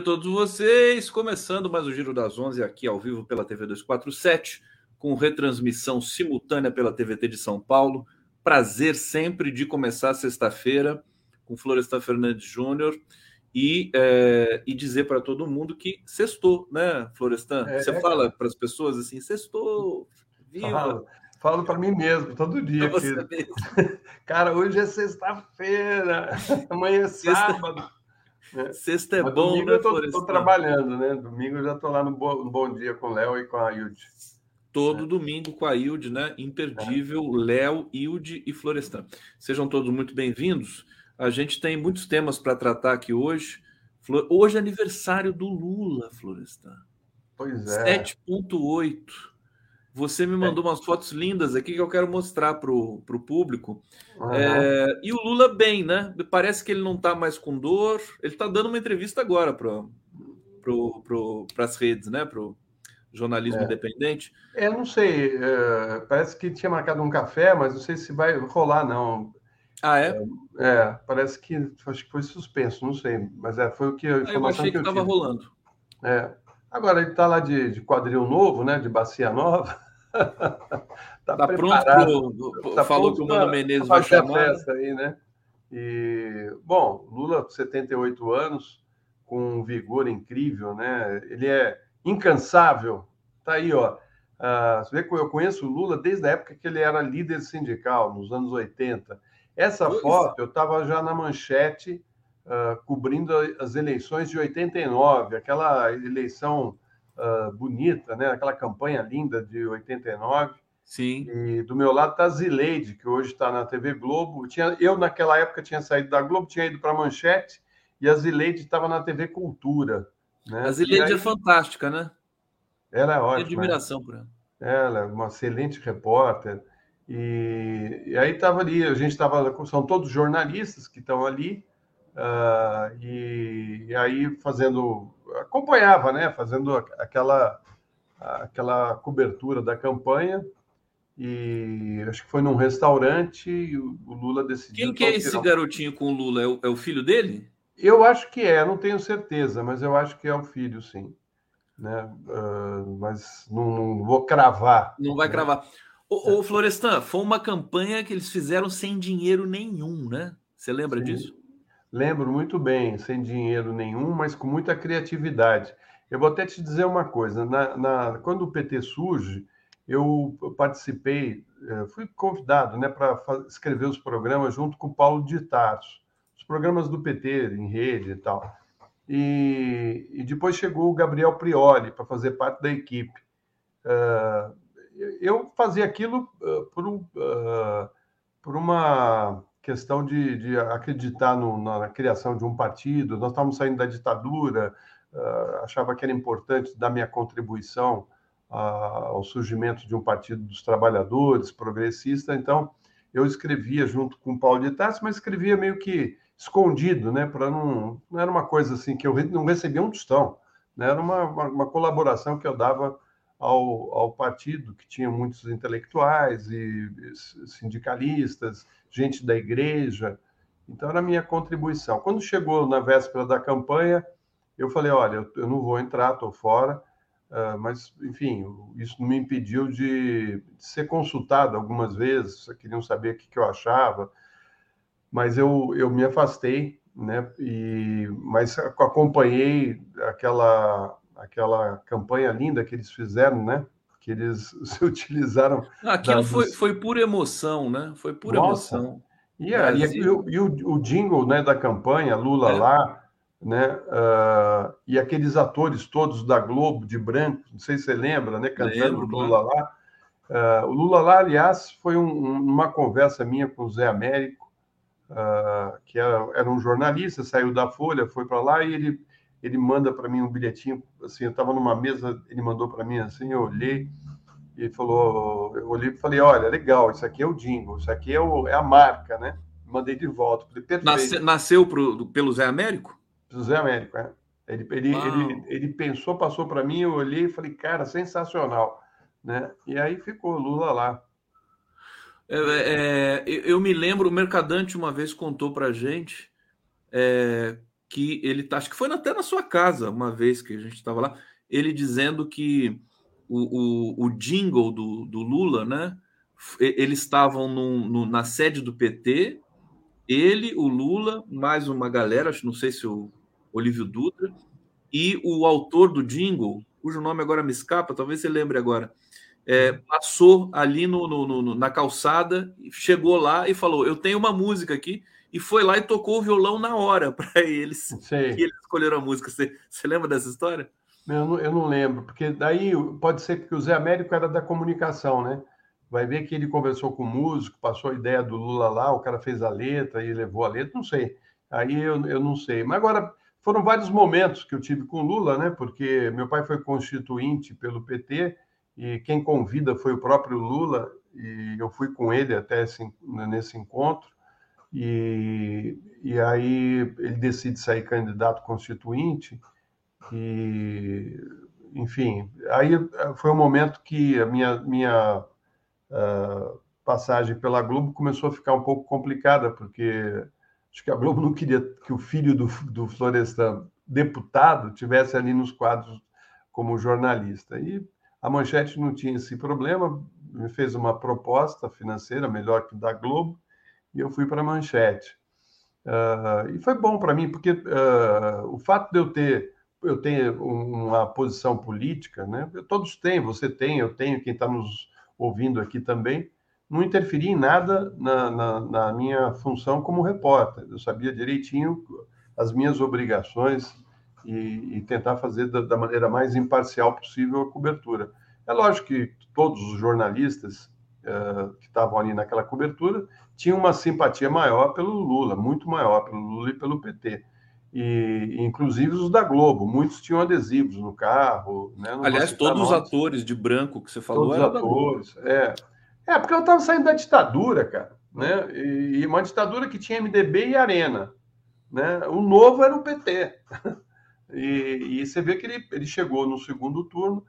a todos vocês. Começando mais o Giro das 11 aqui ao vivo pela TV 247, com retransmissão simultânea pela TVT de São Paulo. Prazer sempre de começar sexta-feira com Florestan Fernandes Júnior e, é, e dizer para todo mundo que sextou, né, Florestan? É, Você é, fala para as pessoas assim, sextou, viva. Falo, falo para mim mesmo, todo dia. Cara, hoje é sexta-feira, amanhã é sábado. É. Sexta é Mas bom, domingo né, eu estou trabalhando, né? Domingo eu já estou lá no Bom, no bom Dia com o Léo e com a Ilde. Todo é. domingo com a Ilde, né? Imperdível, é. Léo, Ilde e Florestan. Sejam todos muito bem-vindos. A gente tem muitos temas para tratar aqui hoje. Hoje é aniversário do Lula, Florestan. Pois é. 7.8. Você me é. mandou é. umas fotos lindas aqui que eu quero mostrar para o público. Uhum. É, e o Lula bem, né? Parece que ele não está mais com dor. Ele está dando uma entrevista agora para pro, pro, as redes, né? Para o jornalismo é. independente. É, eu não sei. É, parece que tinha marcado um café, mas não sei se vai rolar, não. Ah, é? É, parece que acho que foi suspenso, não sei. Mas é, foi o que a informação ah, eu achei que estava rolando. É. Agora ele está lá de, de, quadril novo, né? De bacia nova. tá, tá pronto pro, tá falou que o Mano Menezes vai chamar. Festa aí, né? E bom, Lula 78 anos com um vigor incrível, né? Ele é incansável. Tá aí, ó. Uh, você vê que eu conheço o Lula desde a época que ele era líder sindical, nos anos 80. Essa pois. foto eu estava já na manchete uh, cobrindo as eleições de 89, aquela eleição uh, bonita, né? aquela campanha linda de 89. Sim. E do meu lado está a Zileide, que hoje está na TV Globo. Tinha, eu, naquela época, tinha saído da Globo, tinha ido para a Manchete, e a Zileide estava na TV Cultura. Né? A Zileide aí, é fantástica, né? Ela é ótima. Tenho admiração por ela. Ela é uma excelente repórter. E, e aí estava ali, a gente estava, são todos jornalistas que estão ali, Uh, e, e, aí fazendo acompanhava né fazendo aquela aquela cobertura da campanha. E acho que foi num restaurante e o, Lula decidiu quem que é esse garotinho com o Lula? É o, é o, filho dele? Eu acho que é não tenho certeza mas eu acho que é o filho sim né? Uh, mas não, não, vou cravar. Não vai né? cravar. O, o Florestan foi uma campanha que eles fizeram sem dinheiro nenhum né? Você lembra sim. disso Lembro muito bem, sem dinheiro nenhum, mas com muita criatividade. Eu vou até te dizer uma coisa: na, na quando o PT surge, eu participei, eh, fui convidado né, para escrever os programas junto com o Paulo de Tarso, os programas do PT em rede e tal. E, e depois chegou o Gabriel Prioli para fazer parte da equipe. Uh, eu fazia aquilo uh, por, uh, por uma questão de, de acreditar no, na criação de um partido. Nós estávamos saindo da ditadura, uh, achava que era importante dar minha contribuição uh, ao surgimento de um partido dos trabalhadores, progressista. Então, eu escrevia junto com o Paulo de Tarso, mas escrevia meio que escondido, né? Para não, não era uma coisa assim que eu não recebia um tostão, né? Era uma, uma, uma colaboração que eu dava ao, ao partido, que tinha muitos intelectuais e sindicalistas, gente da igreja. Então, era a minha contribuição. Quando chegou na véspera da campanha, eu falei: olha, eu não vou entrar, estou fora. Uh, mas, enfim, isso não me impediu de, ser consultado algumas vezes, queriam saber o que, que eu achava, mas eu, eu me afastei, né? E, mas acompanhei aquela, aquela campanha linda que eles fizeram, né? que eles se utilizaram. Aquilo foi, foi pura emoção, né? Foi pura Nossa. emoção. E, a, e, e, o, e o, o, jingle né, da campanha, Lula é. lá, né? Uh, e aqueles atores todos da Globo de branco, não sei se você lembra, né? Cantando Lembro, Lula lá. Uh, o Lula lá, aliás, foi um, uma conversa minha com o Zé Américo, uh, que era, era, um jornalista, saiu da Folha, foi para lá e ele ele manda para mim um bilhetinho, assim, eu estava numa mesa, ele mandou para mim assim, eu olhei e falou, eu olhei e falei, olha, legal, isso aqui é o jingle, isso aqui é, o, é a marca, né? Mandei de volta, falei. Nasce, nasceu pro, pelo Zé Américo? Pelo Zé Américo, é. Ele, ele, ele, ele pensou, passou para mim, eu olhei e falei, cara, sensacional, né? E aí ficou Lula lá. É, é, eu me lembro, o Mercadante uma vez contou para gente é, que ele tá, acho que foi até na sua casa uma vez que a gente estava lá, ele dizendo que o, o, o jingle do, do Lula, né? Eles estavam no, no, na sede do PT, ele, o Lula, mais uma galera, acho não sei se o Olívio Dutra, e o autor do jingle, cujo nome agora me escapa, talvez você lembre agora, é, passou ali no, no, no, na calçada, chegou lá e falou: Eu tenho uma música aqui, e foi lá e tocou o violão na hora para eles. Sei. E eles escolheram a música. Você, você lembra dessa história? Eu não, eu não lembro, porque daí pode ser que o Zé Américo era da comunicação, né? Vai ver que ele conversou com o músico, passou a ideia do Lula lá, o cara fez a letra e levou a letra, não sei. Aí eu, eu não sei. Mas agora, foram vários momentos que eu tive com o Lula, né? Porque meu pai foi constituinte pelo PT e quem convida foi o próprio Lula e eu fui com ele até esse, nesse encontro. E, e aí ele decide sair candidato constituinte e enfim aí foi um momento que a minha minha uh, passagem pela Globo começou a ficar um pouco complicada porque acho que a Globo não queria que o filho do, do Florestan deputado tivesse ali nos quadros como jornalista. E a Manchete não tinha esse problema me fez uma proposta financeira melhor que da Globo e eu fui para a Manchete. Uh, e foi bom para mim, porque uh, o fato de eu ter eu tenho uma posição política, né? Todos têm, você tem, eu tenho, quem está nos ouvindo aqui também, não interferia em nada na, na, na, minha função como repórter. Eu sabia direitinho as minhas obrigações e, e tentar fazer da, da, maneira mais imparcial possível a cobertura. É lógico que todos os jornalistas uh, que estavam ali naquela cobertura tinha uma simpatia maior pelo Lula, muito maior pelo Lula e pelo PT. E, inclusive os da Globo, muitos tinham adesivos no carro. Né? Aliás, todos os atores de branco que você falou todos eram atores, é. É, porque eu estava saindo da ditadura, cara, né? E, e, uma ditadura que tinha MDB e Arena, né? O novo era o PT. E, e você vê que ele, ele chegou no segundo turno,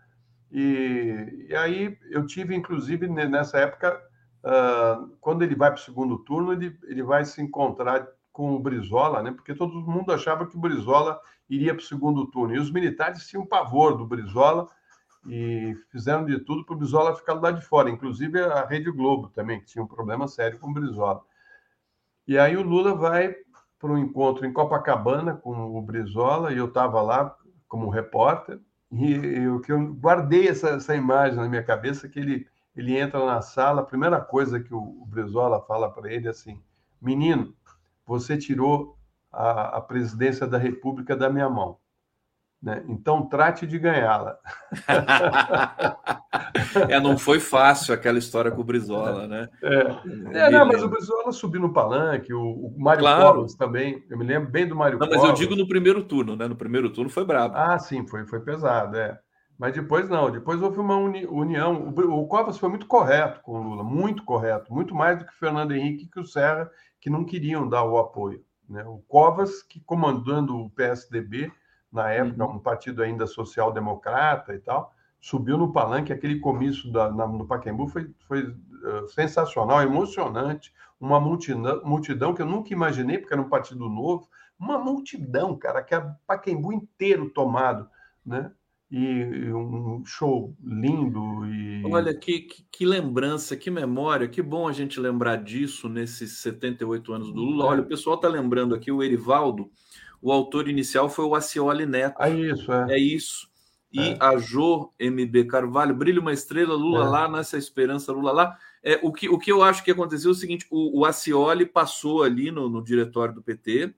e, e aí eu tive, inclusive, nessa época, uh, quando ele vai para o segundo turno, ele, ele vai se encontrar com o Brizola, né? Porque todo mundo achava que o Brizola iria para o segundo turno. E os militares tinham pavor do Brizola e fizeram de tudo para o Brizola ficar lá de fora. Inclusive a Rede Globo também, que tinha um problema sério com o Brizola. E aí o Lula vai para um encontro em Copacabana com o Brizola, e eu estava lá como repórter, e o que eu guardei essa, essa imagem na minha cabeça, que ele ele entra na sala, a primeira coisa que o, Brizola fala para ele é assim: menino, você tirou a, a, presidência da República da minha mão. Né? Então trate de ganhá-la. é, não foi fácil aquela história com o Brizola, né? É, é não, mas o Brizola subiu no palanque, o, o Mário claro. também. Eu me lembro bem do Mário não, Mas eu digo no primeiro turno, né? No primeiro turno foi brabo. Ah, sim, foi, foi pesado, é. Mas depois não, depois houve uma uni união. O, o Covas foi muito correto com o Lula, muito correto, muito mais do que o Fernando Henrique e que o Serra, que não queriam dar o apoio. Né? O Covas, que comandando o PSDB, na época, uhum. um partido ainda social-democrata e tal, subiu no palanque, aquele comício da, na, no Pacaembu foi, foi uh, sensacional, emocionante, uma multidão, multidão que eu nunca imaginei, porque era um partido novo, uma multidão, cara, que a Pacaembu inteiro tomado, né? E um show lindo. E... Olha, que, que, que, lembrança, que memória, que bom a gente lembrar disso nesses 78 anos do Lula. Olha, o pessoal está lembrando aqui, o Erivaldo, o autor inicial foi o Acioli Neto. É isso, é. É isso. E é. a Jo MB Carvalho, Brilha uma Estrela, Lula é. lá, nessa esperança, Lula lá. É, o, que, o que eu acho que aconteceu é o seguinte: o, o Acioli passou ali no, no diretório do PT,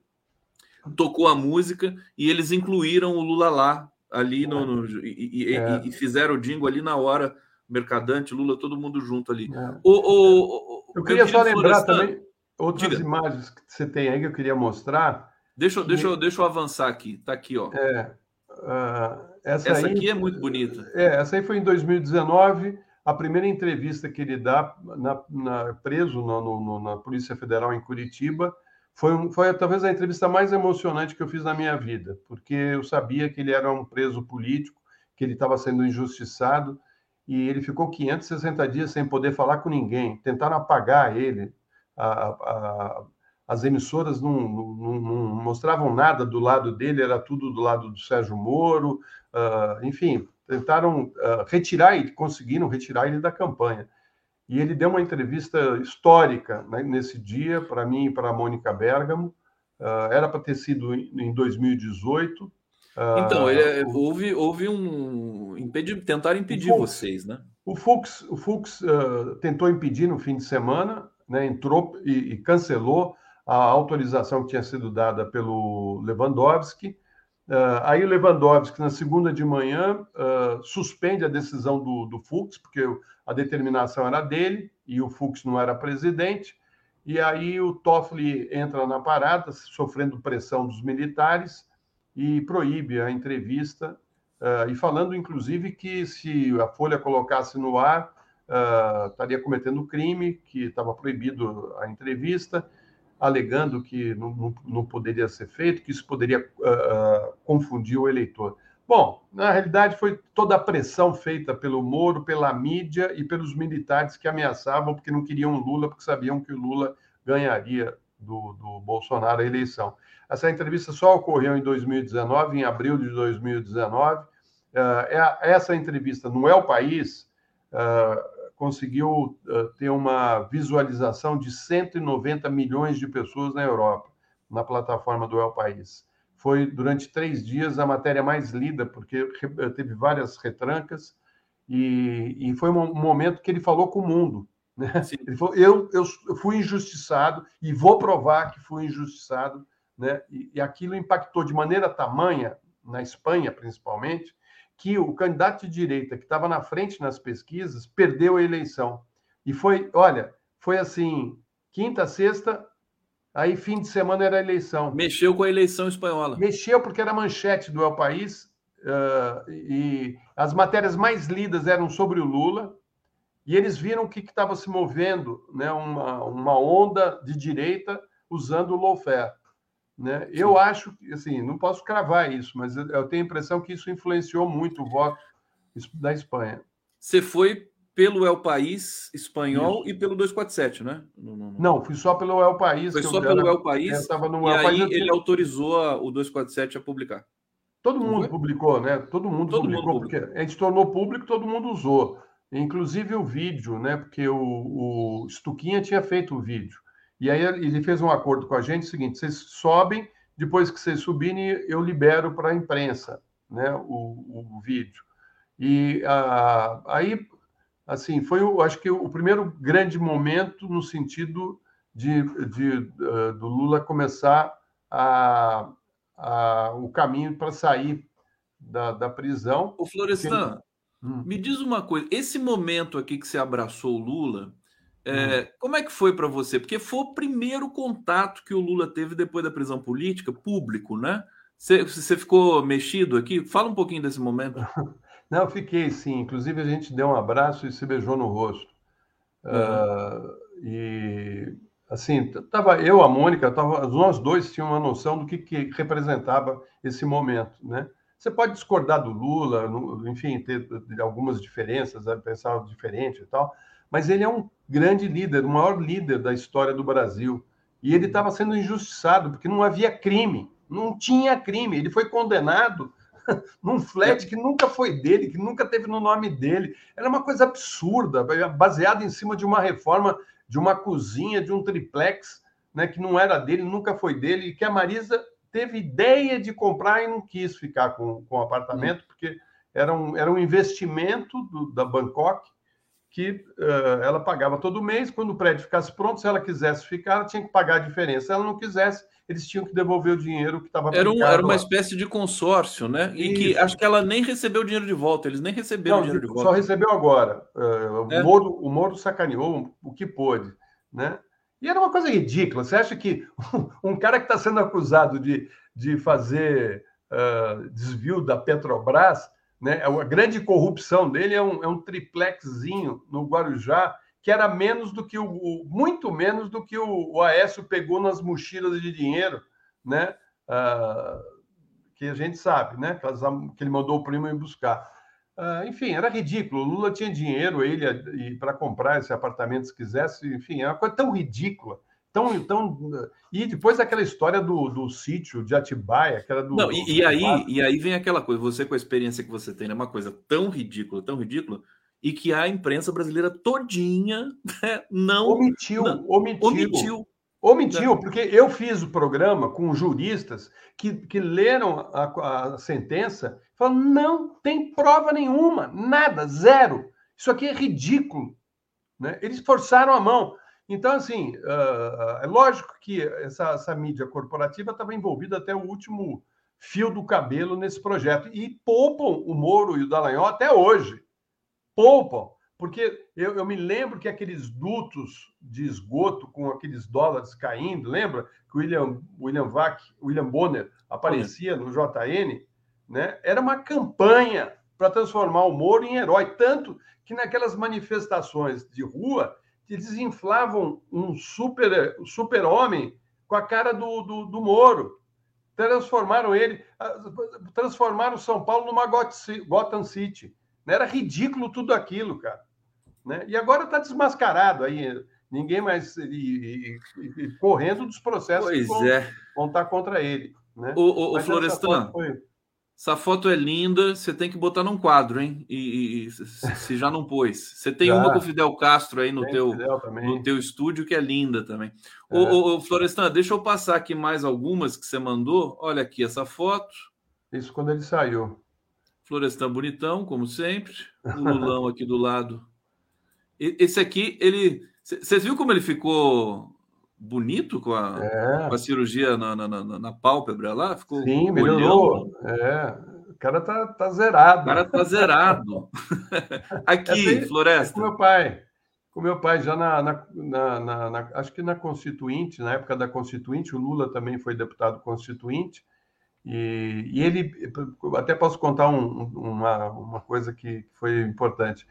tocou a música e eles incluíram o Lula lá ali no, no e, é. e, e, fizeram o jingle ali na hora, Mercadante, Lula, todo mundo junto ali. É. O, o, o, eu queria só lembrar Florestan, também outras diga. imagens que você tem aí que eu queria mostrar. Deixa, que... deixa, deixa eu avançar aqui. Tá aqui, ó. É, uh, essa, essa aí, aqui é muito bonita. É, essa aí foi em 2019, a primeira entrevista que ele dá na, na preso no, no, na Polícia Federal em Curitiba foi, foi talvez a entrevista mais emocionante que eu fiz na minha vida, porque eu sabia que ele era um preso político, que ele estava sendo injustiçado, e ele ficou 560 dias sem poder falar com ninguém. Tentaram apagar ele, a, a, as emissoras não, não, não, mostravam nada do lado dele, era tudo do lado do Sérgio Moro, uh, enfim, tentaram uh, retirar e conseguiram retirar ele da campanha. E ele deu uma entrevista histórica né, nesse dia, para mim e para a Mônica Bergamo. Uh, era para ter sido em 2018. Então, ele, é, houve, houve um. Impedir, tentar impedir Fux, vocês, né? O Fux, o Fux tentou impedir no fim de semana, né, entrou e, e cancelou a autorização que tinha sido dada pelo Lewandowski. Uh, aí o Lewandowski, na segunda de manhã, uh, suspende a decisão do, do Fux, porque a determinação era dele e o Fux não era presidente. E aí o Toffoli entra na parada, sofrendo pressão dos militares, e proíbe a entrevista, uh, e falando, inclusive, que se a Folha colocasse no ar, estaria cometendo crime, que estava proibido a entrevista alegando que não, não, não, poderia ser feito, que isso poderia uh, confundir o eleitor. Bom, na realidade foi toda a pressão feita pelo Moro, pela mídia e pelos militares que ameaçavam porque não queriam Lula, porque sabiam que o Lula ganharia do, do Bolsonaro a eleição. Essa entrevista só ocorreu em 2019, em abril de 2019. Uh, é, essa entrevista não é o país. Uh, conseguiu uh, ter uma visualização de 190 milhões de pessoas na Europa, na plataforma do El País. Foi, durante três dias, a matéria mais lida, porque teve várias retrancas, e, e foi um momento que ele falou com o mundo. Né? Ele falou: eu, eu fui injustiçado e vou provar que fui injustiçado. Né? E, e aquilo impactou de maneira tamanha, na Espanha principalmente, que o candidato de direita que estava na frente nas pesquisas perdeu a eleição. E foi, olha, foi assim, quinta, sexta, aí fim de semana era a eleição. Mexeu com a eleição espanhola. Mexeu porque era manchete do El País, uh, e as matérias mais lidas eram sobre o Lula, e eles viram que estava se movendo, né, uma, uma onda de direita usando o lawfare. Né? Eu acho, assim, não posso cravar isso, mas eu tenho a impressão que isso influenciou muito o voto da Espanha. Você foi pelo El País espanhol isso. e pelo 247, né? No, no, no... Não, fui só pelo El País. Foi só pelo El País. Eu no e El aí País, ele autorizou a, o 247 a publicar. Todo mundo publicou, né? Todo mundo todo publicou, mundo porque a gente tornou público, todo mundo usou. Inclusive o vídeo, né? Porque o, o Stuquinha tinha feito o vídeo. E aí ele fez um acordo com a gente, o seguinte, vocês sobem, depois que vocês subirem, eu libero para a imprensa né, o, o vídeo. E ah, aí, assim, foi, eu acho que o primeiro grande momento no sentido de, de uh, do Lula começar a, a, o caminho para sair da, da prisão. O Florestan, porque... hum. me diz uma coisa, esse momento aqui que você abraçou o Lula, é, hum. Como é que foi para você? Porque foi o primeiro contato que o Lula teve depois da prisão política, público, né? Você, ficou mexido aqui? Fala um pouquinho desse momento. Não, fiquei sim. Inclusive, a gente deu um abraço e se beijou no rosto. Uhum. Uh, e, assim, tava eu, a Mônica, tava, nós dois tínhamos uma noção do que, que representava esse momento, né? Você pode discordar do Lula, enfim, ter algumas diferenças, né? pensar diferente e tal, mas ele é um grande líder, o maior líder da história do Brasil. E ele estava sendo injustiçado, porque não havia crime, não tinha crime. Ele foi condenado num flat que nunca foi dele, que nunca teve no nome dele. Era uma coisa absurda, baseada em cima de uma reforma de uma cozinha, de um triplex, né, que não era dele, nunca foi dele, e que a Marisa teve ideia de comprar e não quis ficar com, com o apartamento, porque era um, era um investimento do, da Bangkok que uh, ela pagava todo mês. Quando o prédio ficasse pronto, se ela quisesse ficar, ela tinha que pagar a diferença. Se ela não quisesse, eles tinham que devolver o dinheiro que estava era, um, era uma lá. espécie de consórcio, né? E que acho que ela nem recebeu o dinheiro de volta. Eles nem receberam não, o dinheiro de volta. Só recebeu agora. Uh, é. o, Moro, o Moro sacaneou o que pôde, né? E era uma coisa ridícula. Você acha que um cara que está sendo acusado de, de fazer uh, desvio da Petrobras né? É a grande corrupção dele é um, é um triplexzinho no Guarujá, que era menos do que o, o muito menos do que o, o, Aécio pegou nas mochilas de dinheiro, né? Ah, que a gente sabe, né? Que ele mandou o primo ir buscar. Ah, enfim, era ridículo. O Lula tinha dinheiro ele para comprar esse apartamento se quisesse. Enfim, é uma coisa tão ridícula tão, tão. E depois aquela história do, do sítio de Atibaia, aquela do. Não, e, e aí, e aí vem aquela coisa, você com a experiência que você tem, é uma coisa tão ridícula, tão ridícula, e que a imprensa brasileira todinha né, não. Omitiu, não, omitiu. Omitiu. Omitiu, porque eu fiz o programa com juristas que, que leram a, a sentença e falaram: não tem prova nenhuma, nada, zero. Isso aqui é ridículo. Né? Eles forçaram a mão. Então, assim, uh, é lógico que essa, essa mídia corporativa estava envolvida até o último fio do cabelo nesse projeto. E poupam o Moro e o Dallagnol até hoje. Poupam. Porque eu, eu, me lembro que aqueles dutos de esgoto com aqueles dólares caindo, lembra? Que o William, William Vac, William Bonner aparecia no JN, né? Era uma campanha para transformar o Moro em herói. Tanto que naquelas manifestações de rua, eles inflavam um super, super homem com a cara do, do, do Moro. Transformaram ele, transformaram São Paulo numa Gotham City. Era ridículo tudo aquilo, cara. Né? E agora está desmascarado aí, ninguém mais e, e, e, correndo dos processos pois que vão, é. vão estar tá contra ele. Né? O, o, o Florestan, foi... essa foto é linda, você tem que botar num quadro, hein? E, se já não pôs. Você tem já. uma com o Fidel Castro aí no teu, no teu estúdio que é linda também. É. O, o, Florestan, deixa eu passar aqui mais algumas que você mandou. Olha aqui essa foto. Isso quando ele saiu. Florestan bonitão, como sempre. O Lulão aqui do lado esse aqui, ele. Você viu como ele ficou bonito com a, é. com a cirurgia na, na, na, na, pálpebra lá? Ficou Sim, melhorou. É. O cara tá, tá zerado. O cara tá zerado. aqui, é Floresta. É com meu pai. Com meu pai, já na, na, na, na, Acho que na Constituinte, na época da Constituinte, o Lula também foi deputado constituinte. E, e ele. Até posso contar um, uma, uma coisa que foi importante.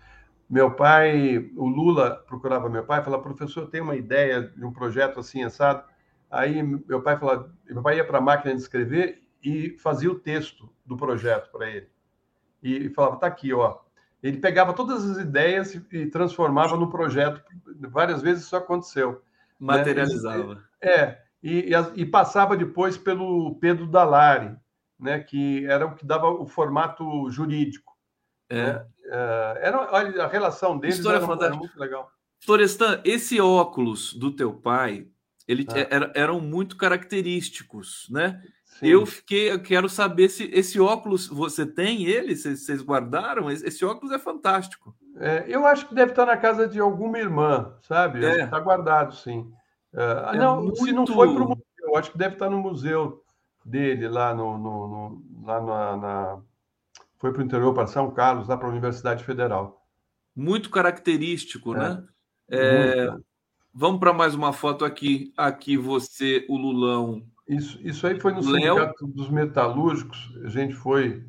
Meu pai, o Lula procurava meu pai, falava, professor, tem uma ideia de um projeto assim, assado. Aí meu pai falava, meu pai ia para a máquina de escrever e fazia o texto do projeto para ele. E falava, tá aqui, ó. Ele pegava todas as ideias e transformava no projeto. Várias vezes isso aconteceu. Né? Materializava. Né? É, e, e, passava depois pelo Pedro Dalari, né, que era o que dava o formato jurídico. É. Né? É, era, olha, a relação deles História era, era muito legal. Florestan, esse óculos do teu pai, ele ah. era, eram muito característicos, né? Sim. Eu fiquei, eu quero saber se esse óculos você tem ele, vocês guardaram? Esse óculos é fantástico. É, eu acho que deve estar na casa de alguma irmã, sabe? É. Está guardado, sim. Uh, não, muito... se não foi para o museu, eu acho que deve estar no museu dele lá no, no, no lá na, na foi para o interior, para São Carlos, lá para a Universidade Federal. Muito característico, é. né? É, vamos para mais uma foto aqui. Aqui você, o Lulão. Isso, isso aí foi no Léo. Sindicato dos Metalúrgicos. A gente foi.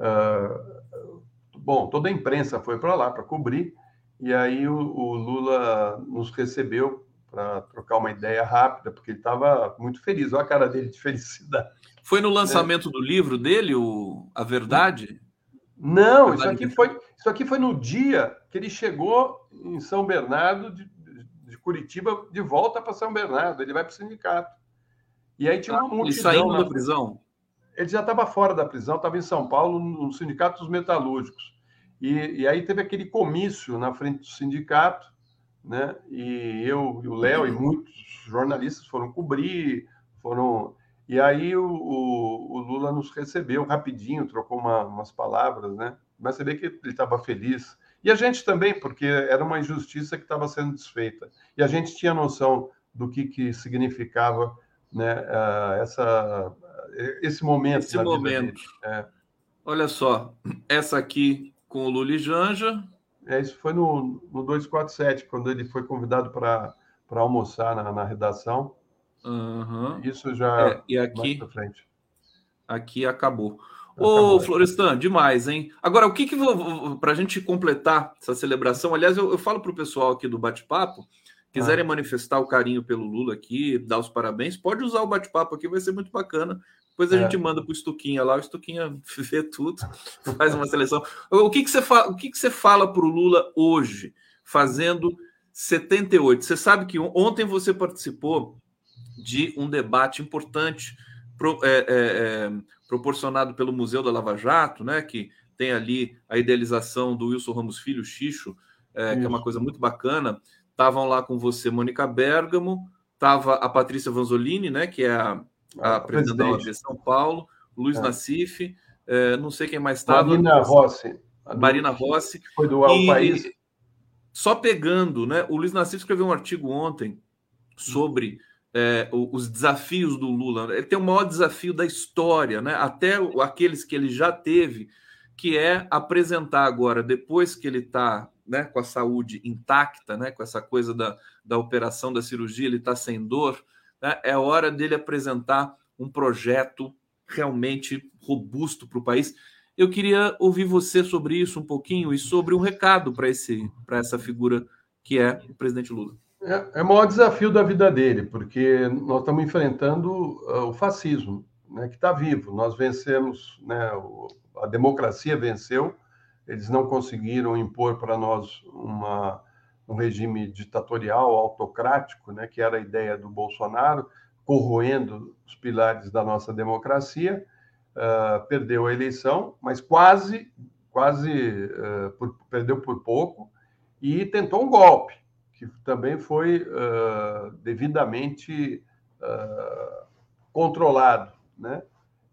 Uh, bom, toda a imprensa foi para lá para cobrir. E aí o, o Lula nos recebeu para trocar uma ideia rápida, porque ele estava muito feliz. Olha a cara dele de felicidade. Foi no lançamento é. do livro dele, o A Verdade? Não, isso aqui, foi, isso aqui foi no dia que ele chegou em São Bernardo, de, de Curitiba, de volta para São Bernardo. Ele vai para o sindicato. E aí tinha uma multidão. Ele saindo na... da prisão? Ele já estava fora da prisão, estava em São Paulo, no Sindicato dos Metalúrgicos. E, e, aí teve aquele comício na frente do sindicato, né? E eu e o Léo e muitos jornalistas foram cobrir, foram e aí o, o, o Lula nos recebeu rapidinho, trocou uma, umas palavras, né? Mas você vê que ele estava feliz. E a gente também, porque era uma injustiça que estava sendo desfeita. E a gente tinha noção do que, que significava né, uh, essa, esse momento. Esse momento. É. Olha só, essa aqui com o Lula e Janja. É, isso foi no, no 247, quando ele foi convidado para almoçar na, na redação. Uhum. Isso já é, e aqui, frente. Aqui acabou. Ô, Florestan, demais, hein? Agora, o que que para a gente completar essa celebração? Aliás, eu, eu falo para o pessoal aqui do bate-papo, quiserem ah. manifestar o carinho pelo Lula aqui, dar os parabéns, pode usar o bate-papo aqui, vai ser muito bacana. Depois a é. gente manda para o Estuquinha lá, o Estuquinha vê tudo, faz uma seleção. O que que você fala, o que que você fala para o Lula hoje, fazendo 78. Você sabe que ontem você participou de um debate importante pro, é, é, é, proporcionado pelo Museu da Lava Jato, né? Que tem ali a idealização do Wilson Ramos Filho, Xixo, é, que é uma coisa muito bacana. Estavam lá com você Mônica Bergamo, estava a Patrícia Vanzolini, né? Que é a, a, presidente da OAB São Paulo, Luiz é. Nassif, é, não sei quem mais estava. Marina Rossi. Marina Rossi. Foi do e, País. Só pegando, né? O Luiz Nassif escreveu um artigo ontem sobre é, os desafios do Lula. Ele tem o maior desafio da história, né? Até aqueles que ele já teve, que é apresentar agora, depois que ele está né, com a saúde intacta, né, com essa coisa da, da operação da cirurgia, ele está sem dor, né, é hora dele apresentar um projeto realmente robusto para o país. Eu queria ouvir você sobre isso um pouquinho e sobre um recado para esse para essa figura que é o presidente Lula. É, é o maior desafio da vida dele, porque nós estamos enfrentando uh, o fascismo, né, que está vivo. Nós vencemos, né, o, a democracia venceu, eles não conseguiram impor para nós uma, um regime ditatorial, autocrático, né, que era a ideia do Bolsonaro, corroendo os pilares da nossa democracia. Uh, perdeu a eleição, mas quase, quase uh, por, perdeu por pouco e tentou um golpe, que também foi uh, devidamente controlado, né?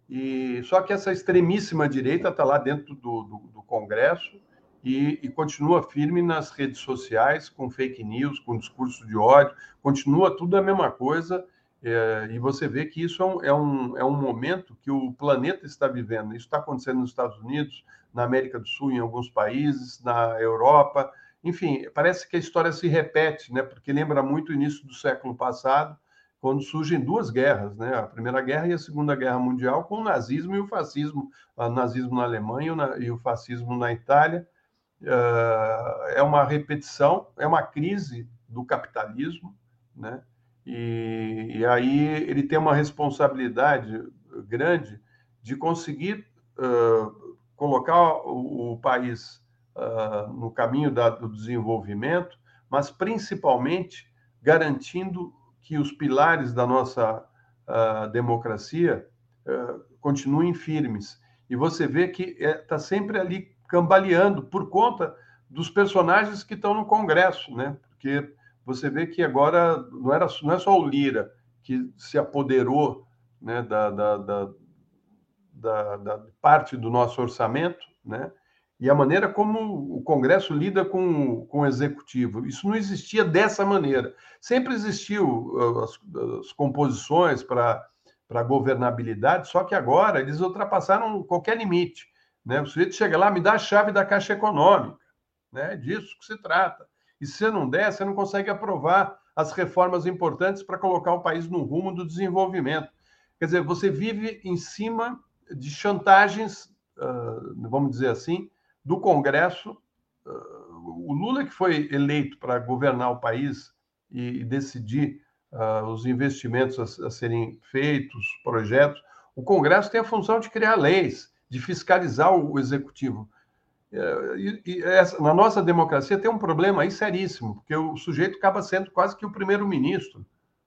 E só que essa extremíssima direita está lá dentro do, do, do Congresso e, e, continua firme nas redes sociais com fake news, com discurso de ódio, continua tudo a mesma coisa é, e você vê que isso é um, é, um, é um momento que o planeta está vivendo. Isso está acontecendo nos Estados Unidos, na América do Sul, em alguns países, na Europa. Enfim, parece que a história se repete, né? porque lembra muito o início do século passado, quando surgem duas guerras, né? a Primeira Guerra e a Segunda Guerra Mundial, com o nazismo e o fascismo, o nazismo na Alemanha e o fascismo na Itália. Ah, é uma repetição, é uma crise do capitalismo, né? E, e, aí ele tem uma responsabilidade grande de conseguir uh, colocar o, o país uh, no caminho da, do desenvolvimento, mas principalmente garantindo que os pilares da nossa uh, democracia continuem firmes. E você vê que está é, tá sempre ali cambaleando por conta dos personagens que estão no Congresso, né? Porque você vê que agora não, era, não é só o Lira que se apoderou né, da, da, da, da parte do nosso orçamento, né? E a maneira como o Congresso lida com, com o Executivo. Isso não existia dessa maneira. Sempre existiu uh, as, as composições para a governabilidade, só que agora eles ultrapassaram qualquer limite. Né? O sujeito chega lá, me dá a chave da Caixa Econômica. Né? É disso que se trata. E se você não der, você não consegue aprovar as reformas importantes para colocar o país no rumo do desenvolvimento. Quer dizer, você vive em cima de chantagens, uh, vamos dizer assim, do Congresso. Uh, o Lula, que foi eleito para governar o país e, decidir uh, os investimentos a, serem feitos, projetos, o Congresso tem a função de criar leis, de fiscalizar o, o executivo. É, e, e essa, na nossa democracia tem um problema aí seríssimo, porque o sujeito acaba sendo quase que o primeiro-ministro,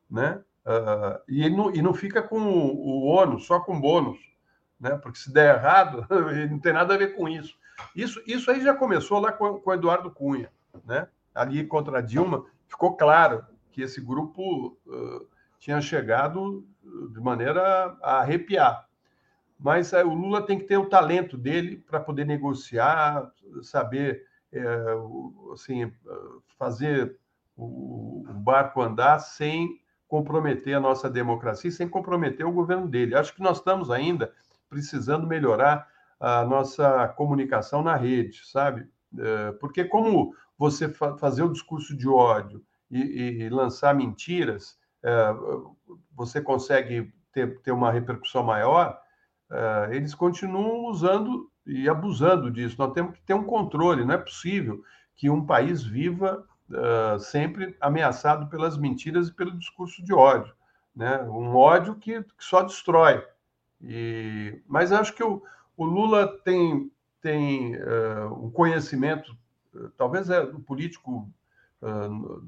né? Uh, e, ele não, e não fica com o, o ônus, só com bônus, né? Porque se der errado, ele não tem nada a ver com isso. Isso, isso aí já começou lá com, com Eduardo Cunha, né? Ali contra Dilma, ficou claro que esse grupo uh, tinha chegado de maneira a arrepiar mas é, o Lula tem que ter o talento dele para poder negociar, saber assim, fazer o, barco andar sem comprometer a nossa democracia, sem comprometer o governo dele. Acho que nós estamos ainda precisando melhorar a nossa comunicação na rede, sabe? É, porque como você fazer o discurso de ódio e, e lançar mentiras, você consegue ter, ter uma repercussão maior, uh, eles continuam usando e abusando disso. Nós temos que ter um controle, não é possível que um país viva sempre ameaçado pelas mentiras e pelo discurso de ódio. Né? Um ódio que, que só destrói. E, mas acho que o, o Lula tem, tem uh, um conhecimento, talvez é um político uh,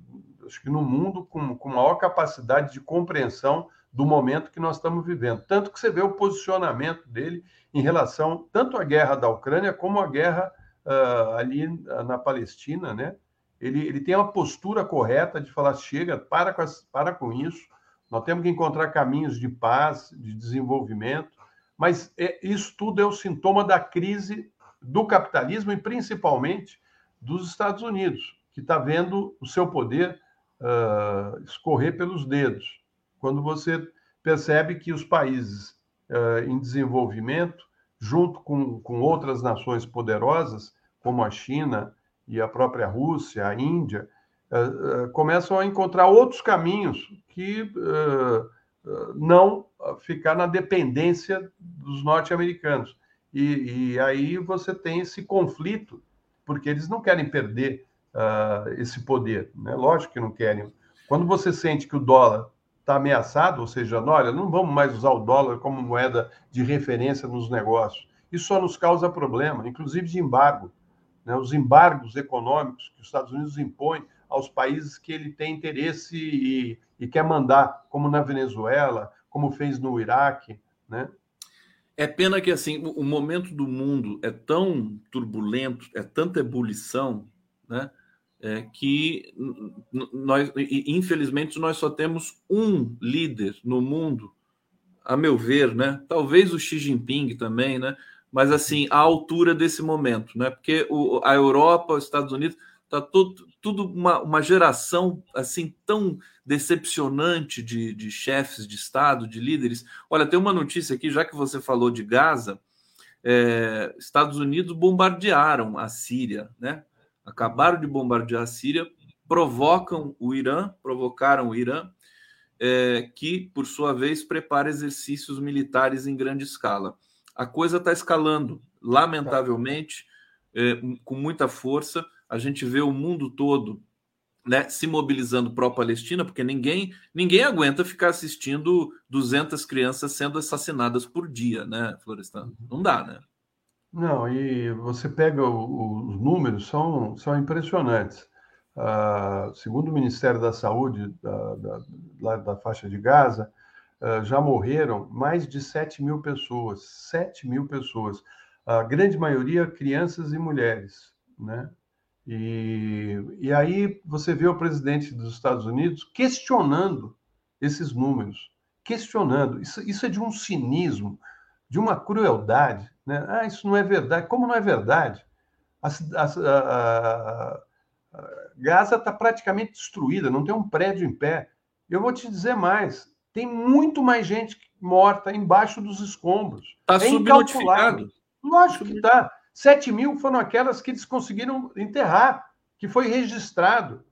acho que no mundo com, com maior capacidade de compreensão do momento que nós estamos vivendo. Tanto que você vê o posicionamento dele em relação tanto à guerra da Ucrânia como à guerra uh, ali na Palestina, né? Ele, ele tem uma postura correta de falar: chega, para com, as, para com isso, nós temos que encontrar caminhos de paz, de desenvolvimento, mas é, isso tudo é o sintoma da crise do capitalismo e principalmente dos Estados Unidos, que está vendo o seu poder uh, escorrer pelos dedos. Quando você percebe que os países uh, em desenvolvimento, junto com, com outras nações poderosas, como a China e a própria Rússia, a Índia, uh, começam a encontrar outros caminhos que não ficar na dependência dos norte-americanos. E, e, aí você tem esse conflito, porque eles não querem perder uh, esse poder, né? Lógico que não querem. Quando você sente que o dólar está ameaçado, ou seja, olha, não vamos mais usar o dólar como moeda de referência nos negócios. Isso só nos causa problema, inclusive de embargo. Né? Os embargos econômicos que os Estados Unidos impõem aos países que ele tem interesse e, e quer mandar, como na Venezuela, como fez no Iraque, né? É pena que assim o momento do mundo é tão turbulento, é tanta ebulição, né? É, que nós, infelizmente, nós só temos um líder no mundo, a meu ver, né? Talvez o Xi Jinping também, né? Mas assim, a altura desse momento, né? Porque o, a Europa, os Estados Unidos, tá tudo, tudo uma, uma geração assim tão decepcionante de, de chefes de Estado, de líderes. Olha, tem uma notícia aqui, já que você falou de Gaza, é, Estados Unidos bombardearam a Síria, né? Acabaram de bombardear a Síria, provocam o Irã, provocaram o Irã, é, que, por sua vez, prepara exercícios militares em grande escala. A coisa está escalando, lamentavelmente, é, com muita força. A gente vê o mundo todo né, se mobilizando pró-Palestina, porque ninguém ninguém aguenta ficar assistindo 200 crianças sendo assassinadas por dia, né, Florestan? Uhum. Não dá, né? Não, e você pega o, os números, são, são impressionantes. Uh, segundo o Ministério da Saúde da, da, lá da faixa de Gaza, uh, já morreram mais de 7 mil pessoas. 7 mil pessoas. A grande maioria crianças e mulheres, né? E, e aí você vê o presidente dos Estados Unidos questionando esses números, questionando. Isso, isso é de um cinismo, de uma crueldade. Né? Ah, isso não é verdade. Como não é verdade? A, a, a, Gaza está praticamente destruída, não tem um prédio em pé. Eu vou te dizer mais: tem muito mais gente morta embaixo dos escombros. Está é subnotificado. Lógico que está. 7 mil foram aquelas que eles conseguiram enterrar, que foi registrado.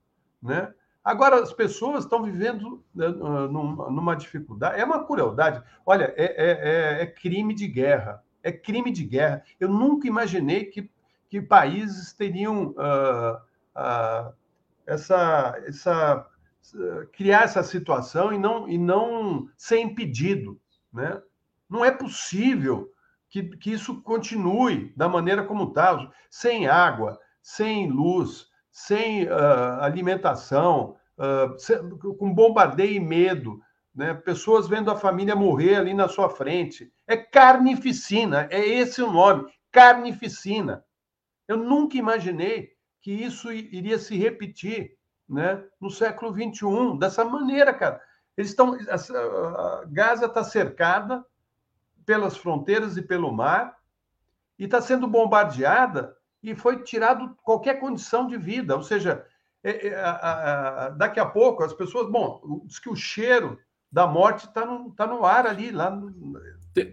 Né? Agora, as pessoas estão vivendo né, numa dificuldade. É uma crueldade. Olha, é, é, é, é, crime de guerra. É crime de guerra. Eu nunca imaginei que, que países teriam uh, uh, essa, essa uh, criar essa situação e não, e não ser impedido. Né? Não é possível que, que isso continue da maneira como está, sem água, sem luz, sem uh, alimentação, uh, sem, com bombardeio e medo, né? pessoas vendo a família morrer ali na sua frente. É carnificina, é esse o nome, carnificina. Eu nunca imaginei que isso iria se repetir né? no século XXI, dessa maneira, cara. Eles estão. Gaza está cercada, pelas fronteiras e pelo mar, e está sendo bombardeada e foi tirado qualquer condição de vida. Ou seja, é, é, a, daqui a pouco as pessoas. Bom, diz que o cheiro da morte está no, tá no ar ali. Lá no...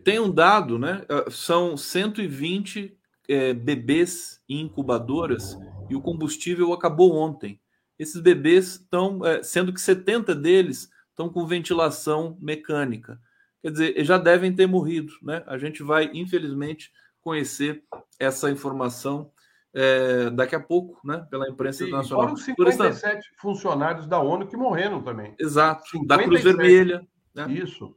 tem, um dado, né? Ah, são 120 é, bebês em incubadoras e o combustível acabou ontem. Esses bebês estão, é, sendo que 70 deles estão com ventilação mecânica quer dizer, já devem ter morrido, né? A gente vai, infelizmente, conhecer essa informação é, daqui a pouco, né? Pela imprensa Sim, internacional. Foram 57 funcionários da ONU que morreram também. Exato, 57. da Cruz Vermelha. Né? Isso.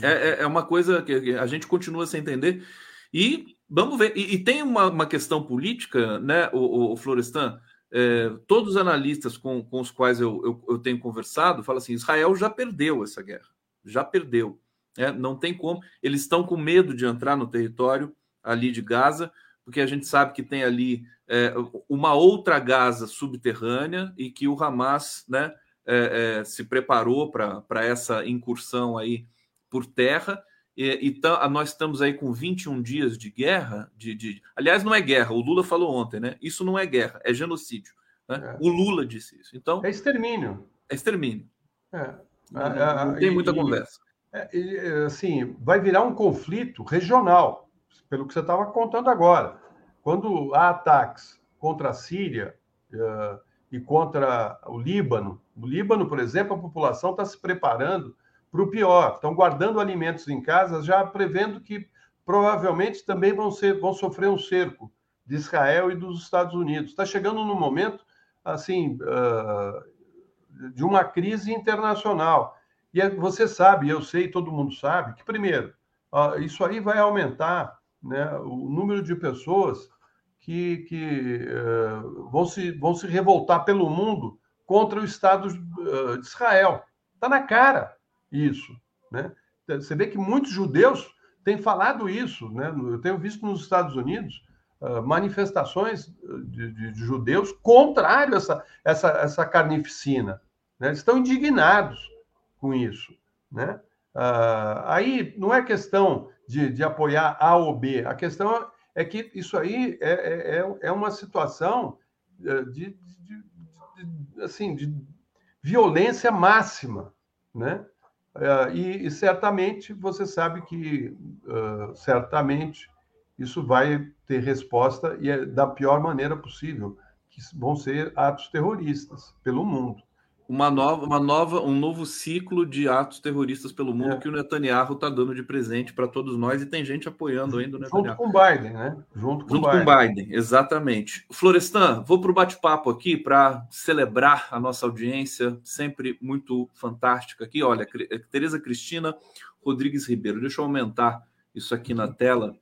É, é, é uma coisa que a gente continua sem entender. E vamos ver. E, e tem uma, uma, questão política, né, o, o Florestan? é, todos os analistas com, com os quais eu, eu, eu, tenho conversado falam assim: Israel já perdeu essa guerra, já perdeu. É, não tem como. Eles estão com medo de entrar no território ali de Gaza, porque a gente sabe que tem ali é, uma outra Gaza subterrânea e que o Hamas né, é, é se preparou para essa incursão aí por terra. E, e nós estamos aí com 21 dias de guerra. De, de, Aliás, não é guerra, o Lula falou ontem, né? Isso não é guerra, é genocídio. Né? É. O Lula disse isso. Então, é extermínio. É extermínio. É. Não, não, não, tem muita e, conversa. É, assim, vai virar um conflito regional, pelo que você estava contando agora. Quando há ataques contra a Síria uh, e contra o Líbano, no Líbano, por exemplo, a população está se preparando para o pior. Estão guardando alimentos em casa, já prevendo que provavelmente também vão, ser, vão sofrer um cerco de Israel e dos Estados Unidos. Está chegando no momento assim uh, de uma crise internacional. E é, você sabe, eu sei, todo mundo sabe, que primeiro isso aí vai aumentar né, o número de pessoas que, que uh, vão, se, vão se revoltar pelo mundo contra o Estado de Israel. Está na cara isso. Né? Você vê que muitos judeus têm falado isso. Né? Eu tenho visto nos Estados Unidos manifestações de, de, de, judeus contrário a essa, essa, essa carnificina. Né? Estão indignados com isso. Né? Uh, aí não é questão de, de apoiar A ou B, a questão é que isso aí é, é, é, é uma situação eh, de, de, de, assim, de violência máxima, né? E, e, certamente você sabe que certamente isso vai ter resposta e é da pior maneira possível, que vão ser atos terroristas pelo mundo uma nova, uma nova, um novo ciclo de atos terroristas pelo mundo é. que o Netanyahu está dando de presente para todos nós e tem gente apoiando ainda o Netanyahu. Junto com o Biden, né? Junto com, Junto Biden. com Biden, exatamente. Florestan, vou para o bate-papo aqui para celebrar a nossa audiência, sempre muito fantástica aqui. Olha, Tereza Cristina Rodrigues Ribeiro, deixa eu aumentar isso aqui na tela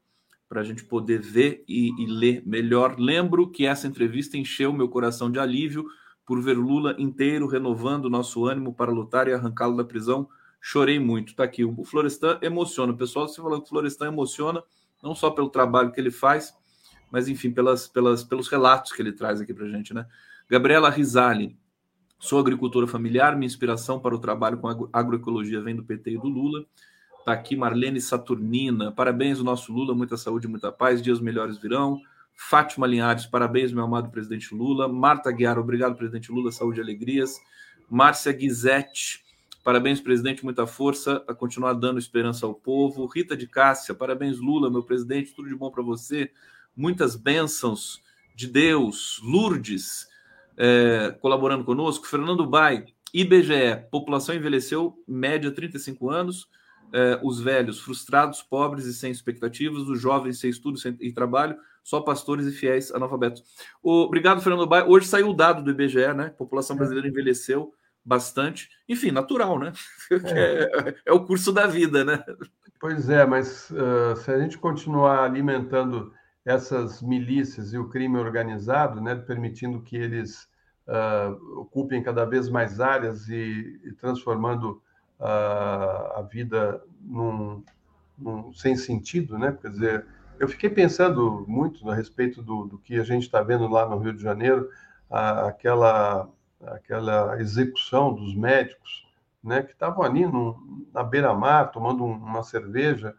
para a gente poder ver e, e ler melhor. Lembro que essa entrevista encheu meu coração de alívio por ver Lula inteiro renovando nosso ânimo para lutar e arrancá-lo da prisão. Chorei muito. Tá aqui. O Florestan emociona. O pessoal se falando que o Florestan emociona, não só pelo trabalho que ele faz, mas enfim, pelas, pelas, pelos relatos que ele traz aqui para gente, né? Gabriela Risali. Sou agricultora familiar, minha inspiração para o trabalho com agroecologia vem do PT e do Lula. Tá aqui Marlene Saturnina. Parabéns, o nosso Lula, muita saúde, muita paz, dias melhores virão. Fátima Linhares, parabéns, meu amado presidente Lula. Marta Guiar, obrigado, presidente Lula, saúde e alegrias. Márcia Guizetti, parabéns, presidente, muita força a continuar dando esperança ao povo. Rita de Cássia, parabéns, Lula, meu presidente, tudo de bom para você. Muitas bênçãos de Deus. Lourdes, é, colaborando conosco. Fernando Bai, IBGE, população envelheceu, média 35 anos. É, os velhos frustrados, pobres e sem expectativas, os jovens sem estudo sem, e trabalho, só pastores e fiéis analfabetos. O, obrigado, Fernando Baia. Hoje saiu o dado do IBGE, né? A população brasileira envelheceu bastante. Enfim, natural, né? É, é o curso da vida, né? Pois é, mas uh, se a gente continuar alimentando essas milícias e o crime organizado, né, permitindo que eles uh, ocupem cada vez mais áreas e, e transformando uh, a vida num, num, sem sentido, né? Quer dizer, eu fiquei pensando muito a respeito do, do que a gente está vendo lá no Rio de Janeiro, a, aquela, aquela execução dos médicos, né, que estavam ali no, na beira-mar tomando um, uma cerveja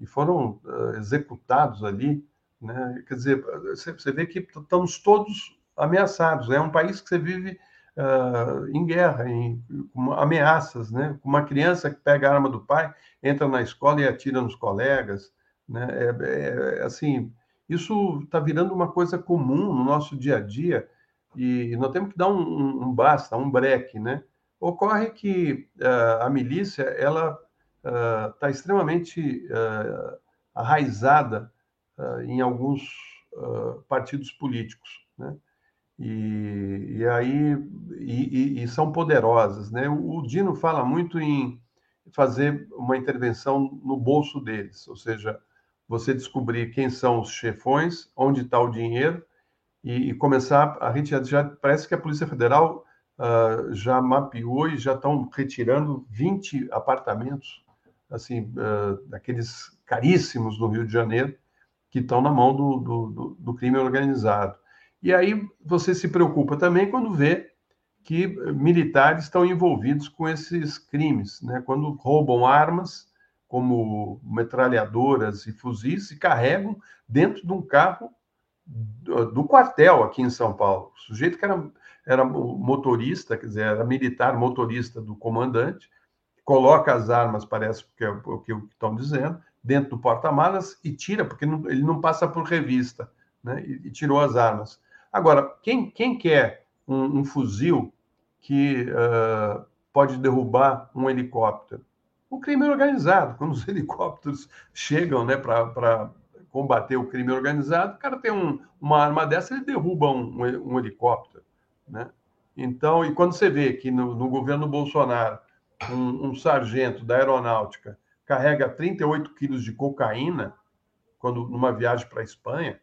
e foram uh, executados ali. Né? Quer dizer, você, vê que estamos todos ameaçados. É um país que você vive uh, em guerra, em, com ameaças. Né? Uma criança que pega a arma do pai, entra na escola e atira nos colegas. Né? É, é, assim, isso está virando uma coisa comum no nosso dia a dia e nós temos que dar um, um, um basta, um break, né? Ocorre que uh, a milícia ela está uh, extremamente uh, arraizada em alguns partidos políticos, né? E, e aí e, e, são poderosas, né? O, Dino fala muito em fazer uma intervenção no bolso deles, ou seja, você descobrir quem são os chefões, onde está o dinheiro e, e começar a retirar. Já, parece que a Polícia Federal uh, já mapeou e já estão retirando 20 apartamentos, assim, uh, daqueles caríssimos no Rio de Janeiro, que estão na mão do, do, do, do crime organizado. E aí você se preocupa também quando vê que militares estão envolvidos com esses crimes, né? Quando roubam armas, como metralhadoras e fuzis, e carregam dentro de um carro do quartel aqui em São Paulo. O sujeito que era, era motorista, quer dizer, era militar motorista do comandante, coloca as armas, parece que é o que estão dizendo, dentro do porta-malas e tira, porque não, ele não passa por revista, né? E, e, tirou as armas. Agora, quem, quem quer um, um fuzil que uh, pode derrubar um helicóptero? O crime organizado. Quando os helicópteros chegam né, para combater o crime organizado, o cara tem um, uma arma dessa, ele derruba um, um, helicóptero. Né? Então, e quando você vê que no, no governo Bolsonaro, um, um, sargento da aeronáutica carrega 38 quilos de cocaína, quando numa viagem para a Espanha,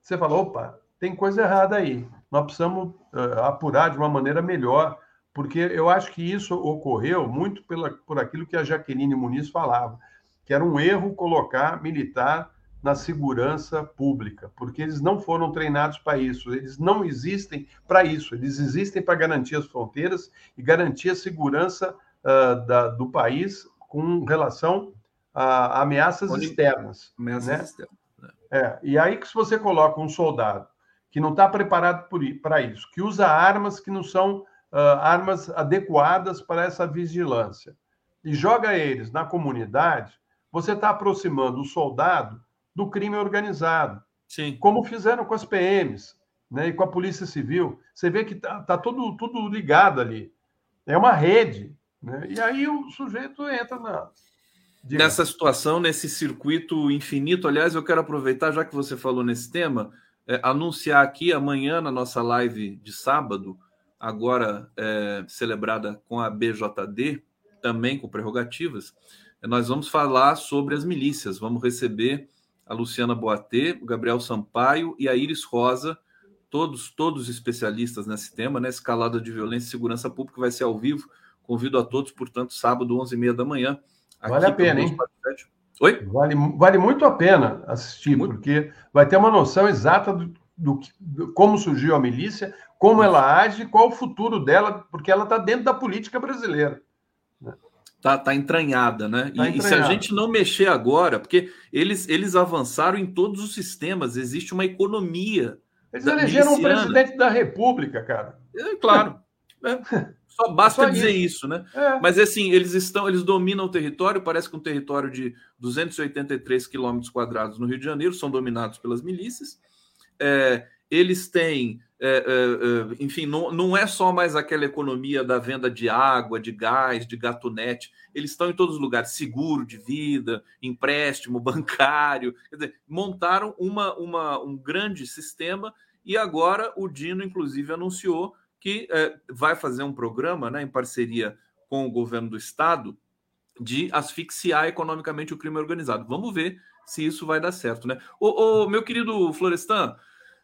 você fala, opa, tem coisa errada aí. Nós precisamos uh, apurar de uma maneira melhor, porque eu acho que isso ocorreu muito pela, por aquilo que a Jaqueline Muniz falava, que era um erro colocar militar na segurança pública, porque eles não foram treinados para isso, eles não existem para isso, eles existem para garantir as fronteiras e garantir a segurança uh, da, do país com relação a ameaças Onde... externas. Ameaças né? externas. Né? É, e aí que se você coloca um soldado que não está preparado para isso, que usa armas que não são uh, armas adequadas para essa vigilância, e joga eles na comunidade, você está aproximando o soldado do crime organizado. Sim. Como fizeram com as PMs né, e com a Polícia Civil. Você vê que está tá tudo, tudo ligado ali. É uma rede. Né? E aí o sujeito entra na. Diga. Nessa situação, nesse circuito infinito, aliás, eu quero aproveitar, já que você falou nesse tema, é, anunciar aqui amanhã na nossa live de sábado, agora é, celebrada com a BJD, também com prerrogativas, nós vamos falar sobre as milícias. Vamos receber a Luciana Boatê, o Gabriel Sampaio e a Iris Rosa, todos todos especialistas nesse tema, né? Escalada de violência e segurança pública vai ser ao vivo. Convido a todos, portanto, sábado, 11h30 da manhã. Vale a pena, hein? Oi? Vale, vale muito a pena assistir, muito. porque vai ter uma noção exata do, do, do, como surgiu a milícia, como ela age, qual o futuro dela, porque ela está dentro da política brasileira tá, tá entranhada, né? Tá e, e, se a gente não mexer agora, porque eles, eles avançaram em todos os sistemas, existe uma economia. Eles elegeram um presidente da República, cara. É, claro. É. Só basta Só dizer isso, isso né? É. Mas assim, eles estão, eles dominam o território, parece que um território de 283 quilômetros quadrados no Rio de Janeiro, são dominados pelas milícias. É, eles têm é, é, é, enfim, não, não é só mais aquela economia da venda de água, de gás, de gatunete. Eles estão em todos os lugares, seguro de vida, empréstimo bancário. Quer dizer, montaram uma, uma, um grande sistema e agora o Dino, inclusive, anunciou que é, vai fazer um programa né, em parceria com o governo do estado de asfixiar economicamente o crime organizado. Vamos ver se isso vai dar certo, né? Ô, ô meu querido Florestan,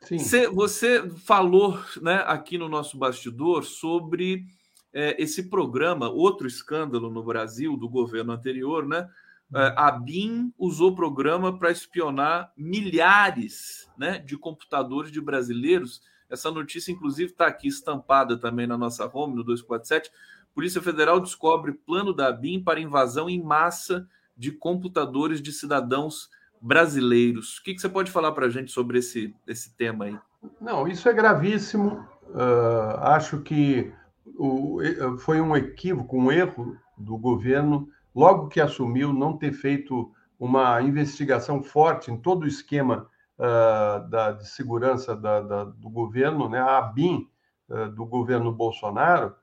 você, você, falou né, aqui no nosso bastidor sobre é, esse programa, outro escândalo no Brasil do governo anterior, né? É, a BIM usou o programa para espionar milhares né, de computadores de brasileiros. Essa notícia, inclusive, está aqui estampada também na nossa home, no 247. Polícia Federal descobre plano da BIM para invasão em massa de computadores de cidadãos brasileiros. O que, que você pode falar para a gente sobre esse, esse tema aí? Não, isso é gravíssimo. Uh, acho que o, foi um equívoco, um erro do governo, logo que assumiu, não ter feito uma investigação forte em todo o esquema uh, da, de segurança da, da, do governo, né? a ABIN uh, do governo Bolsonaro,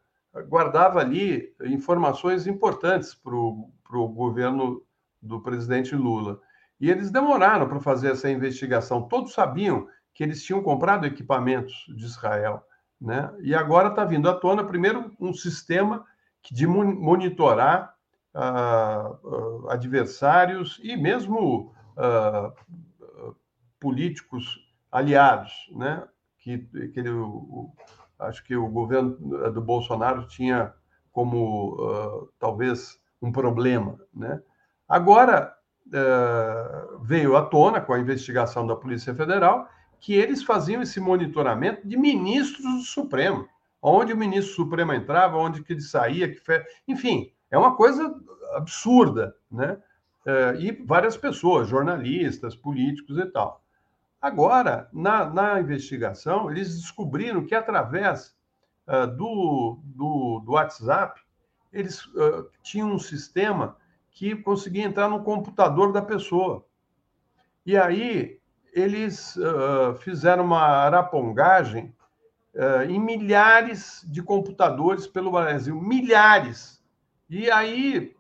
guardava ali informações importantes para o governo do presidente Lula. E eles demoraram para fazer essa investigação. Todos sabiam que eles tinham comprado equipamentos de Israel. Né? E agora está vindo à tona, primeiro, um sistema de monitorar uh, adversários e mesmo uh, políticos aliados, né? que, que ele, o, acho que o governo do Bolsonaro tinha como uh, talvez um problema, né? Agora uh, veio à tona com a investigação da Polícia Federal que eles faziam esse monitoramento de ministros do Supremo, onde o ministro Supremo entrava, onde que ele saía, que fe... enfim, é uma coisa absurda, né? Uh, e várias pessoas, jornalistas, políticos e tal. Agora, na, na investigação, eles descobriram que através uh, do, do, do, WhatsApp, eles uh, tinham um sistema que conseguia entrar no computador da pessoa. E aí eles uh, fizeram uma arapongagem em milhares de computadores pelo Brasil, milhares. E aí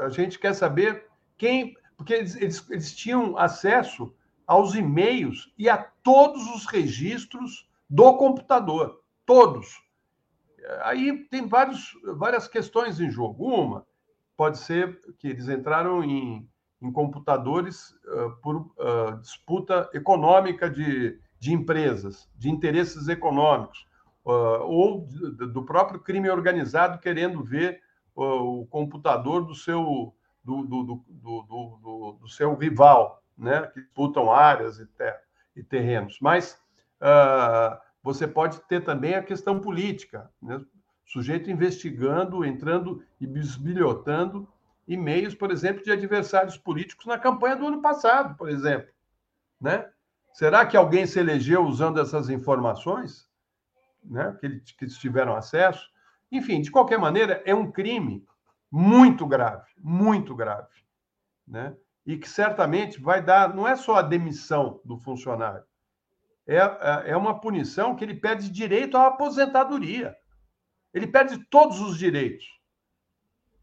a gente quer saber quem, porque eles, eles, eles tinham acesso aos e-mails e a todos os registros do computador. Todos. Aí tem vários, várias questões em jogo. Uma pode ser que eles entraram em, em computadores uh, por uh, disputa econômica de, de empresas, de interesses econômicos, uh, ou do próprio crime organizado querendo ver o computador do seu, do, do, do, do, do seu rival né, que disputam áreas e, ter, e terrenos. Mas uh, você pode ter também a questão política, né? sujeito investigando, entrando e bisbilhotando e-mails, por exemplo, de adversários políticos na campanha do ano passado, por exemplo. Né? Será que alguém se elegeu usando essas informações? Né? Que, que eles tiveram acesso? Enfim, de qualquer maneira, é um crime muito grave, muito grave. Né? E que certamente vai dar, não é só a demissão do funcionário, é, é, é uma punição que ele perde direito à aposentadoria. Ele perde todos os direitos.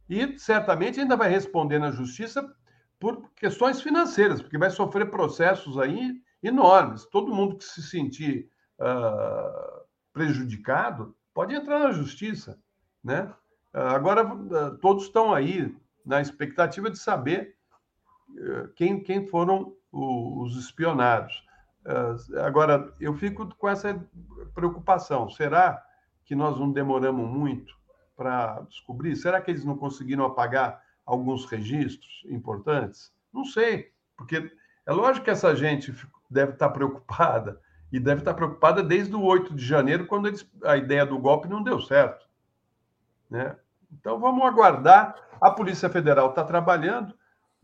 E certamente ainda vai responder na justiça por questões financeiras, porque vai sofrer processos aí enormes. Todo mundo que se sentir uh, prejudicado pode entrar na justiça, né? Uh, agora uh, todos estão aí na expectativa de saber quem, quem foram os espionados. Ah, agora, eu fico com essa preocupação. Será que nós não demoramos muito para descobrir? Será que eles não conseguiram apagar alguns registros importantes? Não sei, porque é lógico que essa gente deve estar preocupada, e deve estar preocupada desde o 8 de janeiro, quando eles, a ideia do golpe não deu certo. Né? Então, vamos aguardar. A Polícia Federal está trabalhando,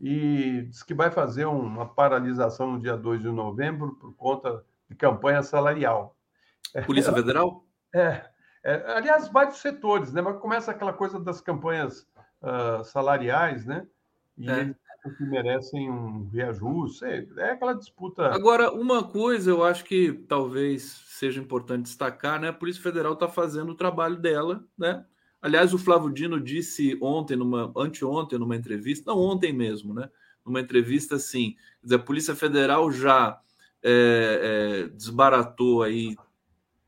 e diz que vai fazer uma paralisação no dia 2 de novembro por conta de campanha salarial. Polícia Federal? É, é aliás, vários setores, né? Mas começa aquela coisa das campanhas uh, salariais, né? E é. eles que merecem um reajuste, é, é aquela disputa. Agora, uma coisa eu acho que talvez seja importante destacar, né? A Polícia Federal está fazendo o trabalho dela, né? Aliás, o Flávio Dino disse ontem, numa, anteontem, numa entrevista, não ontem mesmo, né? Numa entrevista assim, a Polícia Federal já é, é, desbaratou aí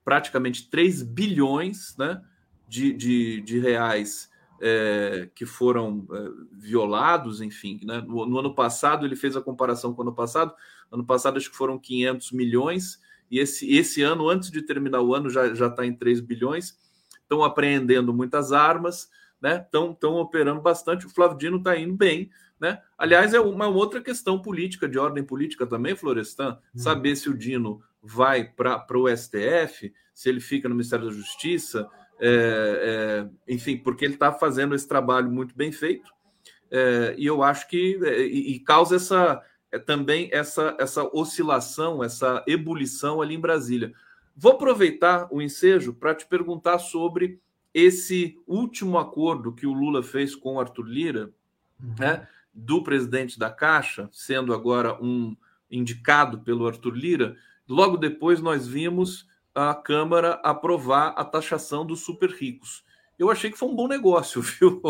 praticamente 3 bilhões né, de, de, de reais é, que foram é, violados, enfim. Né? No, no, ano passado, ele fez a comparação com o ano passado. Ano passado, acho que foram 500 milhões, e esse, esse ano, antes de terminar o ano, já está em 3 bilhões estão apreendendo muitas armas, né? Estão operando bastante. O Flávio Dino está indo bem, né? Aliás, é uma outra questão política, de ordem política também, Florestan, hum. saber se o Dino vai para o STF, se ele fica no Ministério da Justiça, é, é, enfim, porque ele está fazendo esse trabalho muito bem feito, é, e eu acho que é, e, e causa essa é, também essa, essa oscilação, essa ebulição ali em Brasília. Vou aproveitar o ensejo para te perguntar sobre esse último acordo que o Lula fez com o Arthur Lira, uhum. né, do presidente da Caixa, sendo agora um indicado pelo Arthur Lira. Logo depois, nós vimos a Câmara aprovar a taxação dos super ricos. Eu achei que foi um bom negócio, viu,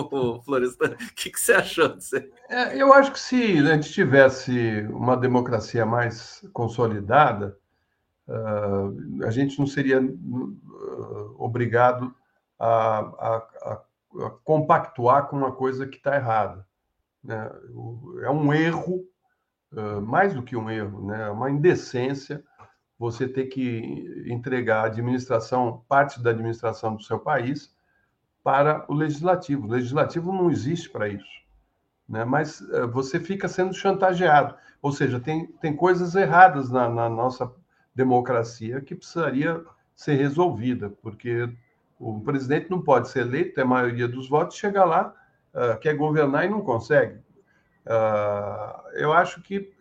Florestan? O que, que você achou disso? É, eu acho que se a gente tivesse uma democracia mais consolidada, uh, a gente não seria uh, obrigado a, a, a, compactuar com uma coisa que está errada. Né? É um erro, uh, mais do que um erro, né? É uma indecência você ter que entregar a administração, parte da administração do seu país, para o legislativo. O legislativo não existe para isso. Né? Mas você fica sendo chantageado. Ou seja, tem, tem coisas erradas na, na nossa democracia que precisaria ser resolvida, porque o presidente não pode ser eleito, tem a maioria dos votos, chega lá, uh, quer governar e não consegue. Uh, eu acho que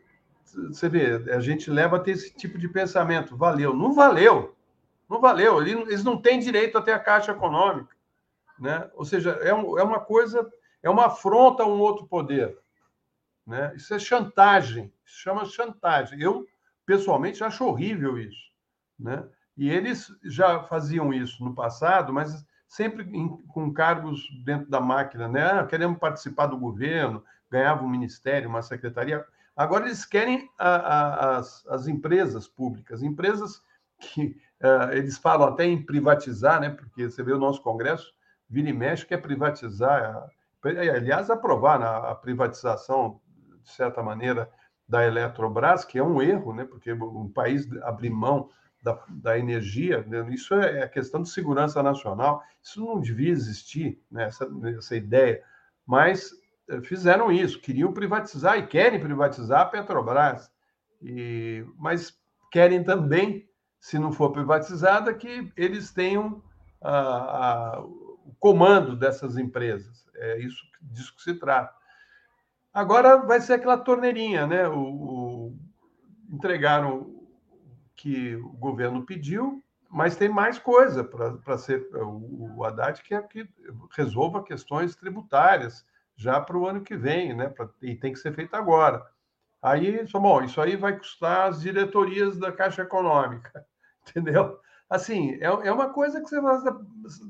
você vê, a gente leva a ter esse tipo de pensamento. Valeu. Não valeu. Não valeu. Eles não têm direito a ter a Caixa Econômica. Né? Ou seja, é, um, é uma coisa, é uma afronta a um outro poder. Né? Isso é chantagem. Isso chama chantagem. Eu, pessoalmente, acho horrível isso. Né? E eles já faziam isso no passado, mas sempre em, com cargos dentro da máquina. Né? Ah, queremos participar do governo, ganhava um ministério, uma secretaria. Agora eles querem a, a, as, as empresas públicas, empresas que uh, eles falam até em privatizar, né? Porque você vê o nosso Congresso, vira e mexe, quer privatizar, aliás, aprovar a privatização, de certa maneira, da Eletrobras, que é um erro, né? Porque um país abrir mão da, da energia, né? isso é, é a questão de segurança nacional, isso não devia existir, né? essa, essa ideia, mas eh, fizeram isso, queriam privatizar e querem privatizar a Petrobras, e, mas querem também, se não for privatizada, que eles tenham a, a, o comando dessas empresas. É isso disso que se trata. Agora vai ser aquela torneirinha, né? O, o, entregaram o que o governo pediu, mas tem mais coisa para ser o, o Haddad que é que resolva questões tributárias já para o ano que vem, né? Pra, e tem que ser feito agora. Aí, bom, isso aí vai custar as diretorias da Caixa Econômica, entendeu? Assim, é, é uma coisa que você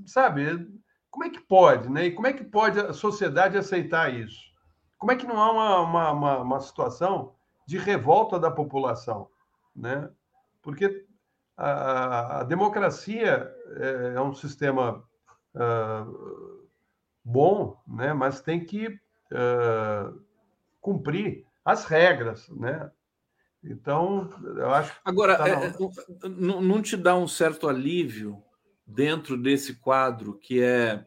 sabe, como é que pode, né? E como é que pode a sociedade aceitar isso? Como é que não há uma, uma, uma, uma situação de revolta da população, né? Porque a, a democracia é, é um sistema uh, bom, né? mas tem que uh, cumprir as regras, né? Então, eu acho. Agora, tá é, é não te dá um certo alívio dentro desse quadro que é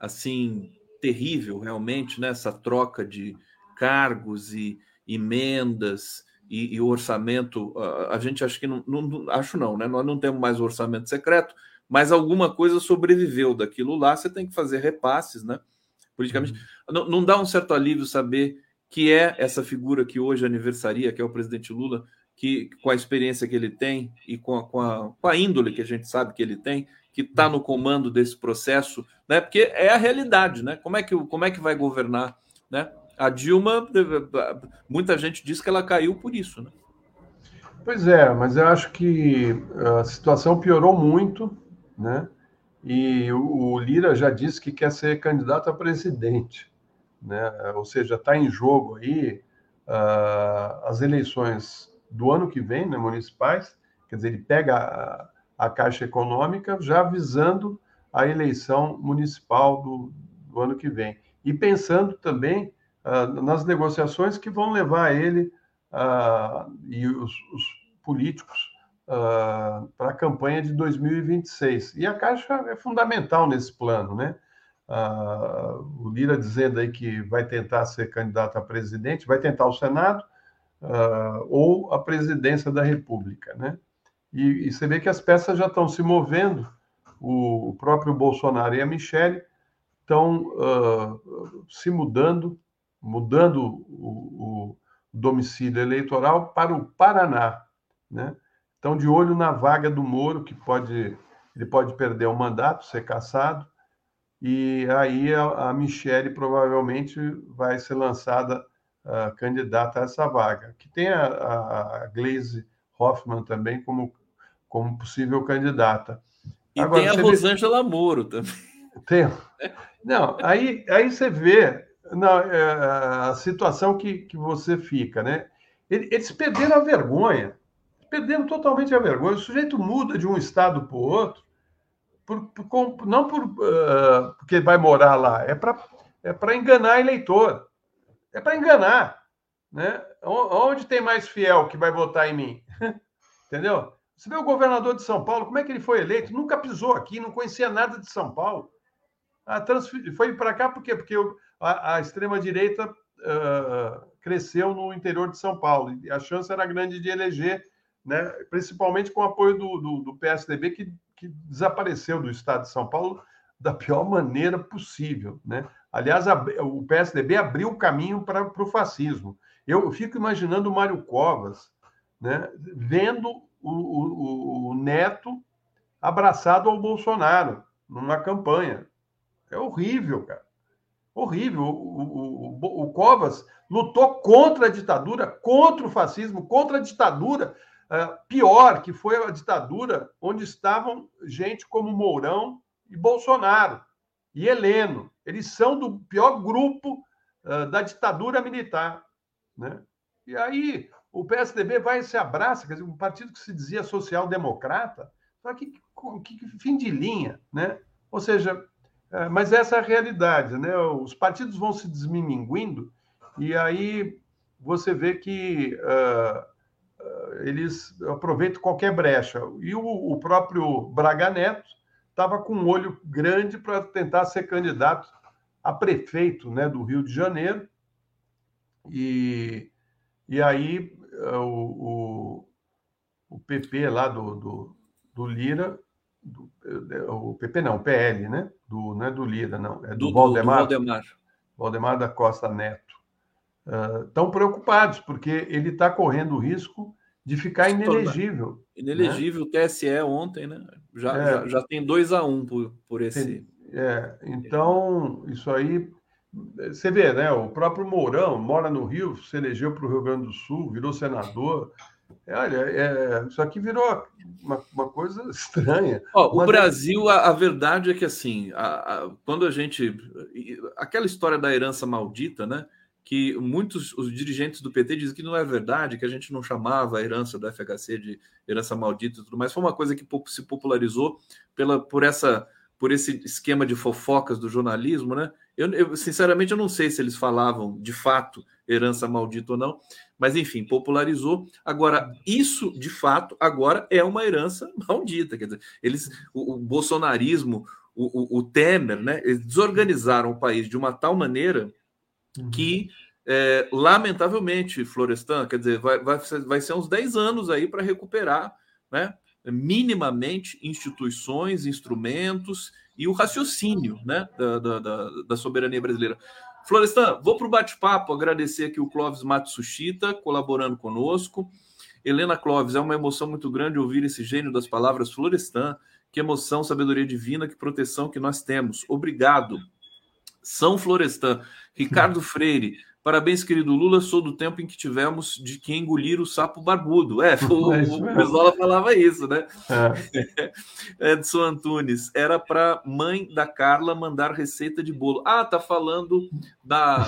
assim terrível, realmente, nessa né? troca de cargos e emendas e, e orçamento. A gente acha que não, não, acho não, né? Nós não temos mais orçamento secreto, mas alguma coisa sobreviveu daquilo lá, você tem que fazer repasses, né? Politicamente. Uhum. Não, não, dá um certo alívio saber que é essa figura que hoje aniversaria, que é o presidente Lula, que com a experiência que ele tem e com a, com a, com a índole que a gente sabe que ele tem, que está no comando desse processo, né? Porque é a realidade, né? Como é que, como é que vai governar, né? A Dilma, muita gente diz que ela caiu por isso, né? Pois é, mas eu acho que a situação piorou muito, né? E o Lira já disse que quer ser candidato a presidente, né? Ou seja, está em jogo aí uh, as eleições do ano que vem, né, municipais. Quer dizer, ele pega a, Caixa Econômica já visando a eleição municipal do, do ano que vem e pensando também uh, nas negociações que vão levar ele uh, e os, os políticos uh, para a campanha de 2026. E a Caixa é fundamental nesse plano, né? O Lira dizendo aí que vai tentar ser candidato a presidente, vai tentar o Senado ou a presidência da República, né? E, e, você vê que as peças já estão se movendo. O, o próprio Bolsonaro e a Michelle estão uh, se mudando, mudando o, o domicílio eleitoral para o Paraná, né? Estão de olho na vaga do Moro, que pode ele pode perder o mandato, ser cassado, e aí a, a Michele provavelmente vai ser lançada uh, candidata a essa vaga. Que tem a, a, a Glaze Hoffman também como, como possível candidata. E Agora, tem a Rosângela vê... Moro também. Tem. Não, aí, aí você vê é, a situação que, que você fica, né? Eles perderam a vergonha perdendo totalmente a vergonha. O sujeito muda de um estado para o outro, por, por, não por, uh, porque vai morar lá, é para é enganar eleitor. É para enganar. Né? Onde tem mais fiel que vai votar em mim? Entendeu? Você vê o governador de São Paulo, como é que ele foi eleito? Nunca pisou aqui, não conhecia nada de São Paulo. Transfer... Foi para cá por quê? Porque a, a extrema-direita uh, cresceu no interior de São Paulo e a chance era grande de eleger, né? principalmente com o apoio do, do, do PSDB, que, que desapareceu do estado de São Paulo da pior maneira possível. Né? Aliás, a, o PSDB abriu o caminho para o fascismo. Eu fico imaginando o Mário Covas né, vendo o, o, o, Neto abraçado ao Bolsonaro numa campanha. É horrível, cara. Horrível. O, o, o Covas lutou contra a ditadura, contra o fascismo, contra a ditadura uh, pior, que foi a ditadura onde estavam gente como Mourão e Bolsonaro e Heleno. Eles são do pior grupo uh, da ditadura militar. Né? E aí o PSDB vai e se abraça, quer dizer, um partido que se dizia social-democrata, só que, que, que, fim de linha, né? Ou seja, é, mas essa é a realidade, né? Os partidos vão se desmiminguindo e aí você vê que uh, eles aproveitam qualquer brecha. E o, o próprio Braga Neto estava com um olho grande para tentar ser candidato a prefeito né, do Rio de Janeiro. E, e aí o, o, o PP lá do, do, do Lira, do, é, o PP não, o PL, né? Do, não é do Lira, não, é do, do Valdemar, do Valdemar. Valdemar da Costa Neto. Estão uh, preocupados, porque ele está correndo o risco de ficar inelegível. Inelegível, né? o TSE ontem, né? Já, é, já, já, tem 2 a 1 um por, por esse. É, então, isso aí você vê, né? O próprio Mourão mora no Rio, se elegeu para o Rio Grande do Sul, virou senador. É, olha, é, isso aqui virou uma, uma coisa estranha. Ó, o Brasil, a, a, verdade é que assim, a, a, quando a gente. Aquela história da herança maldita, né? Que muitos os dirigentes do PT dizem que não é verdade, que a gente não chamava a herança do FHC de herança maldita e tudo mais. Foi uma coisa que se popularizou pela, por, essa, por esse esquema de fofocas do jornalismo, né? Eu, eu, sinceramente, eu não sei se eles falavam de fato herança maldita ou não, mas enfim, popularizou. Agora, isso de fato agora é uma herança maldita. Quer dizer, eles, o, o bolsonarismo, o, o, o, Temer, né? Eles desorganizaram o país de uma tal maneira uhum. que, é, lamentavelmente, Florestan, quer dizer, vai, vai, vai ser uns 10 anos aí para recuperar, né? Minimamente instituições, instrumentos e o raciocínio né, da, da, da soberania brasileira. Florestan, vou para o bate-papo, agradecer aqui o Clóvis Matsushita, colaborando conosco. Helena Clóvis, é uma emoção muito grande ouvir esse gênio das palavras Florestan. Que emoção, sabedoria divina, que proteção que nós temos. Obrigado. São Florestan. Ricardo Freire, Parabéns, querido Lula. Sou do tempo em que tivemos de que engolir o sapo barbudo. É, o, é o Brizola falava isso, né? É. Edson Antunes. Era para mãe da Carla mandar receita de bolo. Ah, tá falando da.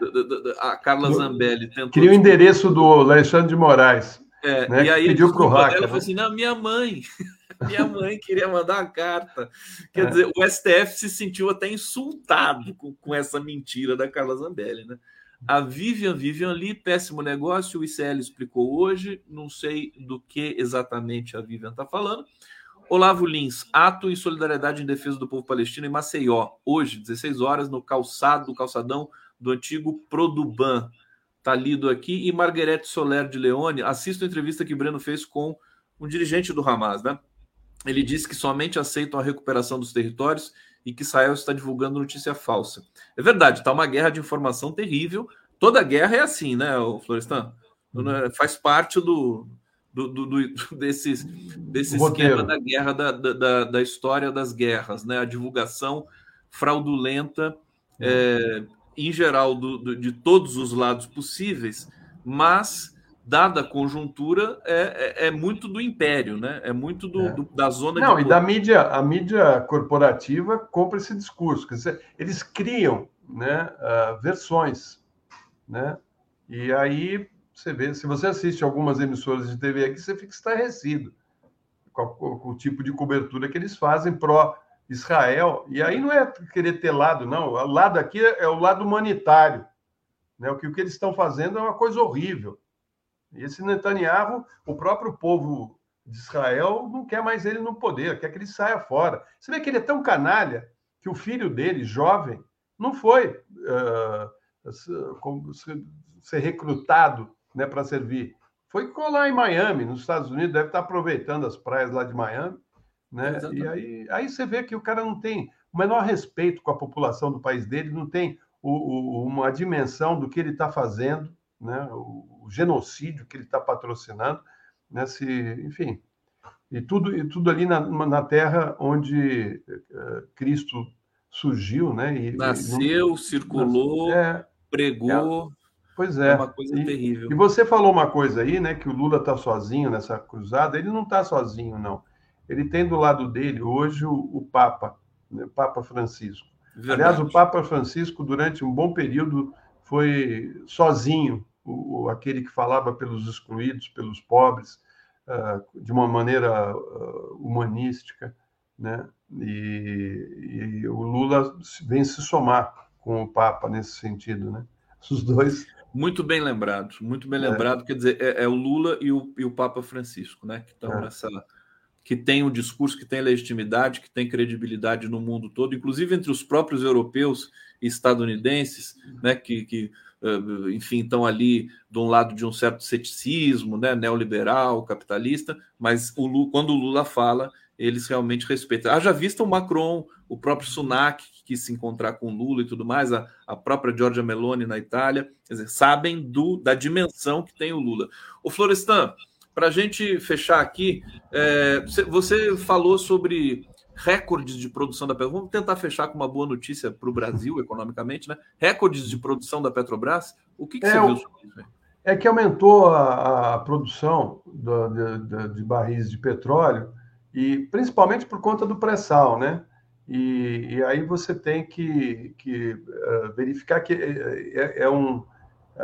da, da, da a Carla Zambelli. Tentou... Queria o endereço do Alexandre de Moraes. É, né, e aí pediu para o hacker. Ela né? falou assim: não, minha mãe. Minha mãe queria mandar uma carta. Quer é. dizer, o STF se sentiu até insultado com, com essa mentira da Carla Zambelli, né? A Vivian, Vivian ali, péssimo negócio, o ICL explicou hoje, não sei do que exatamente a Vivian está falando. Olavo Lins, ato em solidariedade em defesa do povo palestino em Maceió, hoje, 16 horas, no calçado, do calçadão do antigo Produban. Está lido aqui. E Marguerite Soler de Leone, assista a entrevista que Breno fez com um dirigente do Hamas, né? Ele disse que somente aceitam a recuperação dos territórios e que Israel está divulgando notícia falsa. É verdade, está uma guerra de informação terrível. Toda guerra é assim, né, Florestan? Uhum. Faz parte do, do, do, do desse, desse esquema da guerra, da, da, da, história das guerras, né? A divulgação fraudulenta, é, em geral, do, do, de todos os lados possíveis, mas dada a conjuntura, é, é, é, muito do império, né? É muito do, é. do da zona Não, de... e da mídia, a mídia corporativa compra esse discurso. Quer dizer, eles criam né, uh, versões, né? E aí você vê, se você assiste algumas emissoras de TV aqui, você fica estarrecido com, com, com o tipo de cobertura que eles fazem pró Israel. E aí não é querer ter lado, não. O lado aqui é o lado humanitário. Né? O que, o que eles estão fazendo é uma coisa horrível. Esse Netanyahu, o próprio povo de Israel não quer mais ele no poder, quer que ele saia fora. Você vê que ele é tão canalha que o filho dele, jovem, não foi uh, ser recrutado né, para servir. Foi lá em Miami, nos Estados Unidos, deve estar aproveitando as praias lá de Miami. Né? E aí, aí você vê que o cara não tem o menor respeito com a população do país dele, não tem o, o, uma dimensão do que ele está fazendo, né? o, o, genocídio que ele está patrocinando, né? Se, enfim, e tudo, e tudo ali na, na terra onde uh, Cristo surgiu, né? E, Nasceu, e, circulou, é, pregou. É, pois é. é uma coisa e, terrível. E você falou uma coisa aí, né? Que o Lula está sozinho nessa cruzada. Ele não está sozinho, não. Ele tem do lado dele hoje o, o Papa, né, Papa Francisco. Verdade. Aliás, o Papa Francisco, durante um bom período, foi sozinho, o, aquele que falava pelos excluídos, pelos pobres, uh, de uma maneira uh, humanística, né? E, e, o Lula vem se somar com o Papa nesse sentido, né? Os dois. Muito bem lembrado, muito bem é. lembrado. Quer dizer, é, é, o Lula e o, e o Papa Francisco, né? Que estão é. nessa. Que tem um discurso que tem legitimidade, que tem credibilidade no mundo todo, inclusive entre os próprios europeus e estadunidenses, né? Que, que enfim, estão ali de um lado de um certo ceticismo, né, neoliberal, capitalista, mas o Lula, quando o Lula fala, eles realmente respeitam. Haja vista o Macron, o próprio Sunak, que quis se encontrar com Lula e tudo mais, a, a própria Giorgia Meloni na Itália, dizer, sabem do, da dimensão que tem o Lula. O Florestan, para a gente fechar aqui, é, você falou sobre recordes de produção da Petrobras. Vamos tentar fechar com uma boa notícia para o Brasil, economicamente, né? Recordes de produção da Petrobras. O que, que é, você viu sobre isso? É que aumentou a, a produção do, de, de, de barris de petróleo e principalmente por conta do pré-sal, né? E, e, aí você tem que, que uh, verificar que é, é, é um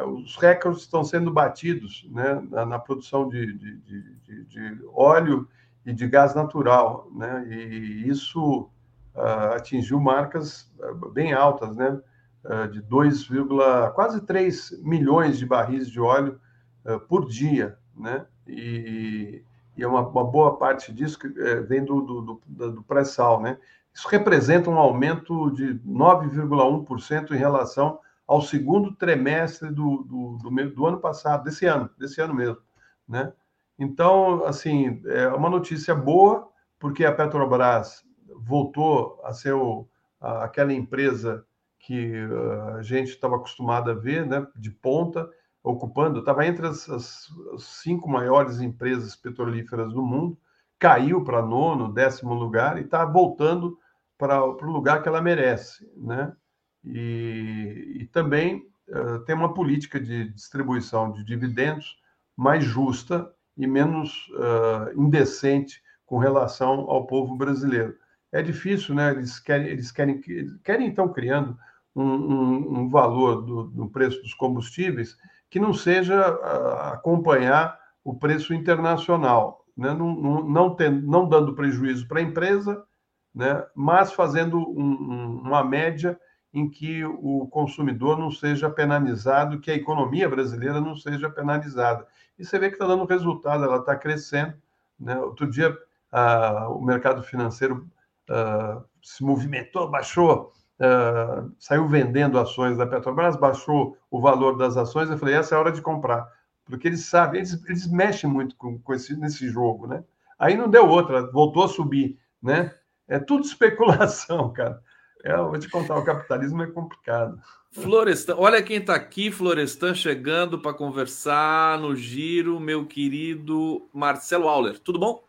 os recordes estão sendo batidos né, na, na produção de, de, de, de, óleo e de gás natural, né? E isso uh, atingiu marcas bem altas, né? Uh, de 2, quase 3 milhões de barris de óleo por dia, né? E, e é uma, uma boa parte disso que é, vem do, do, do, do pré-sal, né? Isso representa um aumento de 9,1% em relação ao segundo trimestre do, do, do, do, ano passado, desse ano, desse ano mesmo, né? Então, assim, é uma notícia boa, porque a Petrobras voltou a ser o, a, aquela empresa que uh, a gente estava acostumado a ver, né, de ponta, ocupando, estava entre as, as, as, cinco maiores empresas petrolíferas do mundo, caiu para nono, décimo lugar e está voltando para o lugar que ela merece, né? E, e também uh, tem uma política de distribuição de dividendos mais justa e menos uh, indecente com relação ao povo brasileiro. É difícil, né? Eles querem, eles querem, querem então criando um, um, um valor do, do preço dos combustíveis que não seja uh, acompanhar o preço internacional, né? não, não, não, tendo, não dando prejuízo para a empresa, né? mas fazendo um, um, uma média em que o consumidor não seja penalizado, que a economia brasileira não seja penalizada. E você vê que está dando resultado, ela está crescendo. Né? Outro dia, uh, o mercado financeiro uh, se movimentou, baixou uh, saiu vendendo ações da Petrobras, baixou o valor das ações, eu falei, essa é a hora de comprar. Porque eles sabem, eles, eles mexem muito com, com esse, nesse jogo, né? Aí não deu outra, voltou a subir, né? É tudo especulação, cara. É, eu vou te contar, o capitalismo é complicado. Florestan, olha quem está aqui, Florestan, chegando para conversar no giro, meu querido Marcelo Auler. Tudo bom?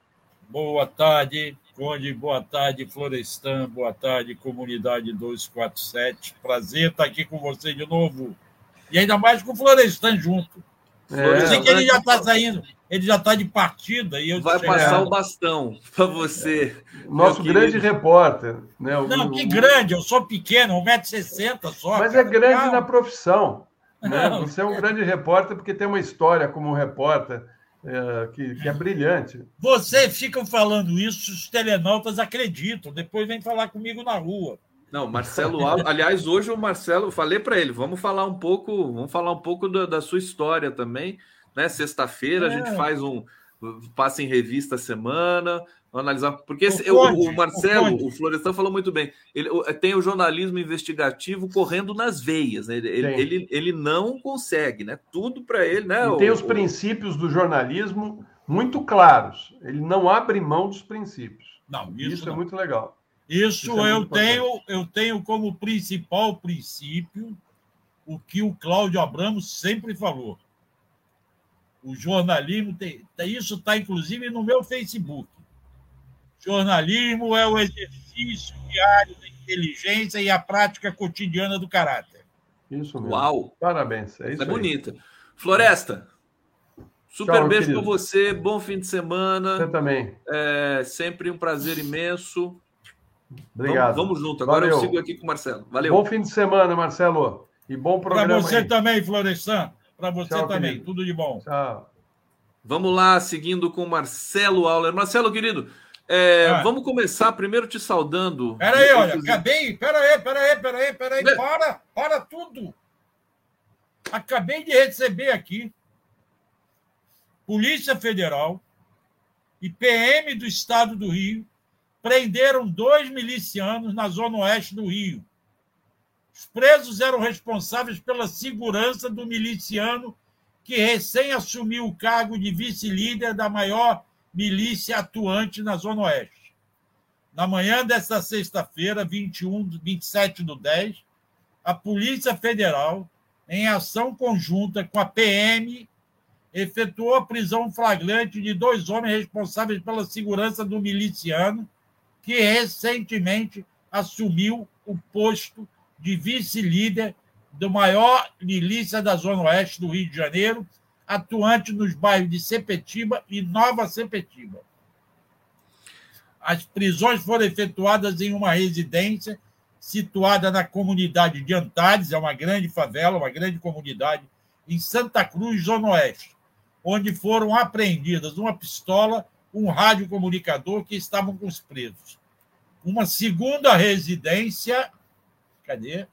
Boa tarde, Conde, boa tarde, Florestan, boa tarde, comunidade 247. Prazer estar aqui com você de novo. E ainda mais com o Florestan junto. É, eu sei que ele já está saindo, ele já está de partida. E eu vai passar o bastão para você. Nosso grande repórter. Né? Não, o, que grande, eu sou pequeno, 1,60m só. Mas é grande na profissão. Né? Você é um grande repórter porque tem uma história como repórter é, que, que, é brilhante. Você fica falando isso, os telenautas acreditam, depois vem falar comigo na rua. Não, Marcelo aliás, hoje o Marcelo, falei para ele, vamos falar um pouco, vamos falar um pouco da, da sua história também, né? Sexta-feira é. a gente é. faz um passa em revista a semana, analisar. Porque esse, o, Conde, o, Marcelo, o, o Florestan falou muito bem. Ele tem o jornalismo investigativo correndo nas veias. Né? Ele, ele, ele, não consegue, né? Tudo para ele, né? E tem os princípios do jornalismo muito claros. Ele não abre mão dos princípios. Não, isso, isso é não. é muito legal. Isso, isso é eu tenho, eu tenho como principal princípio o que o Cláudio Abramos sempre falou. O jornalismo tem, isso está inclusive no meu Facebook. Jornalismo é o exercício diário da inteligência e a prática cotidiana do caráter. Isso mesmo. Uau! Parabéns. É, isso é bonita. Floresta, super Tchau, beijo para você. Bom fim de semana. Você também. É sempre um prazer imenso. Obrigado. Vamos, vamos junto. Agora Valeu. eu sigo aqui com o Marcelo. Valeu. Bom fim de semana, Marcelo. E bom programa. Para você aí. também, Florestan. Para você Tchau, também. Querido. Tudo de bom. Tchau. Vamos lá, seguindo com Marcelo Auler. Marcelo, querido, é, ah. Vamos começar primeiro te saudando. Peraí, olha, acabei. Peraí, peraí, peraí, peraí. É. Para, para tudo. Acabei de receber aqui Polícia Federal e PM do Estado do Rio prenderam dois milicianos na zona oeste do Rio. Os presos eram responsáveis pela segurança do miliciano que recém assumiu o cargo de vice-líder da maior milícia atuante na Zona Oeste. Na manhã desta sexta-feira, 21, 27 do 10, a Polícia Federal, em ação conjunta com a PM, efetuou a prisão flagrante de dois homens responsáveis pela segurança do miliciano, que recentemente assumiu o posto de vice-líder do maior milícia da Zona Oeste do Rio de Janeiro, atuante nos bairros de Sepetiba e Nova Sepetiba. As prisões foram efetuadas em uma residência situada na comunidade de Antares, é uma grande favela, uma grande comunidade, em Santa Cruz, Zona Oeste, onde foram apreendidas uma pistola, um radiocomunicador que estavam com os presos. Uma segunda residência. Cadê?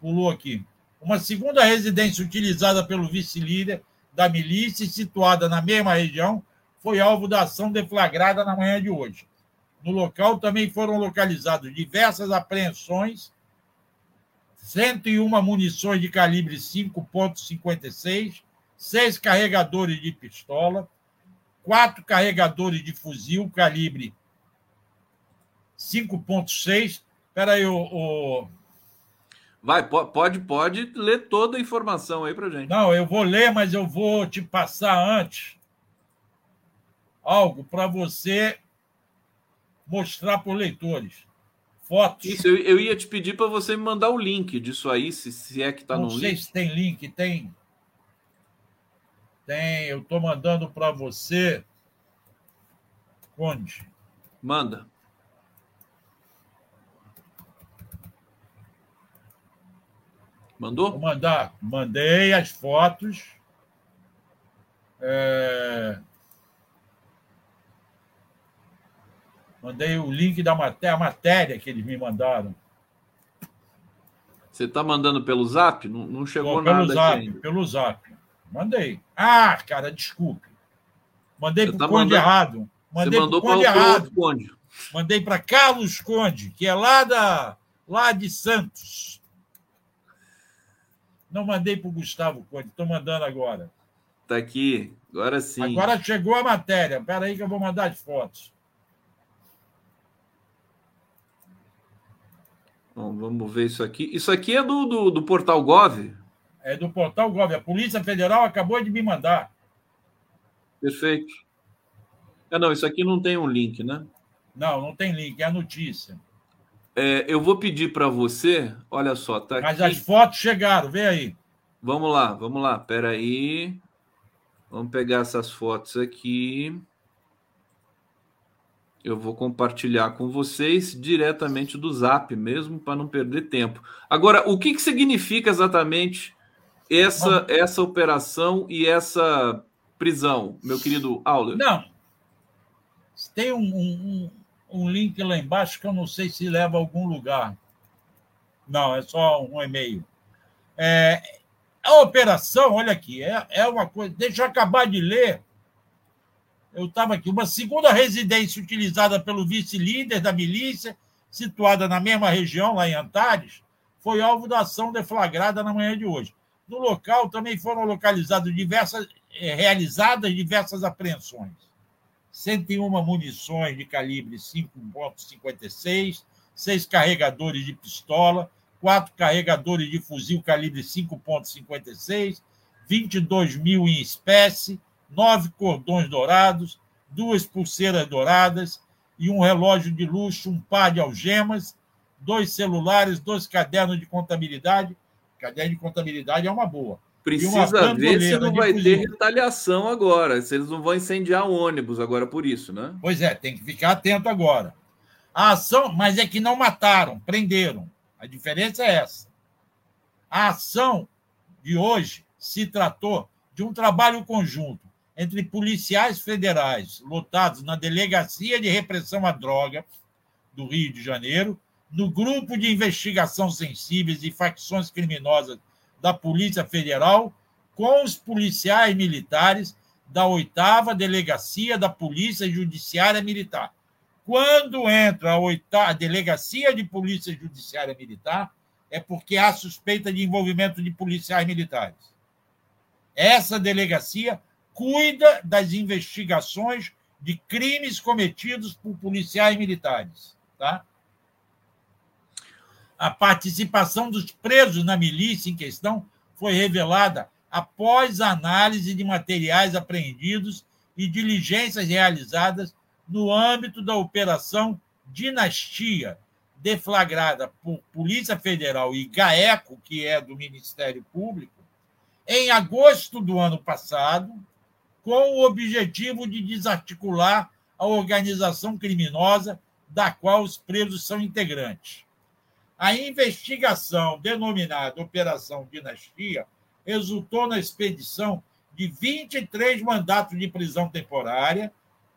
Pulou aqui. Uma segunda residência utilizada pelo vice-líder da milícia, situada na mesma região, foi alvo da ação deflagrada na manhã de hoje. No local também foram localizadas diversas apreensões, 101 munições de calibre 5.56, seis carregadores de pistola, quatro carregadores de fuzil calibre 5.6. Espera aí, o, o Vai, pode, pode ler toda a informação aí para gente. Não, eu vou ler, mas eu vou te passar antes algo para você mostrar para os leitores. Fotos. Isso, eu, eu ia te pedir para você me mandar o link disso aí, se, se é que está no link. Não sei se tem link, tem. Tem, eu estou mandando para você. Conde. Manda. Mandou? Vou mandar. Mandei as fotos. É... Mandei o link da matéria, a matéria que eles me mandaram. Você está mandando pelo zap? Não, não chegou Pô, pelo nada zap. Pelo zap. Mandei. Ah, cara, desculpe. Mandei para o tá Conde mandando... errado. Mandei Você mandou para o errado. Conde. Mandei para Carlos Conde, que é lá, da, lá de Santos. Não mandei para o Gustavo Conde, estou mandando agora. Está aqui, agora sim. Agora chegou a matéria. Espera aí que eu vou mandar as fotos. Bom, vamos ver isso aqui. Isso aqui é do, do, do Portal Gov? É do Portal Gov. A Polícia Federal acabou de me mandar. Perfeito. Ah, não, isso aqui não tem um link, né? Não, não tem link, é a notícia. É, eu vou pedir para você, olha só, tá Mas aqui. as fotos chegaram, vê aí. Vamos lá, vamos lá, espera aí. Vamos pegar essas fotos aqui. Eu vou compartilhar com vocês diretamente do Zap mesmo, para não perder tempo. Agora, o que, que significa exatamente essa, essa operação e essa prisão, meu querido Auler? Não. Tem um, um, um link lá embaixo que eu não sei se leva a algum lugar. Não, é só um e-mail. É, a operação, olha aqui, é, é uma coisa. Deixa eu acabar de ler eu estava aqui, uma segunda residência utilizada pelo vice-líder da milícia, situada na mesma região, lá em Antares, foi alvo da ação deflagrada na manhã de hoje. No local também foram localizadas diversas, eh, realizadas diversas apreensões. 101 munições de calibre 5.56, seis carregadores de pistola, quatro carregadores de fuzil calibre 5.56, 22 mil em espécie, nove cordões dourados, duas pulseiras douradas e um relógio de luxo, um par de algemas, dois celulares, dois cadernos de contabilidade. Caderno de contabilidade é uma boa. Precisa ver se não vai ter retaliação agora, se eles não vão incendiar o ônibus agora por isso, né? Pois é, tem que ficar atento agora. A ação, mas é que não mataram, prenderam. A diferença é essa. A ação de hoje se tratou de um trabalho conjunto entre policiais federais lotados na Delegacia de Repressão à Droga do Rio de Janeiro, no Grupo de Investigação Sensíveis e Facções Criminosas da Polícia Federal, com os policiais militares da oitava Delegacia da Polícia Judiciária Militar. Quando entra a oitava Delegacia de Polícia Judiciária Militar, é porque há suspeita de envolvimento de policiais militares. Essa delegacia cuida das investigações de crimes cometidos por policiais militares. Tá? A participação dos presos na milícia em questão foi revelada após análise de materiais apreendidos e diligências realizadas no âmbito da Operação Dinastia, deflagrada por Polícia Federal e GAECO, que é do Ministério Público, em agosto do ano passado, com o objetivo de desarticular a organização criminosa da qual os presos são integrantes. A investigação, denominada Operação Dinastia, resultou na expedição de 23 mandatos de prisão temporária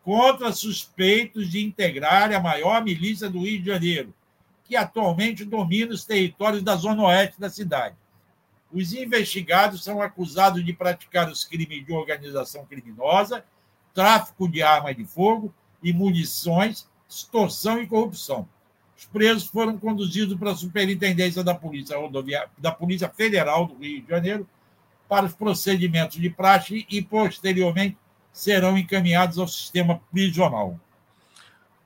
contra suspeitos de integrar a maior milícia do Rio de Janeiro, que atualmente domina os territórios da zona oeste da cidade. Os investigados são acusados de praticar os crimes de organização criminosa, tráfico de armas de fogo e munições, extorsão e corrupção. Os presos foram conduzidos para a Superintendência da Polícia Rodoviária, da Polícia Federal do Rio de Janeiro para os procedimentos de praxe e posteriormente serão encaminhados ao sistema prisional.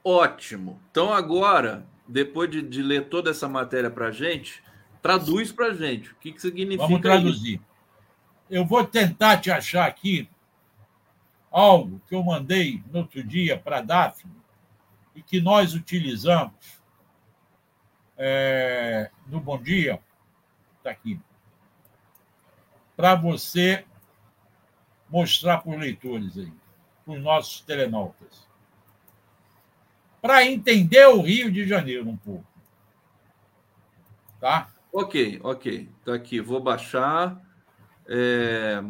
Ótimo. Então agora, depois de, de ler toda essa matéria para a gente, Traduz para gente. O que, que significa Vamos traduzir. Isso? Eu vou tentar te achar aqui algo que eu mandei no outro dia para a Daphne e que nós utilizamos é, no Bom Dia. Está aqui. Para você mostrar para os leitores aí, para os nossos telenautas. Para entender o Rio de Janeiro um pouco. Tá? Ok, ok. Tá aqui, vou baixar. É...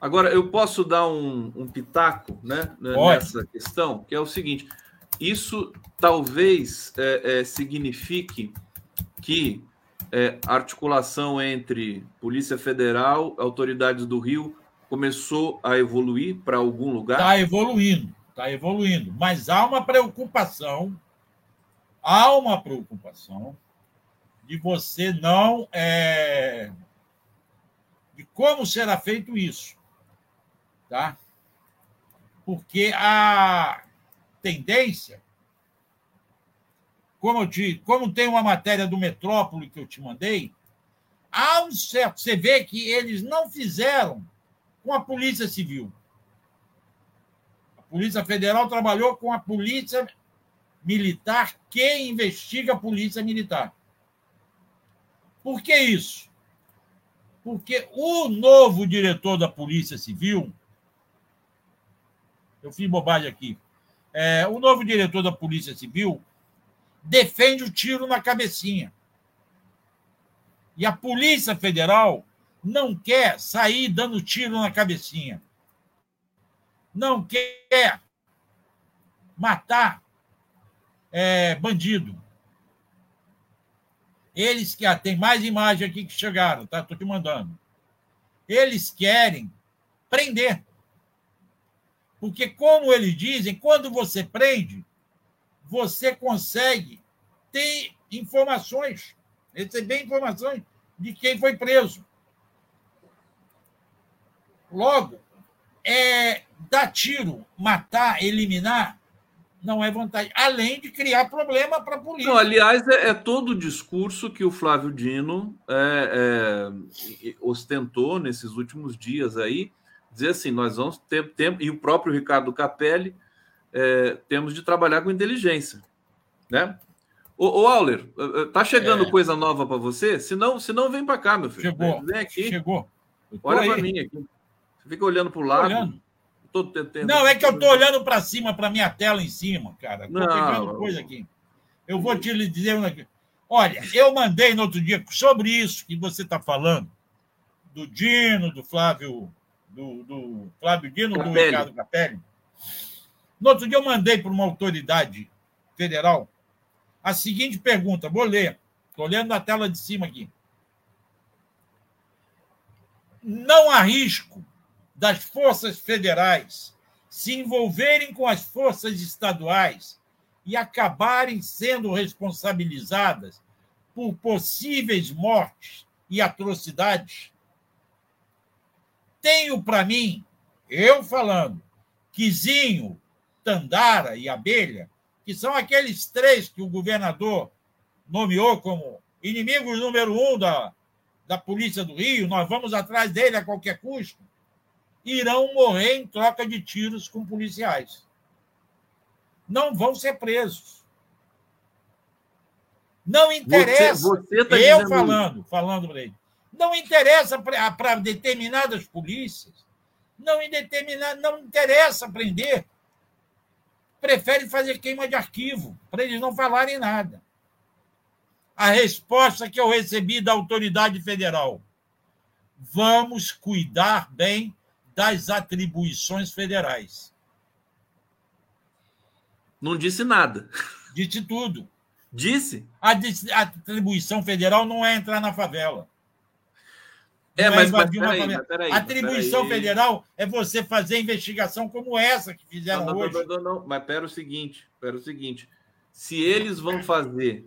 Agora, eu posso dar um, um pitaco né, né nessa questão, que é o seguinte: isso talvez é, é, signifique que é, a articulação entre Polícia Federal, autoridades do Rio, começou a evoluir para algum lugar? Está evoluindo, está evoluindo. Mas há uma preocupação, há uma preocupação de você não. É, de como será feito isso. Tá? Porque a tendência. Como, eu te, como tem uma matéria do Metrópole que eu te mandei, há um certo. Você vê que eles não fizeram com a Polícia Civil. A Polícia Federal trabalhou com a Polícia Militar que investiga a Polícia Militar. Por que isso? Porque o novo diretor da Polícia Civil. Eu fiz bobagem aqui. É, o novo diretor da Polícia Civil defende o tiro na cabecinha. E a Polícia Federal não quer sair dando tiro na cabecinha. Não quer matar é, bandido. Eles que ah, tem mais imagem aqui que chegaram, tá? Estou te mandando. Eles querem prender. Porque, como eles dizem, quando você prende, você consegue ter informações, receber informações de quem foi preso. Logo, é, dar tiro, matar, eliminar, não é vantagem. Além de criar problema para a polícia. Não, aliás, é, é, todo o discurso que o Flávio Dino é, é, ostentou nesses últimos dias aí, dizer assim, nós vamos ter tempo, e o próprio Ricardo Capelli, é, temos de trabalhar com inteligência, né? Ô, ô Auler, eh, eh, tá chegando é. coisa nova para você? Se não, se não vem para cá, meu filho. Chegou. Vem aqui. Chegou. Olha para mim aqui. Você fica olhando para o lado. Olhando. Não, é que eu estou olhando para cima, para minha tela em cima, cara. Estou pegando coisa aqui. Eu vou te dizer uma. Olha, eu mandei no outro dia sobre isso que você está falando, do Dino, do Flávio, do, do Flávio Dino, Capelli. do Ricardo Capelli. No outro dia eu mandei para uma autoridade federal a seguinte pergunta, vou ler. Estou olhando na tela de cima aqui. Não há risco das forças federais se envolverem com as forças estaduais e acabarem sendo responsabilizadas por possíveis mortes e atrocidades? Tenho para mim, eu falando, Quizinho, Tandara e Abelha, que são aqueles três que o governador nomeou como inimigos número um da, da Polícia do Rio, nós vamos atrás dele a qualquer custo irão morrer em troca de tiros com policiais. Não vão ser presos. Não interessa. Você, você tá eu falando, falando para ele. Não interessa para determinadas polícias. Não, determinado, não interessa prender. Prefere fazer queima de arquivo, para eles não falarem nada. A resposta que eu recebi da autoridade federal: vamos cuidar bem das atribuições federais. Não disse nada. Disse tudo. Disse? A, atribuição federal não é entrar na favela. É, mas, é mas peraí, mas peraí, atribuição peraí. federal é você fazer investigação como essa que fizeram não, não, hoje. Não, não, não, mas pera o seguinte, pera o seguinte. Se eles vão fazer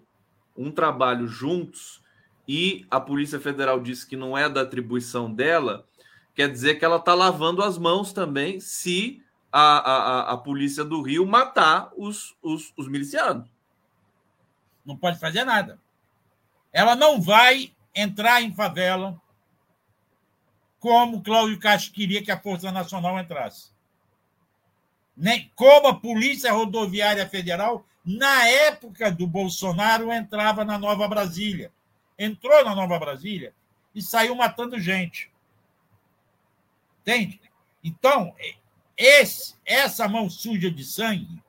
um trabalho juntos e a Polícia Federal disse que não é da atribuição dela, quer dizer que ela está lavando as mãos também se a, a, a polícia do Rio matar os, os, os milicianos. Não pode fazer nada. Ela não vai entrar em favela como Cláudio Castro queria que a Força Nacional entrasse. Nem como a Polícia Rodoviária Federal, na época do Bolsonaro, entrava na Nova Brasília. Entrou na Nova Brasília e saiu matando gente. Entende? Então, esse, essa mão suja de sangue,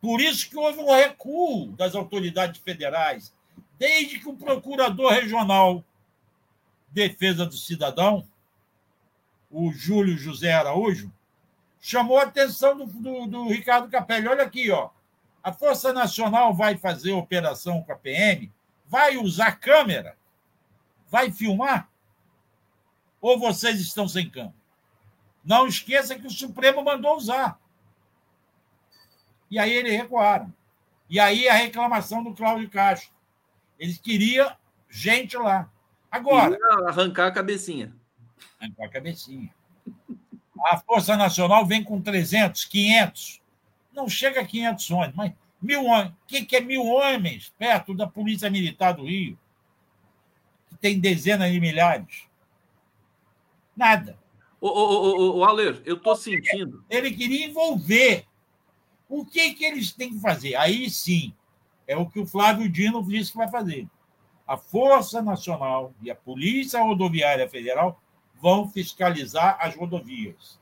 por isso que houve um recuo das autoridades federais, desde que o procurador regional defesa do cidadão, o Júlio José Araújo, chamou a atenção do, do, do Ricardo Capelli. Olha aqui, ó. A Força Nacional vai fazer operação com a PM, vai usar câmera, vai filmar. Ou vocês estão sem campo? Não esqueça que o Supremo mandou usar. E aí eles recuaram. E aí a reclamação do Cláudio Castro. Eles queriam gente lá. Agora. Arrancar a cabecinha. Arrancar a cabecinha. A Força Nacional vem com 300, 500. Não chega a 500 homens, mas mil homens. O que, que é mil homens perto da Polícia Militar do Rio? Que tem dezenas de milhares. Nada. Ô, ô, ô, ô, Aler, eu estou sentindo. Ele queria envolver. O que, que eles têm que fazer? Aí sim, é o que o Flávio Dino disse que vai fazer. A Força Nacional e a Polícia Rodoviária Federal vão fiscalizar as rodovias.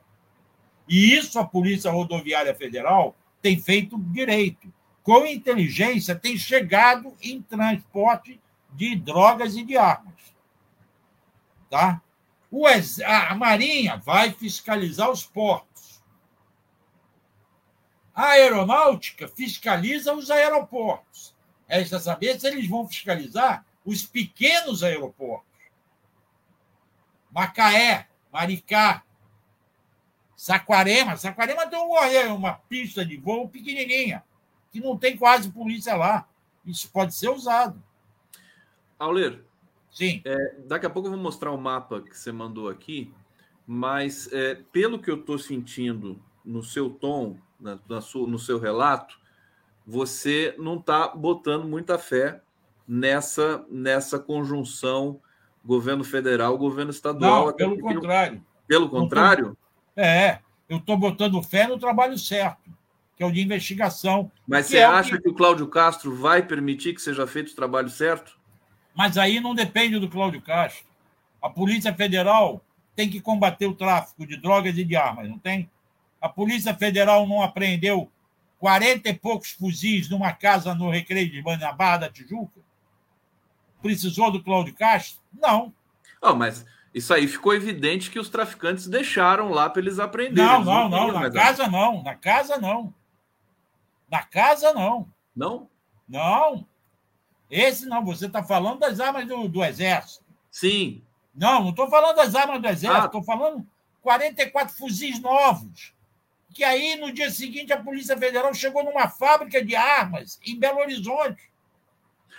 E isso a Polícia Rodoviária Federal tem feito direito. Com inteligência, tem chegado em transporte de drogas e de armas. Tá? Ex... A Marinha vai fiscalizar os portos. A aeronáutica fiscaliza os aeroportos. Resta saber se eles vão fiscalizar os pequenos aeroportos. Macaé, Maricá, Saquarema. Saquarema tem uma, uma pista de voo pequenininha, que não tem quase polícia lá. Isso pode ser usado. Auler, Sim. É, daqui a pouco eu vou mostrar o mapa que você mandou aqui, mas é, pelo que eu estou sentindo no seu tom, na, na sua, no seu relato, você não está botando muita fé nessa, nessa conjunção governo federal, governo estadual. Não, pelo contrário. Pelo contrário? Tô, é, eu estou botando fé no trabalho certo, que é o de investigação. Mas você é acha que... que o Cláudio Castro vai permitir que seja feito o trabalho certo? Mas aí não depende do Cláudio Castro. A Polícia Federal tem que combater o tráfico de drogas e de armas, não tem? A Polícia Federal não apreendeu 40 e poucos fuzis numa casa no Recreio de na Barra da Tijuca? Precisou do Cláudio Castro? Não. Oh, mas isso aí ficou evidente que os traficantes deixaram lá para eles aprenderem. Não, não, não. Na casa não. Na casa não. Na casa não. Não? Não. Esse não. Você está falando das armas do, do Exército. Sim. Não, não estou falando das armas do Exército. Estou ah. falando 44 fuzis novos. Que aí, no dia seguinte, a Polícia Federal chegou numa fábrica de armas em Belo Horizonte.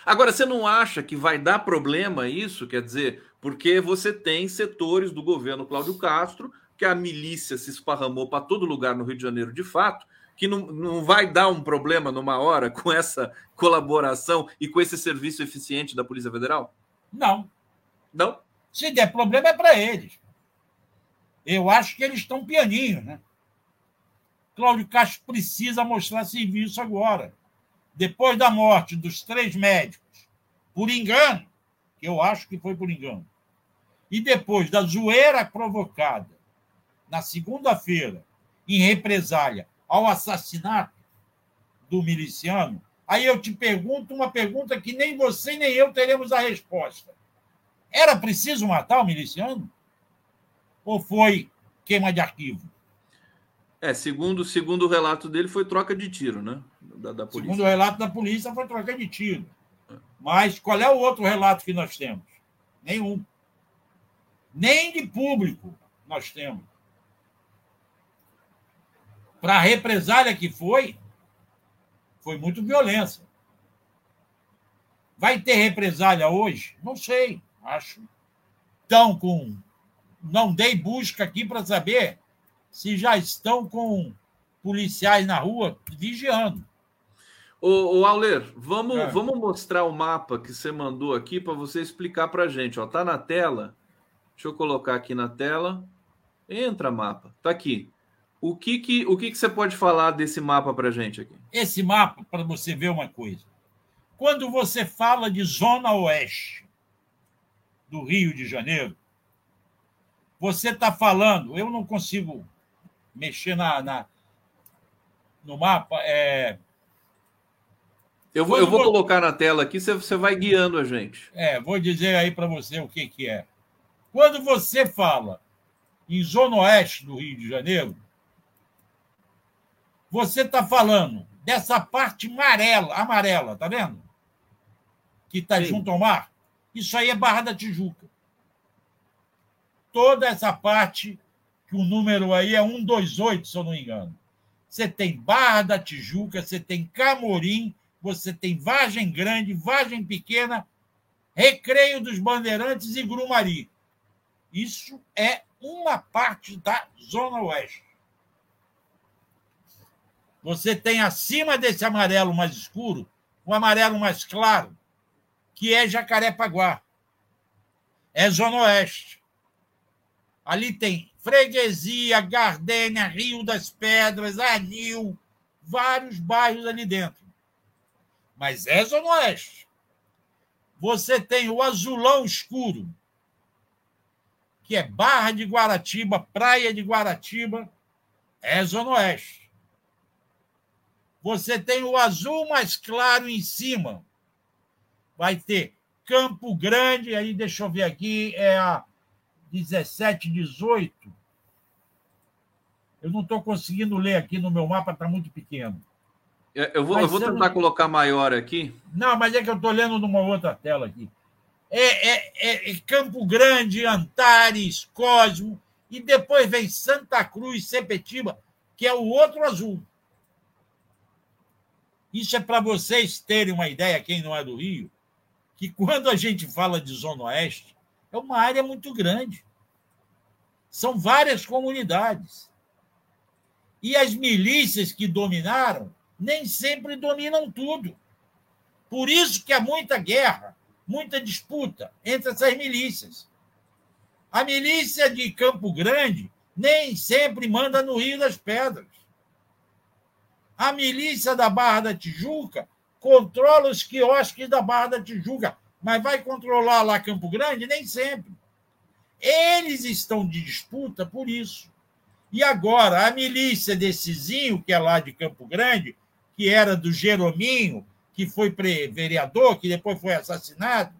Agora, você não acha que vai dar problema isso? Quer dizer, porque você tem setores do governo Cláudio Castro que a milícia se esparramou para todo lugar no Rio de Janeiro de fato, que não, não vai dar um problema numa hora com essa colaboração e com esse serviço eficiente da Polícia Federal? Não. Não? Se der problema, é para eles. Eu acho que eles estão pianinho, né? Cláudio Castro precisa mostrar serviço agora. Depois da morte dos três médicos, por engano, que eu acho que foi por engano, e depois da zoeira provocada na segunda-feira, em represália ao assassinato do miliciano, aí eu te pergunto uma pergunta que nem você nem eu teremos a resposta. Era preciso matar o miliciano? Ou foi queima de arquivo? É, segundo, segundo o relato dele, foi troca de tiro, né? Da, da polícia. Segundo o relato da polícia, foi troca de tiro. Mas qual é o outro relato que nós temos? Nenhum. Nem de público nós temos. Para a represália que foi, foi muito violência. Vai ter represália hoje? Não sei, acho. Estão com. Não dei busca aqui para saber se já estão com policiais na rua vigiando. Ô, ô Auler, vamos, é. vamos mostrar o mapa que você mandou aqui para você explicar para a gente. Ó, tá na tela. Deixa eu colocar aqui na tela. Entra, mapa. Tá aqui. O que que, o que, que você pode falar desse mapa para a gente aqui? Esse mapa, para você ver uma coisa. Quando você fala de zona oeste do Rio de Janeiro, você está falando, eu não consigo mexer na, na no mapa, é, eu vou, eu vou colocar na tela aqui, você, vai guiando a gente. É, vou dizer aí para você o que, que é. Quando você fala em Zona Oeste do Rio de Janeiro, você está falando dessa parte amarela, amarela, tá vendo? Que está junto ao mar. Isso aí é Barra da Tijuca. Toda essa parte, que o número aí é 128, se eu não me engano. Você tem Barra da Tijuca, você tem Camorim, você tem Vargem Grande, Vargem Pequena, Recreio dos Bandeirantes e Grumari. Isso é uma parte da Zona Oeste. Você tem acima desse amarelo mais escuro, o um amarelo mais claro, que é Jacarepaguá. É Zona Oeste. Ali tem Freguesia, Gardênia, Rio das Pedras, Anil, vários bairros ali dentro mas é Zona Oeste. Você tem o Azulão Escuro, que é Barra de Guaratiba, Praia de Guaratiba, é Zona Oeste. Você tem o azul mais claro em cima. Vai ter Campo Grande, aí deixa eu ver aqui, é a 17, 18. Eu não estou conseguindo ler aqui no meu mapa, está muito pequeno. Eu vou, eu vou tentar não... colocar maior aqui. Não, mas é que eu estou lendo numa outra tela aqui. É, é, é, é, Campo Grande, Antares, Cosmo, e depois vem Santa Cruz, Sepetiba, que é o outro azul. Isso é para vocês terem uma ideia, quem não é do Rio, que quando a gente fala de Zona Oeste, é uma área muito grande. São várias comunidades. E as milícias que dominaram nem sempre dominam tudo. Por isso que há muita guerra, muita disputa entre essas milícias. A milícia de Campo Grande nem sempre manda no Rio das Pedras. A milícia da Barra da Tijuca controla os quiosques da Barra da Tijuca, mas vai controlar lá Campo Grande? Nem sempre. Eles estão de disputa por isso. E agora, a milícia desse Zinho, que é lá de Campo Grande, que era do Jerominho, que foi vereador, que depois foi assassinado,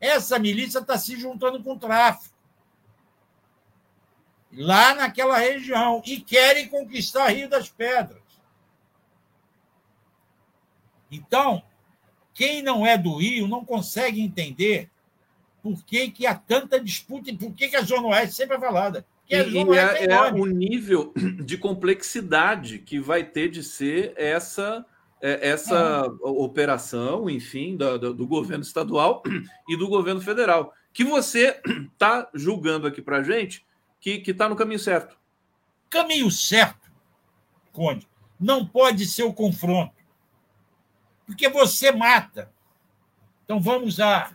essa milícia está se juntando com o tráfico. Lá naquela região. E querem conquistar Rio das Pedras. Então, quem não é do Rio não consegue entender por que, que há tanta disputa e por que, que a Zona Oeste sempre é falada. E, é, é, é o nível de complexidade que vai ter de ser essa é, essa é. operação, enfim, do, do, do, governo estadual e do governo federal, que você está julgando aqui para gente que está no caminho certo. Caminho certo, Conde, não pode ser o confronto, porque você mata. Então vamos à,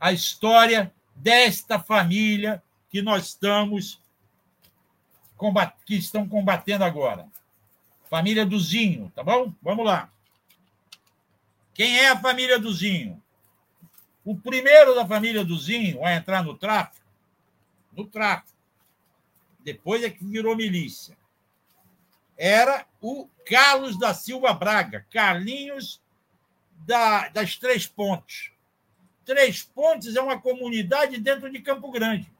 à história desta família que nós estamos que estão combatendo agora. Família do Zinho, tá bom? Vamos lá. Quem é a família do Zinho? O primeiro da família do Zinho a entrar no tráfico, no tráfico, depois é que virou milícia, era o Carlos da Silva Braga, Carlinhos da, das Três Pontes. Três Pontes é uma comunidade dentro de Campo Grande.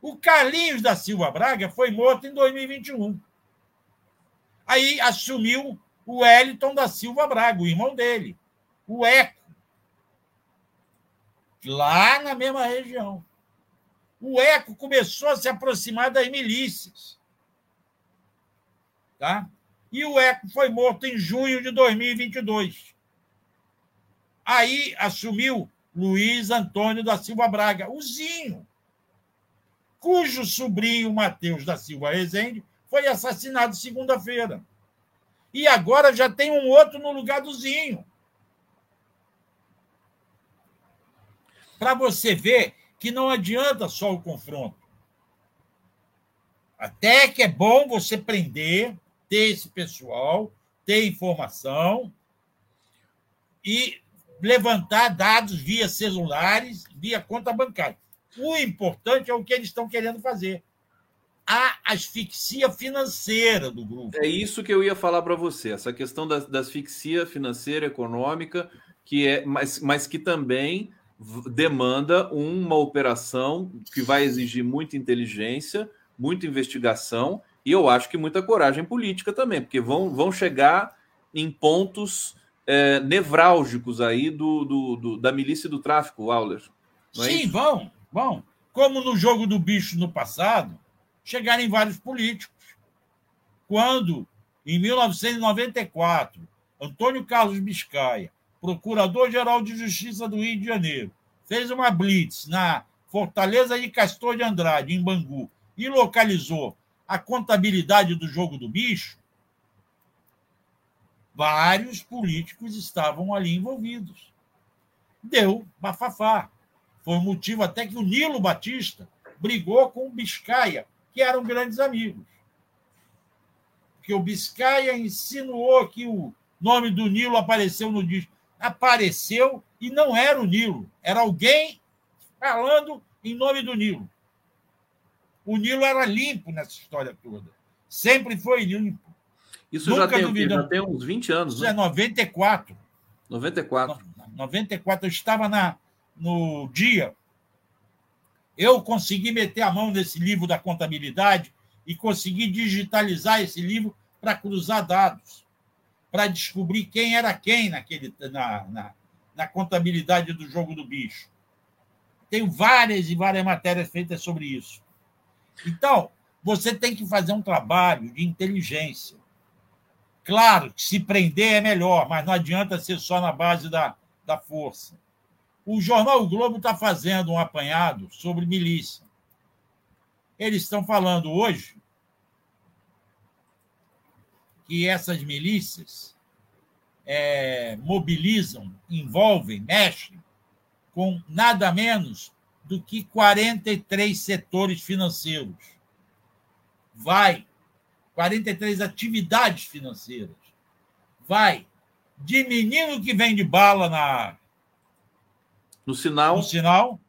O Carlinhos da Silva Braga foi morto em 2021. Aí assumiu o Wellington da Silva Braga, o irmão dele, o Eco, lá na mesma região. O Eco começou a se aproximar das milícias. Tá? E o Eco foi morto em junho de 2022. Aí assumiu Luiz Antônio da Silva Braga, o Zinho, cujo sobrinho Mateus da Silva Rezende foi assassinado segunda-feira. E agora já tem um outro no lugar do Zinho. Para você ver que não adianta só o confronto. Até que é bom você prender, ter esse pessoal, ter informação e levantar dados via celulares, via conta bancária. O importante é o que eles estão querendo fazer a asfixia financeira do grupo. É isso que eu ia falar para você, essa questão da, da asfixia financeira, econômica, que é, mas, mas que também demanda uma operação que vai exigir muita inteligência, muita investigação e eu acho que muita coragem política também, porque vão, vão chegar em pontos é, nevrálgicos aí do, do, do, da milícia do tráfico, Auler. É Sim, isso? vão, vão. Como no jogo do bicho no passado, chegaram vários políticos. Quando, em 1994, Antônio Carlos Biscaia, procurador-geral de Justiça do Rio de Janeiro, fez uma blitz na Fortaleza de Castor de Andrade, em Bangu, e localizou a contabilidade do jogo do bicho, vários políticos estavam ali envolvidos. Deu bafafá. Foi o motivo até que o Nilo Batista brigou com o Biscaia que eram grandes amigos. Porque o Biscaia insinuou que o nome do Nilo apareceu no disco. Apareceu e não era o Nilo, era alguém falando em nome do Nilo. O Nilo era limpo nessa história toda. Sempre foi limpo. Isso Nunca já tem, já tem uns 20 anos. Isso né? é 94. 94. 94. Eu estava na, no dia eu consegui meter a mão nesse livro da contabilidade e consegui digitalizar esse livro para cruzar dados, para descobrir quem era quem naquele, na, na, na contabilidade do jogo do bicho. Tenho várias e várias matérias feitas sobre isso. Então, você tem que fazer um trabalho de inteligência. Claro que se prender é melhor, mas não adianta ser só na base da, da força. O jornal o Globo está fazendo um apanhado sobre milícia. Eles estão falando hoje que essas milícias é, mobilizam, envolvem, mexem com nada menos do que 43 setores financeiros. Vai 43 atividades financeiras. Vai de menino que vende bala na no sinal, no sinal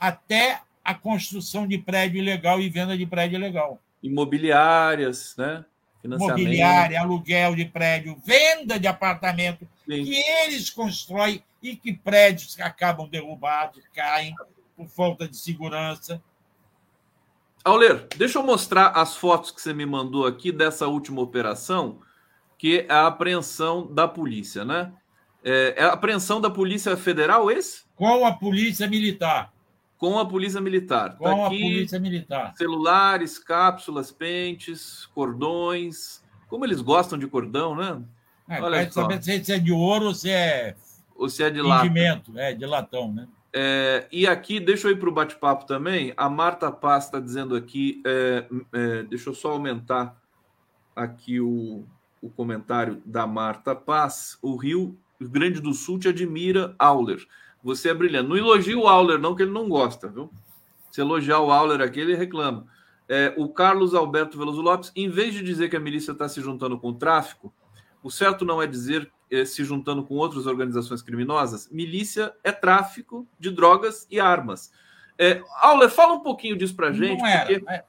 até a construção de prédio ilegal e venda de prédio ilegal. Imobiliárias, né? Imobiliária, aluguel de prédio, venda de apartamento Sim. que eles constroem e que prédios acabam derrubados, caem por falta de segurança. Auler, deixa eu mostrar as fotos que você me mandou aqui dessa última operação, que é a apreensão da polícia, né? É, é a apreensão da Polícia Federal, esse? Com a Polícia Militar. Com a Polícia Militar. Com tá a Polícia Militar. Celulares, cápsulas, pentes, cordões. Como eles gostam de cordão, né? É, Olha só. saber se é de ouro ou se é. Ou se é de lata. É, de latão, né? É, e aqui, deixa eu ir para o bate-papo também. A Marta Paz está dizendo aqui, é, é, deixa eu só aumentar aqui o, o comentário da Marta Paz. O Rio Grande do Sul te admira, Auler. Você é brilhante. Não elogia o Auler, não, que ele não gosta, viu? Se elogiar o Auler aqui, ele reclama. É, o Carlos Alberto Veloso Lopes, em vez de dizer que a milícia está se juntando com o tráfico, o certo não é dizer eh, se juntando com outras organizações criminosas, milícia é tráfico de drogas e armas. É, Aula, fala um pouquinho disso para gente. Não era, porque, é.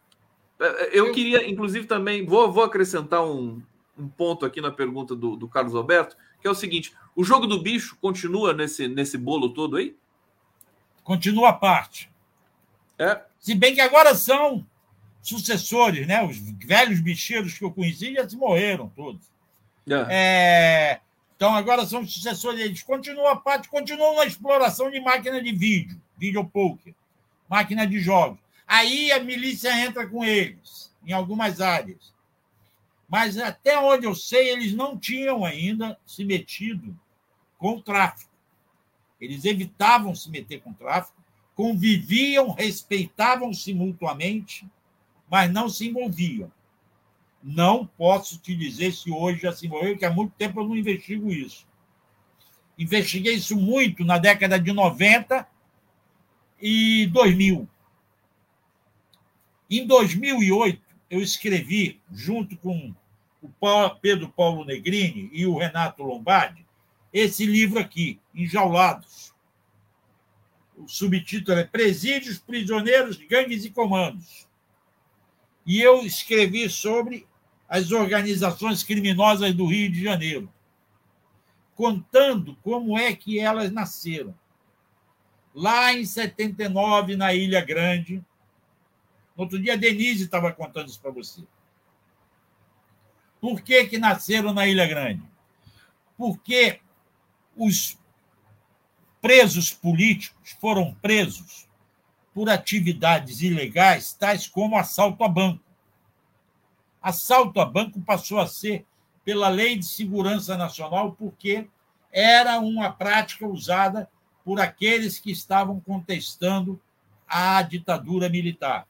Eu, eu, queria, inclusive, também vou, vou acrescentar um, um ponto aqui na pergunta do, do, Carlos Alberto, que é o seguinte: o jogo do bicho continua nesse, nesse bolo todo aí? Continua a parte. É. Se bem que agora são sucessores, né? Os velhos bicheiros que eu conheci já se morreram todos. É. é então, agora são sucessores deles. Continuam a parte, continuam na exploração de máquina de vídeo, vídeo poker, máquina de jogos. Aí a milícia entra com eles, em algumas áreas. Mas até onde eu sei, eles não tinham ainda se metido com o tráfico. Eles evitavam se meter com o tráfico, conviviam, respeitavam-se mutuamente, mas não se envolviam. Não posso te dizer se hoje já se envolveu, porque há muito tempo eu não investigo isso. Investiguei isso muito na década de 90 e 2000. Em 2008, eu escrevi, junto com o Pedro Paulo Negrini e o Renato Lombardi, esse livro aqui, Enjaulados. O subtítulo é Presídios, Prisioneiros, Gangues e Comandos. E eu escrevi sobre as organizações criminosas do Rio de Janeiro, contando como é que elas nasceram. Lá em 79, na Ilha Grande, outro dia a Denise estava contando isso para você. Por que, que nasceram na Ilha Grande? Porque os presos políticos foram presos por atividades ilegais, tais como assalto a banco assalto a banco passou a ser pela Lei de Segurança Nacional, porque era uma prática usada por aqueles que estavam contestando a ditadura militar.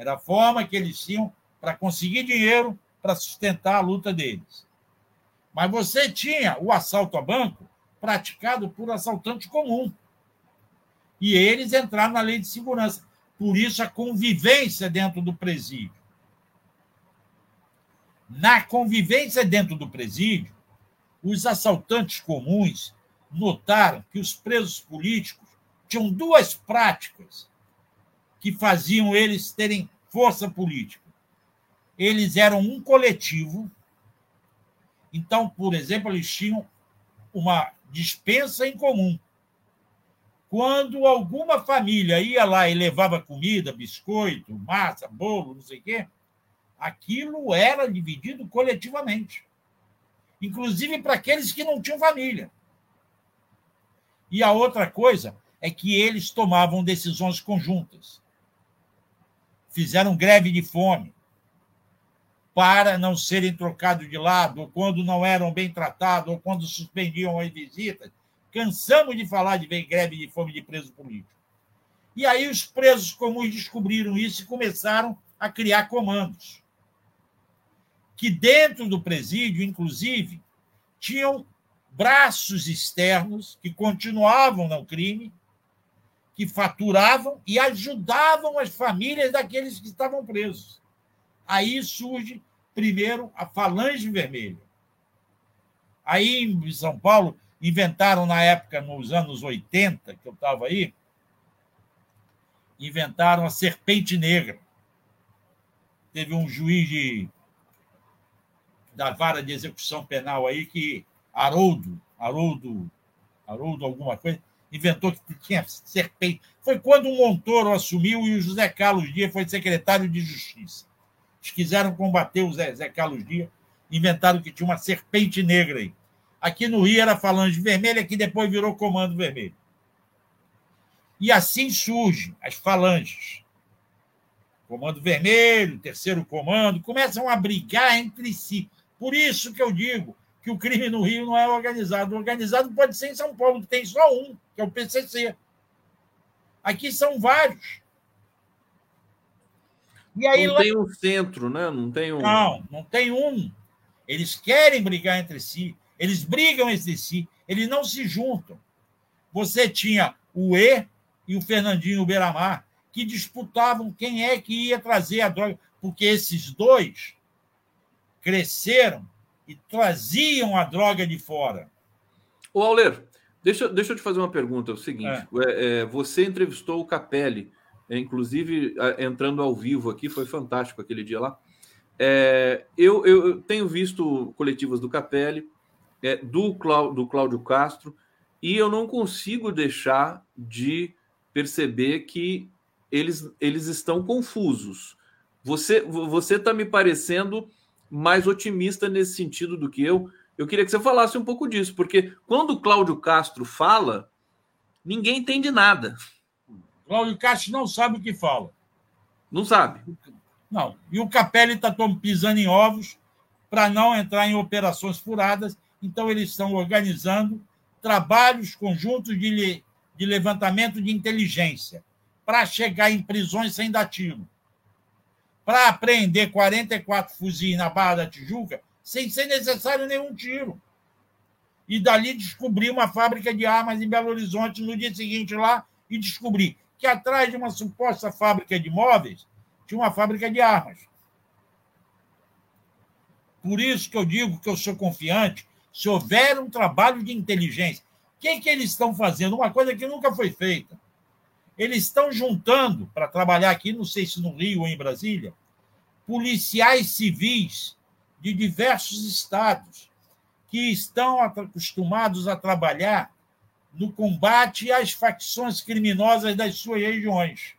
Era a forma que eles tinham para conseguir dinheiro para sustentar a luta deles. Mas você tinha o assalto a banco praticado por assaltante comum. E eles entraram na lei de segurança. Por isso, a convivência dentro do presídio na convivência dentro do presídio, os assaltantes comuns notaram que os presos políticos tinham duas práticas que faziam eles terem força política. Eles eram um coletivo, então, por exemplo, eles tinham uma dispensa em comum. Quando alguma família ia lá e levava comida, biscoito, massa, bolo, não sei o quê, aquilo era dividido coletivamente, inclusive para aqueles que não tinham família. E a outra coisa é que eles tomavam decisões conjuntas. Fizeram greve de fome para não serem trocados de lado, ou quando não eram bem tratados, ou quando suspendiam as visitas. Cansamos de falar de greve de fome de preso político. E aí os presos comuns descobriram isso e começaram a criar comandos. Que dentro do presídio, inclusive, tinham braços externos que continuavam no crime, que faturavam e ajudavam as famílias daqueles que estavam presos. Aí surge, primeiro, a Falange Vermelha. Aí, em São Paulo, inventaram na época, nos anos 80, que eu estava aí, inventaram a Serpente Negra. Teve um juiz de, da vara de execução penal aí que Haroldo, Haroldo, Haroldo alguma coisa, inventou que tinha serpente. Foi quando o Montoro assumiu e o José Carlos Dias foi secretário de Justiça. Eles quiseram combater o Zé Carlos Dias, inventaram que tinha uma serpente negra aí. Aqui no Rio era Falange Vermelha, que depois virou Comando Vermelho. E assim surgem as falanges. Comando Vermelho, Terceiro Comando, começam a brigar entre si. Por isso que eu digo, que o crime no Rio não é organizado. O organizado pode ser em São Paulo, que tem só um, que é o PCC. Aqui são vários. E aí, não lá... tem um centro, né? Não tem um. Não, não tem um. Eles querem brigar entre si, eles brigam entre si, eles não se juntam. Você tinha o E e o Fernandinho Beiramar, que disputavam quem é que ia trazer a droga, porque esses dois cresceram e traziam a droga de fora. O Auler, deixa, deixa eu te fazer uma pergunta. É o seguinte: é. É, você entrevistou o Capelli, é, inclusive entrando ao vivo aqui, foi fantástico aquele dia lá. É, eu, eu, tenho visto coletivas do Capelli, é, do, Clá, do Cláudio Castro, e eu não consigo deixar de perceber que eles, eles estão confusos. Você você está me parecendo mais otimista nesse sentido do que eu. Eu queria que você falasse um pouco disso, porque quando o Cláudio Castro fala, ninguém entende nada. Cláudio Castro não sabe o que fala. Não sabe. Não. E o Capelli está pisando em ovos para não entrar em operações furadas. Então, eles estão organizando trabalhos conjuntos de, de levantamento de inteligência para chegar em prisões sem dar tiro para apreender 44 fuzis na Barra da Tijuca sem ser necessário nenhum tiro. E dali descobrir uma fábrica de armas em Belo Horizonte no dia seguinte lá e descobrir que atrás de uma suposta fábrica de móveis tinha uma fábrica de armas. Por isso que eu digo que eu sou confiante. Se houver um trabalho de inteligência, o que, que eles estão fazendo? Uma coisa que nunca foi feita. Eles estão juntando para trabalhar aqui, não sei se no Rio ou em Brasília, policiais civis de diversos estados que estão acostumados a trabalhar no combate às facções criminosas das suas regiões.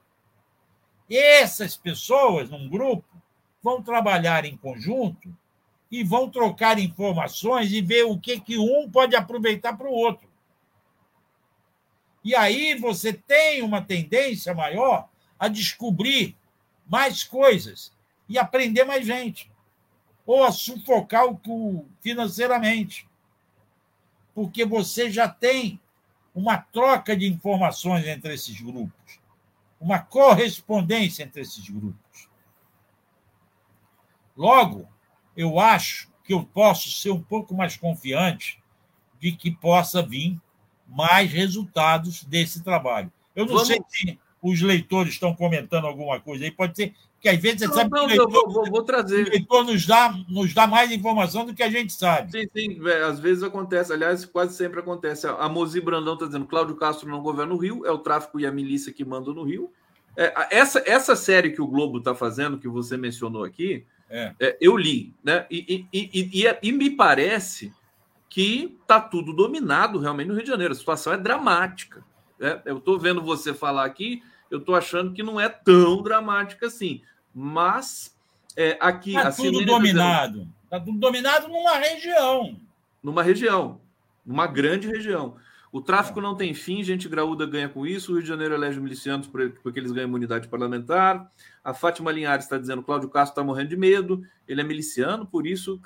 Essas pessoas, num grupo, vão trabalhar em conjunto e vão trocar informações e ver o que, que um pode aproveitar para o outro. E aí você tem uma tendência maior a descobrir mais coisas e aprender mais gente, ou a sufocar o financeiramente, porque você já tem uma troca de informações entre esses grupos, uma correspondência entre esses grupos. Logo, eu acho que eu posso ser um pouco mais confiante de que possa vir mais resultados desse trabalho. Eu não Vamos... sei se os leitores estão comentando alguma coisa aí, pode ser que às vezes você não, sabe não, que o leitor, vou, vou, trazer. o leitor nos dá, nos dá mais informação do que a gente sabe. Sim, sim, é, às vezes acontece, aliás, quase sempre acontece. A Mozi Brandão está dizendo Cláudio Castro não governa o Rio, é o tráfico e a milícia que mandam no Rio. É, essa, essa série que o Globo está fazendo, que você mencionou aqui, é. É, eu li, né? E, e, e, e, e me parece que está tudo dominado realmente no Rio de Janeiro. A situação é dramática. Né? Eu estou vendo você falar aqui, eu estou achando que não é tão dramática assim. Mas é, aqui. Está tudo dominado. Está tudo dominado numa região. Numa região. Numa grande região. O tráfico não tem fim, gente graúda ganha com isso. O Rio de Janeiro elege milicianos porque eles ganham imunidade parlamentar. A Fátima Linhares está dizendo Cláudio Castro está morrendo de medo. Ele é miliciano, por isso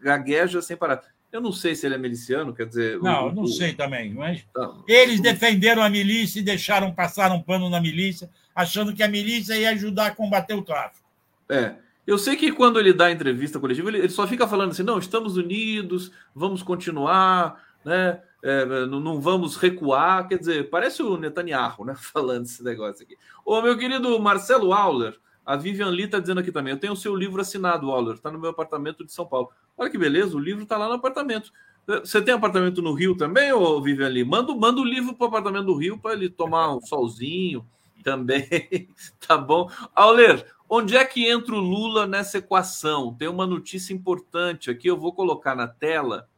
gagueja sem parar. Eu não sei se ele é miliciano, quer dizer. Não, o, não o... sei também, mas tá. eles defenderam a milícia e deixaram passar um pano na milícia, achando que a milícia ia ajudar a combater o tráfico. É. Eu sei que quando ele dá entrevista coletiva, ele, ele só fica falando assim: não, estamos unidos, vamos continuar, né? é, não, não, vamos recuar. Quer dizer, parece o Netanyahu, né? Falando esse negócio aqui. Ô, meu querido Marcelo Auler, a Vivian Lee está dizendo aqui também. Eu tenho o seu livro assinado, Auler, está no meu apartamento de São Paulo. Olha que beleza, o livro está lá no apartamento. Você tem apartamento no Rio também, ô Vivian Lee? Manda, manda o livro para o apartamento do Rio para ele tomar um solzinho também. tá bom? Auler, onde é que entra o Lula nessa equação? Tem uma notícia importante aqui, eu vou colocar na tela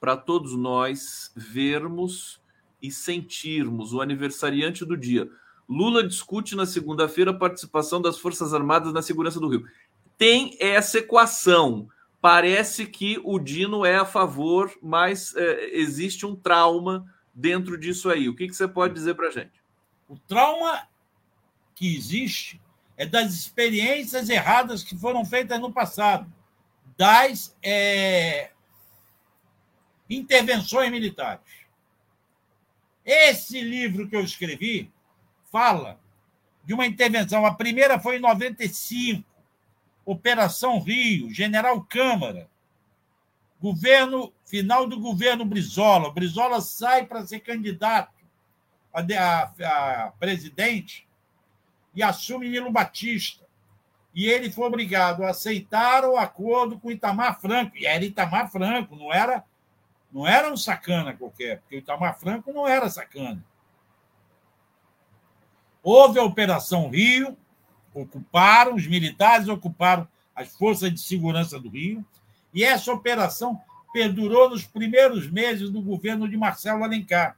para todos nós vermos e sentirmos o aniversariante do dia. Lula discute na segunda-feira a participação das Forças Armadas na segurança do Rio. Tem essa equação. Parece que o Dino é a favor, mas é, existe um trauma dentro disso aí. O que, que você pode dizer para a gente? O trauma que existe é das experiências erradas que foram feitas no passado, das é, intervenções militares. Esse livro que eu escrevi fala de uma intervenção. A primeira foi em 95, Operação Rio, General Câmara, governo final do governo Brizola. Brizola sai para ser candidato a, a, a presidente e assume Nilo Batista. E ele foi obrigado a aceitar o acordo com Itamar Franco. E era Itamar Franco, não era não era um sacana qualquer, porque o Itamar Franco não era sacana. Houve a Operação Rio, ocuparam, os militares ocuparam as forças de segurança do Rio, e essa operação perdurou nos primeiros meses do governo de Marcelo Alencar.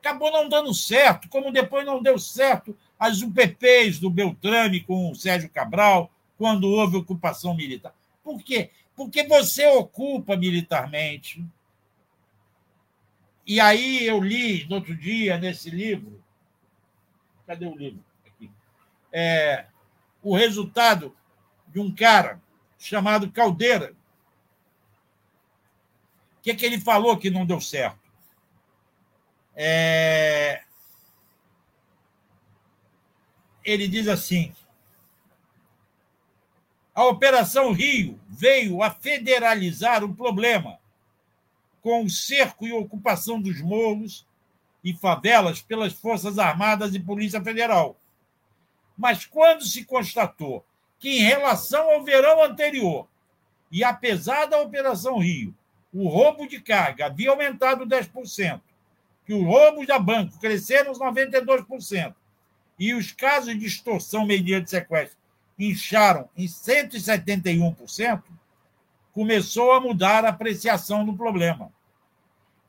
Acabou não dando certo, como depois não deu certo as UPPs do Beltrame com o Sérgio Cabral, quando houve ocupação militar. Por quê? Porque você ocupa militarmente, e aí eu li no outro dia, nesse livro, cadê o livro? Aqui. É, o resultado de um cara chamado Caldeira. O que, é que ele falou que não deu certo? É... Ele diz assim: a Operação Rio veio a federalizar o problema com o cerco e ocupação dos morros e favelas pelas Forças Armadas e Polícia Federal. Mas quando se constatou que, em relação ao verão anterior, e apesar da Operação Rio, o roubo de carga havia aumentado 10%, que os roubos da banco cresceram 92%, e os casos de extorsão mediante sequestro incharam em 171%, começou a mudar a apreciação do problema.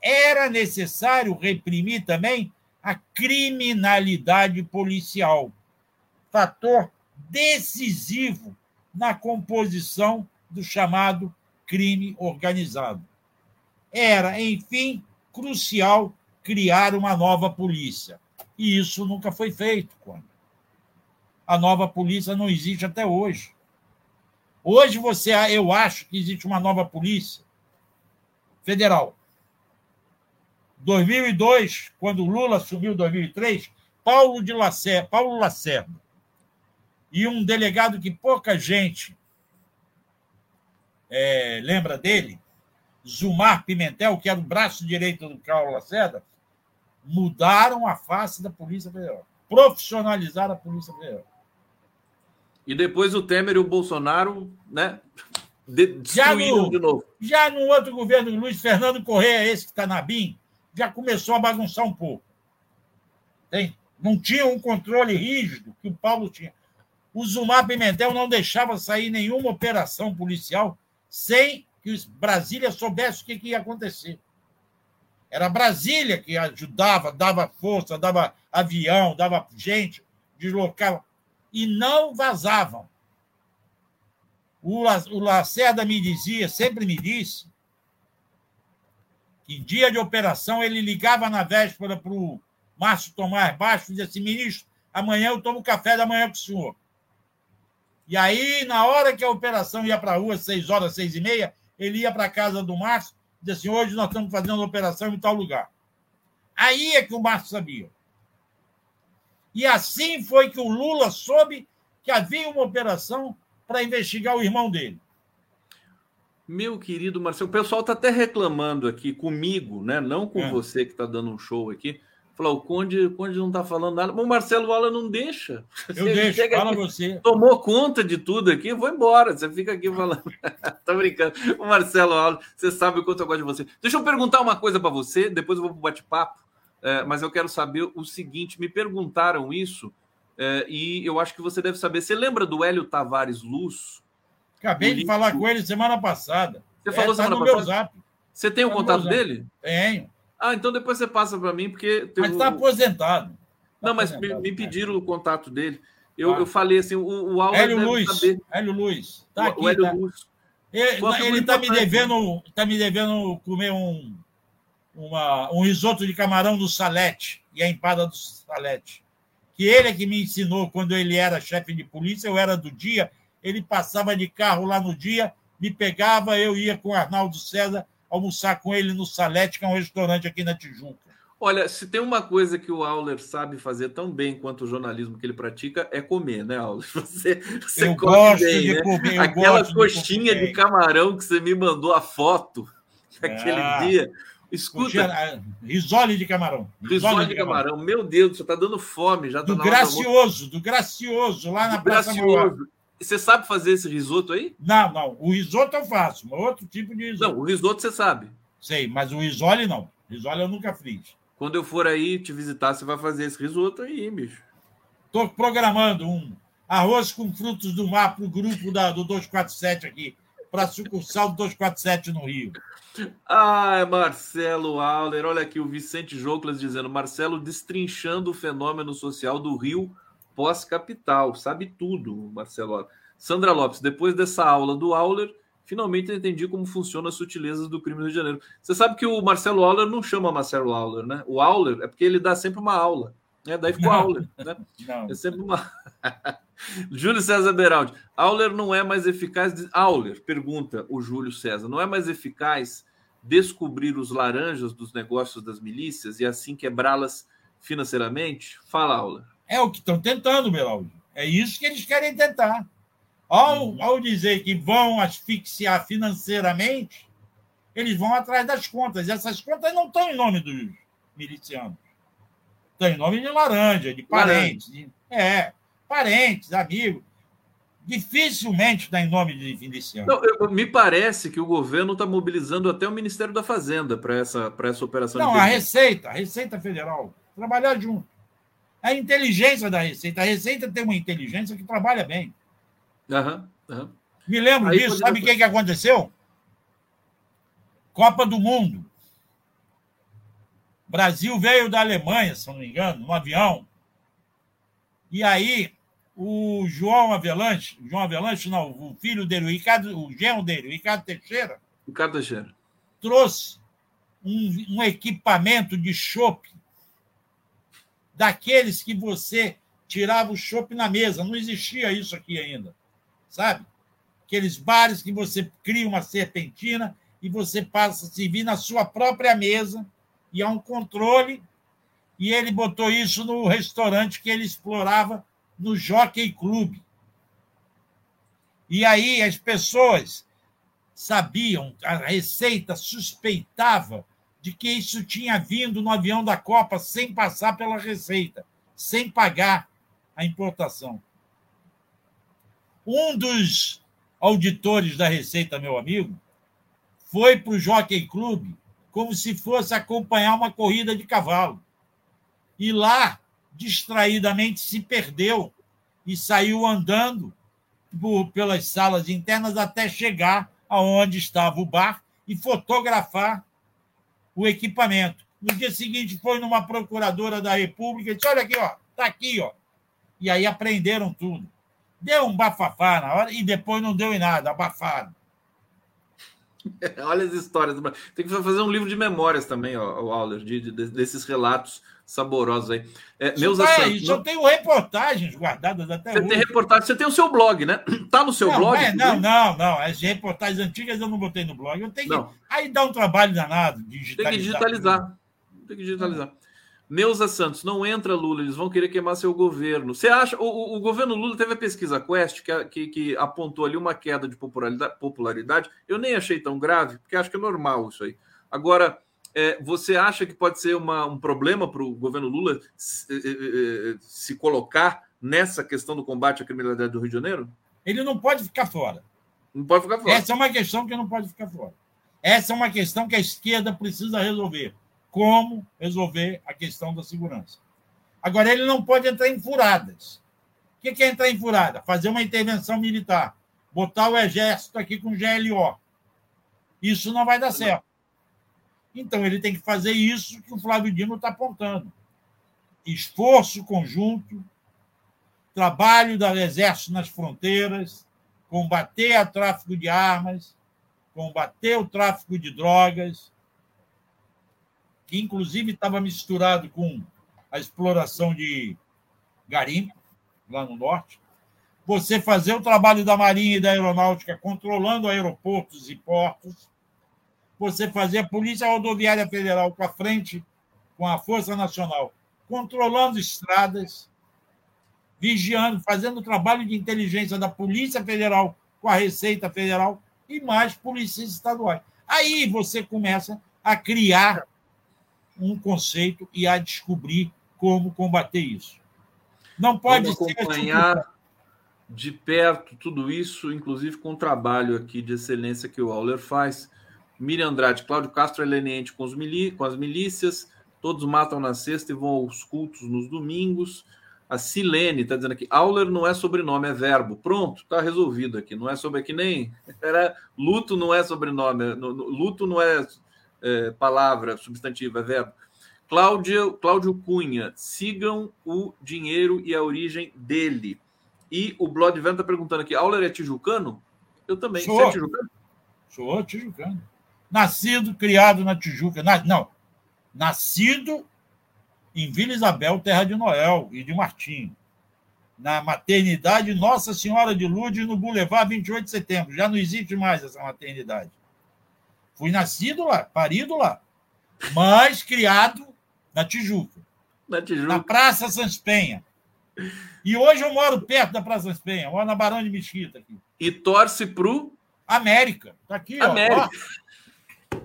Era necessário reprimir também a criminalidade policial, fator decisivo na composição do chamado crime organizado. Era, enfim, crucial criar uma nova polícia. E isso nunca foi feito, quando a nova polícia não existe até hoje. Hoje você, eu acho que existe uma nova polícia federal. 2002, quando Lula assumiu 2003, Paulo de Lacerda, Paulo Lacerda e um delegado que pouca gente é, lembra dele, Zumar Pimentel, que era o braço direito do Paulo Lacerda, mudaram a face da Polícia Federal, profissionalizaram a Polícia Federal. E depois o Temer e o Bolsonaro, né? Destruíram no, de novo. Já no outro governo, Luiz Fernando Correia, esse que está na BIM, já começou a bagunçar um pouco. Tem? Não tinha um controle rígido que o Paulo tinha. O Zumar Pimentel não deixava sair nenhuma operação policial sem que Brasília soubesse o que, que ia acontecer. Era Brasília que ajudava, dava força, dava avião, dava gente, deslocava e não vazavam. O Lacerda me dizia, sempre me disse, que dia de operação ele ligava na véspera para o Márcio Tomás Baixo e dizia assim: ministro, amanhã eu tomo café da manhã com o senhor. E aí, na hora que a operação ia para a rua, seis horas, seis e meia, ele ia para a casa do Márcio e dizia assim: hoje nós estamos fazendo uma operação em tal lugar. Aí é que o Márcio sabia. E assim foi que o Lula soube que havia uma operação para investigar o irmão dele. Meu querido Marcelo, o pessoal está até reclamando aqui comigo, né? Não com é. você que está dando um show aqui. Falou, o Conde, o Conde não está falando nada. Mas o Marcelo Walla não deixa. Eu você deixo, fala aqui, você. Tomou conta de tudo aqui, vou embora. Você fica aqui falando. tá brincando. O Marcelo Walla, você sabe o quanto eu gosto de você. Deixa eu perguntar uma coisa para você, depois eu vou para o bate-papo. É, mas eu quero saber o seguinte: me perguntaram isso, é, e eu acho que você deve saber. Você lembra do Hélio Tavares Luz? Acabei de falar com ele semana passada. Você falou é, tá semana passada? Você tem o tá contato dele? Tenho. Ah, então depois você passa para mim, porque. Mas está aposentado. Tá não, mas aposentado, me, me, pediram o contato dele. Eu, ah. eu falei assim: o, o Aula Hélio Luiz. Saber. Hélio Luiz. Tá o, aqui, o Hélio tá. Luiz. Ele está me devendo, tá me devendo comer um, uma, um risoto de camarão do Salete e a empada do Salete. Que ele é que me ensinou quando ele era chefe de polícia, eu era do dia, ele passava de carro lá no dia, me pegava, eu ia com o Arnaldo César almoçar com ele no Salete, que é um restaurante aqui na Tijuca. Olha, se tem uma coisa que o Auler sabe fazer tão bem quanto o jornalismo que ele pratica, é comer, né, Auler? Você, você eu gosto bem, de né? comer. Aquela coxinha de, de, camarão que você me mandou a foto naquele é. dia. Escuta. Ah, risole de camarão. Risole, risole de, camarão. camarão. Meu Deus, você está dando fome. Já tá do Gracioso, do Gracioso, lá na do Praça Gracioso. Você sabe fazer esse risoto aí? Não, não. O risoto eu faço, outro tipo de risoto. Não, o risoto você sabe. Sei, mas o risole não. Risole eu nunca fiz. Quando eu for aí te visitar, você vai fazer esse risoto aí, bicho. Estou programando um arroz com frutos do mar para o grupo da, do 247 aqui, para sucursal do 247 no Rio. Ah, Marcelo Auler, olha aqui o Vicente Joclas dizendo: Marcelo destrinchando o fenômeno social do Rio pós-capital, sabe tudo, Marcelo. Sandra Lopes, depois dessa aula do Auler, finalmente eu entendi como funcionam as sutilezas do crime do Rio de Janeiro. Você sabe que o Marcelo Auler não chama Marcelo Auler, né? O Auler é porque ele dá sempre uma aula. Né? Daí ficou Auler. Né? Não. É sempre uma. Júlio César Beraldi. Auler não é mais eficaz. De... Auler, pergunta o Júlio César, não é mais eficaz descobrir os laranjas dos negócios das milícias e assim quebrá-las financeiramente? Fala, Auler. É o que estão tentando, Beraldi. É isso que eles querem tentar. Ao, uhum. ao dizer que vão asfixiar financeiramente, eles vão atrás das contas. E essas contas não estão em nome dos milicianos. Estão em nome de laranja, de parentes. De, é, parentes, amigos. Dificilmente está em nome de milicianos. Não, eu, me parece que o governo está mobilizando até o Ministério da Fazenda para essa, essa operação. Não, a Receita, a Receita Federal. Trabalhar junto. A inteligência da Receita. A Receita tem uma inteligência que trabalha bem. Uhum, uhum. Me lembro Aí, disso. Sabe o que, que aconteceu? Copa do Mundo. Brasil veio da Alemanha, se não me engano, no avião. E aí, o João Avelanche, João Avelanche, não, o filho dele, o Ricardo, o genro dele, o Ricardo Teixeira. Ricardo Teixeira. Trouxe um, um equipamento de chope daqueles que você tirava o chope na mesa. Não existia isso aqui ainda, sabe? Aqueles bares que você cria uma serpentina e você passa a servir na sua própria mesa e há um controle. E ele botou isso no restaurante que ele explorava no Jockey Club. E aí as pessoas sabiam, a Receita suspeitava de que isso tinha vindo no avião da Copa sem passar pela Receita, sem pagar a importação. Um dos auditores da Receita, meu amigo, foi para o Jockey Club como se fosse acompanhar uma corrida de cavalo. E lá, distraidamente, se perdeu e saiu andando por, pelas salas internas até chegar aonde estava o bar e fotografar o equipamento. No dia seguinte, foi numa procuradora da República e disse: Olha aqui, ó, tá aqui, ó. E aí apreenderam tudo. Deu um bafafá na hora e depois não deu em nada, abafaram. Olha as histórias. Tem que fazer um livro de memórias também, ó, o Auler, de, de, desses relatos saborosos aí. É, meus tá assuntos, isso, não... eu tenho reportagens guardadas até você hoje. Você tem reportagem, você tem o seu blog, né? Tá no seu não, blog? É, não, não, não. As reportagens antigas eu não botei no blog. Eu tenho que... Aí dá um trabalho danado. Digitalizar. Tem que digitalizar. Tem que digitalizar. Neuza Santos, não entra Lula, eles vão querer queimar seu governo. Você acha? O, o governo Lula teve a pesquisa Quest que, que, que, apontou ali uma queda de popularidade, popularidade. Eu nem achei tão grave, porque acho que é normal isso aí. Agora, é, você acha que pode ser uma, um problema para o governo Lula se, é, é, é, se, colocar nessa questão do combate à criminalidade do Rio de Janeiro? Ele não pode ficar fora. Não pode ficar fora. Essa é uma questão que não pode ficar fora. Essa é uma questão que a esquerda precisa resolver como resolver a questão da segurança. Agora, ele não pode entrar em furadas. O que é entrar em furada? Fazer uma intervenção militar, botar o exército aqui com GLO. Isso não vai dar certo. Então, ele tem que fazer isso que o Flávio Dino está apontando. Esforço conjunto, trabalho do Exército nas fronteiras, combater o tráfico de armas, combater o tráfico de drogas, que inclusive estava misturado com a exploração de garimpo, lá no norte. Você fazer o trabalho da Marinha e da Aeronáutica controlando aeroportos e portos. Você fazer a Polícia Rodoviária Federal com a frente, com a Força Nacional, controlando estradas, vigiando, fazendo o trabalho de inteligência da Polícia Federal com a Receita Federal e mais polícias estaduais. Aí você começa a criar um conceito e a descobrir como combater isso. Não pode Vamos acompanhar de perto tudo isso, inclusive com o trabalho aqui de excelência que o Auler faz. Miriam Andrade, Cláudio Castro é leniente com, os mili com as milícias, todos matam na sexta e vão aos cultos nos domingos. A Silene está dizendo aqui, Auler não é sobrenome, é verbo. Pronto, está resolvido aqui. Não é sobre aqui nem era luto, não é sobrenome. Luto não é é, palavra, substantiva, é verbo. Cláudio, Cláudio Cunha, sigam o dinheiro e a origem dele. E o Blood Vento está perguntando aqui: Auler é tijucano? Eu também. Sou. Você é tijucano? Sou tijucano. Nascido, criado na Tijuca. Na, não. Nascido em Vila Isabel, terra de Noel e de Martim. Na maternidade Nossa Senhora de Lourdes, no Boulevard 28 de Setembro. Já não existe mais essa maternidade. Fui nascido lá, parido lá, mas criado na Tijuca. Na Tijuca. Na Praça Sans Penha. E hoje eu moro perto da Praça Sans Penha, moro na Barão de Mesquita aqui. E torce pro América. Tá aqui, América. ó.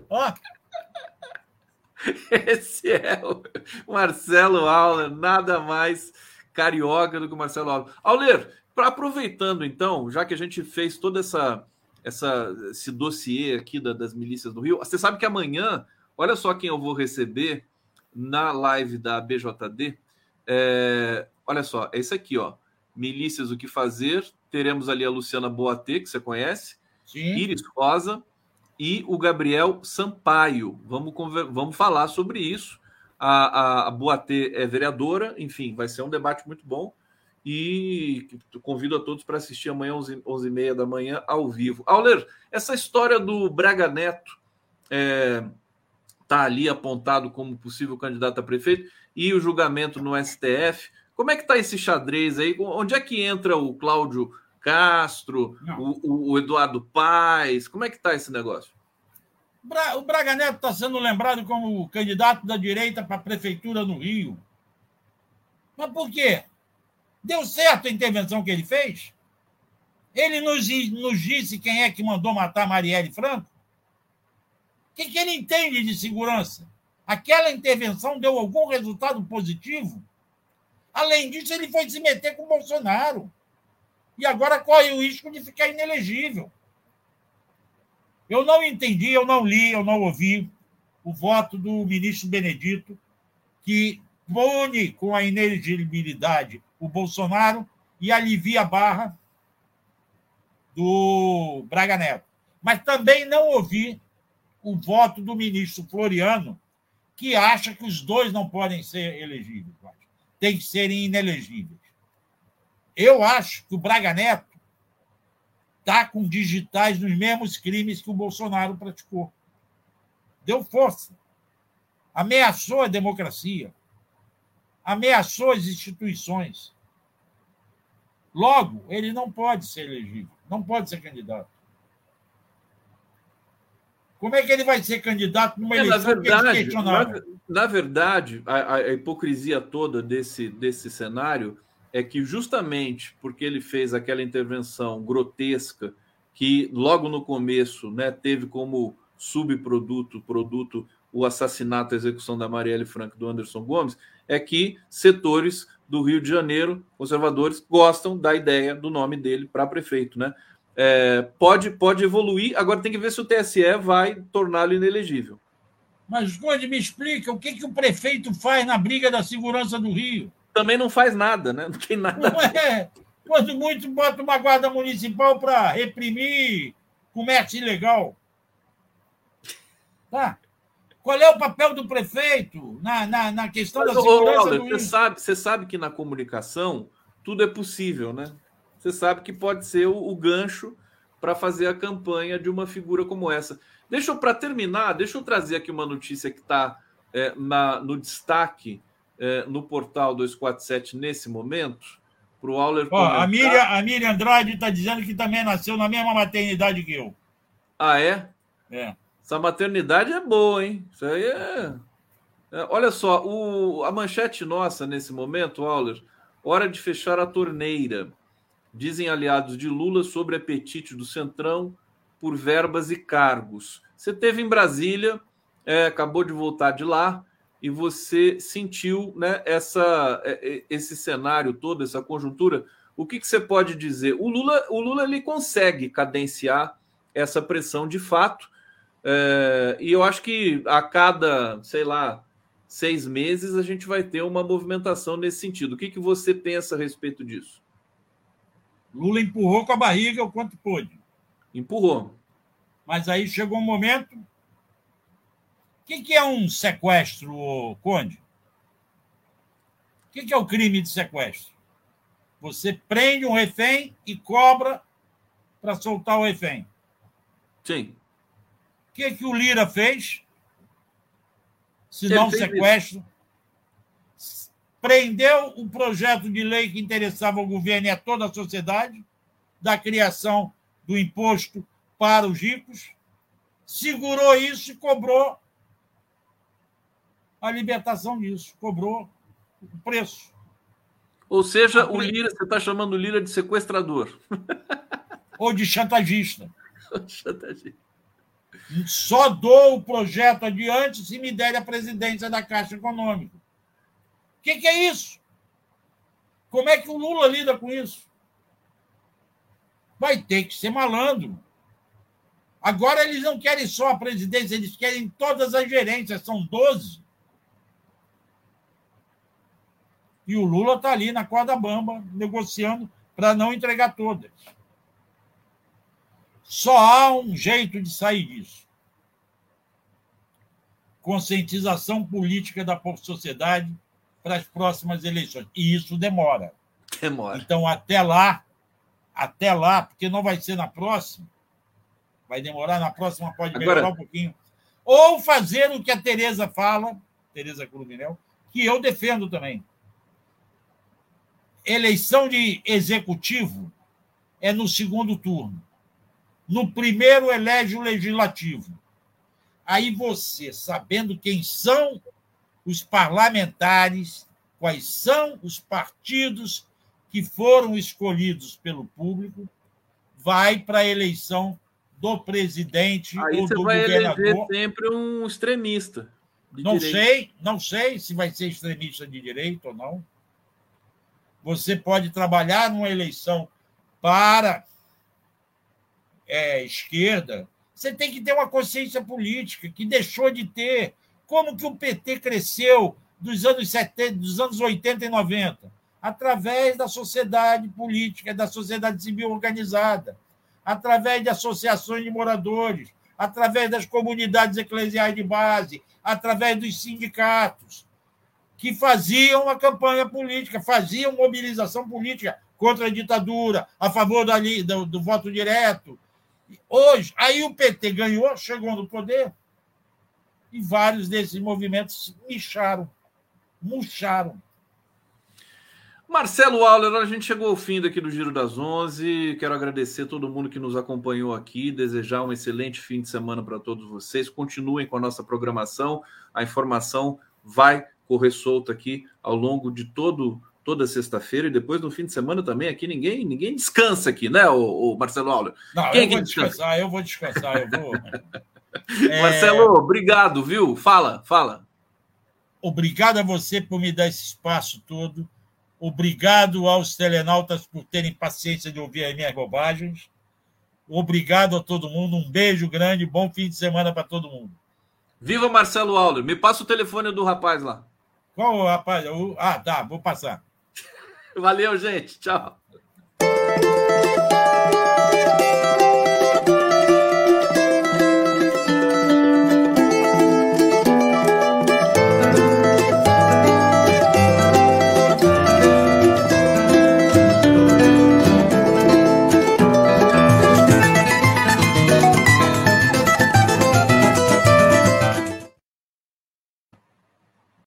Ó. Esse é o Marcelo Auler, nada mais carioca do que o Marcelo Auler. Auler, para aproveitando então, já que a gente fez toda essa essa, esse dossiê aqui da, das milícias do Rio. Você sabe que amanhã, olha só quem eu vou receber na live da BJD. É, olha só, é isso aqui, ó. Milícias, o que fazer? Teremos ali a Luciana Boatê, que você conhece, Sim. Iris Rosa e o Gabriel Sampaio. Vamos, vamos falar sobre isso. A, a, a Boatê é vereadora, enfim, vai ser um debate muito bom e convido a todos para assistir amanhã, 11, 11 e meia da manhã, ao vivo. Auler, essa história do Braga Neto é, tá ali apontado como possível candidato a prefeito e o julgamento no STF. Como é que está esse xadrez aí? Onde é que entra o Cláudio Castro, o, o, Eduardo Paes? Como é que está esse negócio? O Braga Neto está sendo lembrado como candidato da direita para a prefeitura no Rio. Mas por quê? Deu certo a intervenção que ele fez? Ele nos, nos disse quem é que mandou matar Marielle Franco? O que, que ele entende de segurança? Aquela intervenção deu algum resultado positivo? Além disso, ele foi se meter com o Bolsonaro. E agora corre o risco de ficar inelegível. Eu não entendi, eu não li, eu não ouvi o voto do ministro Benedito, que pune com a inelegibilidade o Bolsonaro e alivia a barra do Braga Neto. Mas também não ouvi o voto do ministro Floriano, que acha que os dois não podem ser elegíveis, tem que serem inelegíveis. Eu acho que o Braga Neto está com digitais nos mesmos crimes que o Bolsonaro praticou. Deu força. Ameaçou a democracia. Ameaçou as instituições. Logo, ele não pode ser elegível, não pode ser candidato. Como é que ele vai ser candidato numa é, eleição na verdade, na, na, verdade, a, a, hipocrisia toda desse, desse cenário é que justamente porque ele fez aquela intervenção grotesca que logo no começo né, teve como subproduto, produto, o assassinato, a execução da Marielle Franco do Anderson Gomes, é que setores do Rio de Janeiro, conservadores, gostam da ideia do nome dele para prefeito, né? É, pode, pode evoluir, agora tem que ver se o TSE vai torná-lo inelegível. Mas, Conde, me explica o que, que o prefeito faz na briga da segurança do Rio? Também não faz nada, né? Não tem nada. Não é. Quando muito bota uma guarda municipal para reprimir comércio ilegal. Tá? Qual é o papel do prefeito na, na, na questão Mas, da segurança? Você sabe, você sabe que na comunicação tudo é possível, né? você sabe que pode ser o, o gancho para fazer a campanha de uma figura como essa. Deixa eu, para terminar, deixa eu trazer aqui uma notícia que está é, no destaque é, no portal 247 nesse momento, para o Auler. Ó, a, Miriam, a Miriam Andrade está dizendo que também nasceu na mesma maternidade que eu. Ah, é? É. Essa maternidade é boa, hein? Isso aí é. é olha só, o, a manchete nossa nesse momento, Auler, hora de fechar a torneira dizem aliados de Lula sobre apetite do Centrão por verbas e cargos. Você teve em Brasília, é, acabou de voltar de lá e você sentiu né, essa, é, é, esse cenário todo, essa conjuntura. O que, que você pode dizer? O Lula, o Lula ele consegue cadenciar essa pressão de fato, é, e eu acho que a cada, sei lá, seis meses a gente vai ter uma movimentação nesse sentido. O que, que você pensa a respeito disso? Lula empurrou com a barriga o quanto pôde. Empurrou. Mas aí chegou um momento. O que, que é um sequestro, Conde? O que, que é o crime de sequestro? Você prende um refém e cobra para soltar o refém. Sim. O que, que o Lira fez? Se não sequestro. Isso prendeu o projeto de lei que interessava ao governo e a toda a sociedade, da criação do imposto para os ricos, segurou isso e cobrou a libertação disso, cobrou o preço. Ou seja, o Lira, você está chamando o Lira de sequestrador. Ou de chantagista. Só dou o projeto adiante se me der a presidência da Caixa Econômica. O que, que é isso? Como é que o Lula lida com isso? Vai ter que ser malandro. Agora eles não querem só a presidência, eles querem todas as gerências, são 12. E o Lula está ali na corda bamba, negociando para não entregar todas. Só há um jeito de sair disso. Conscientização política da sociedade para as próximas eleições. E isso demora. Demora. Então, até lá, até lá, porque não vai ser na próxima, vai demorar, na próxima pode melhorar Agora... um pouquinho. Ou fazer o que a Tereza fala, Tereza Cruvinel, que eu defendo também. Eleição de executivo é no segundo turno. No primeiro, elege o legislativo. Aí você, sabendo quem são os parlamentares, quais são os partidos que foram escolhidos pelo público, vai para a eleição do presidente Aí ou do vai governador. Eleger sempre um extremista. Não direito. sei, não sei se vai ser extremista de direita ou não. Você pode trabalhar numa eleição para é, esquerda. Você tem que ter uma consciência política que deixou de ter como que o PT cresceu dos anos 70, dos anos 80 e 90? Através da sociedade política, da sociedade civil organizada, através de associações de moradores, através das comunidades eclesiais de base, através dos sindicatos, que faziam a campanha política, faziam mobilização política contra a ditadura, a favor do, do voto direto. Hoje, aí o PT ganhou, chegou no poder, e vários desses movimentos murcharam. Murcharam. Marcelo Auler, a gente chegou ao fim daqui do Giro das Onze. Quero agradecer a todo mundo que nos acompanhou aqui, desejar um excelente fim de semana para todos vocês. Continuem com a nossa programação. A informação vai correr solta aqui ao longo de todo toda sexta-feira e depois no fim de semana também aqui ninguém ninguém descansa aqui, né, o, Marcelo Auler? Não, Quem eu vou descansar, eu vou descansar, eu vou. é... Marcelo, obrigado, viu? Fala, fala. Obrigado a você por me dar esse espaço todo Obrigado aos telenautas por terem paciência de ouvir as minhas bobagens. Obrigado a todo mundo. Um beijo grande. Bom fim de semana para todo mundo. Viva Marcelo Auler. Me passa o telefone do rapaz lá. Qual o rapaz? Ah, tá. Vou passar. Valeu, gente. Tchau.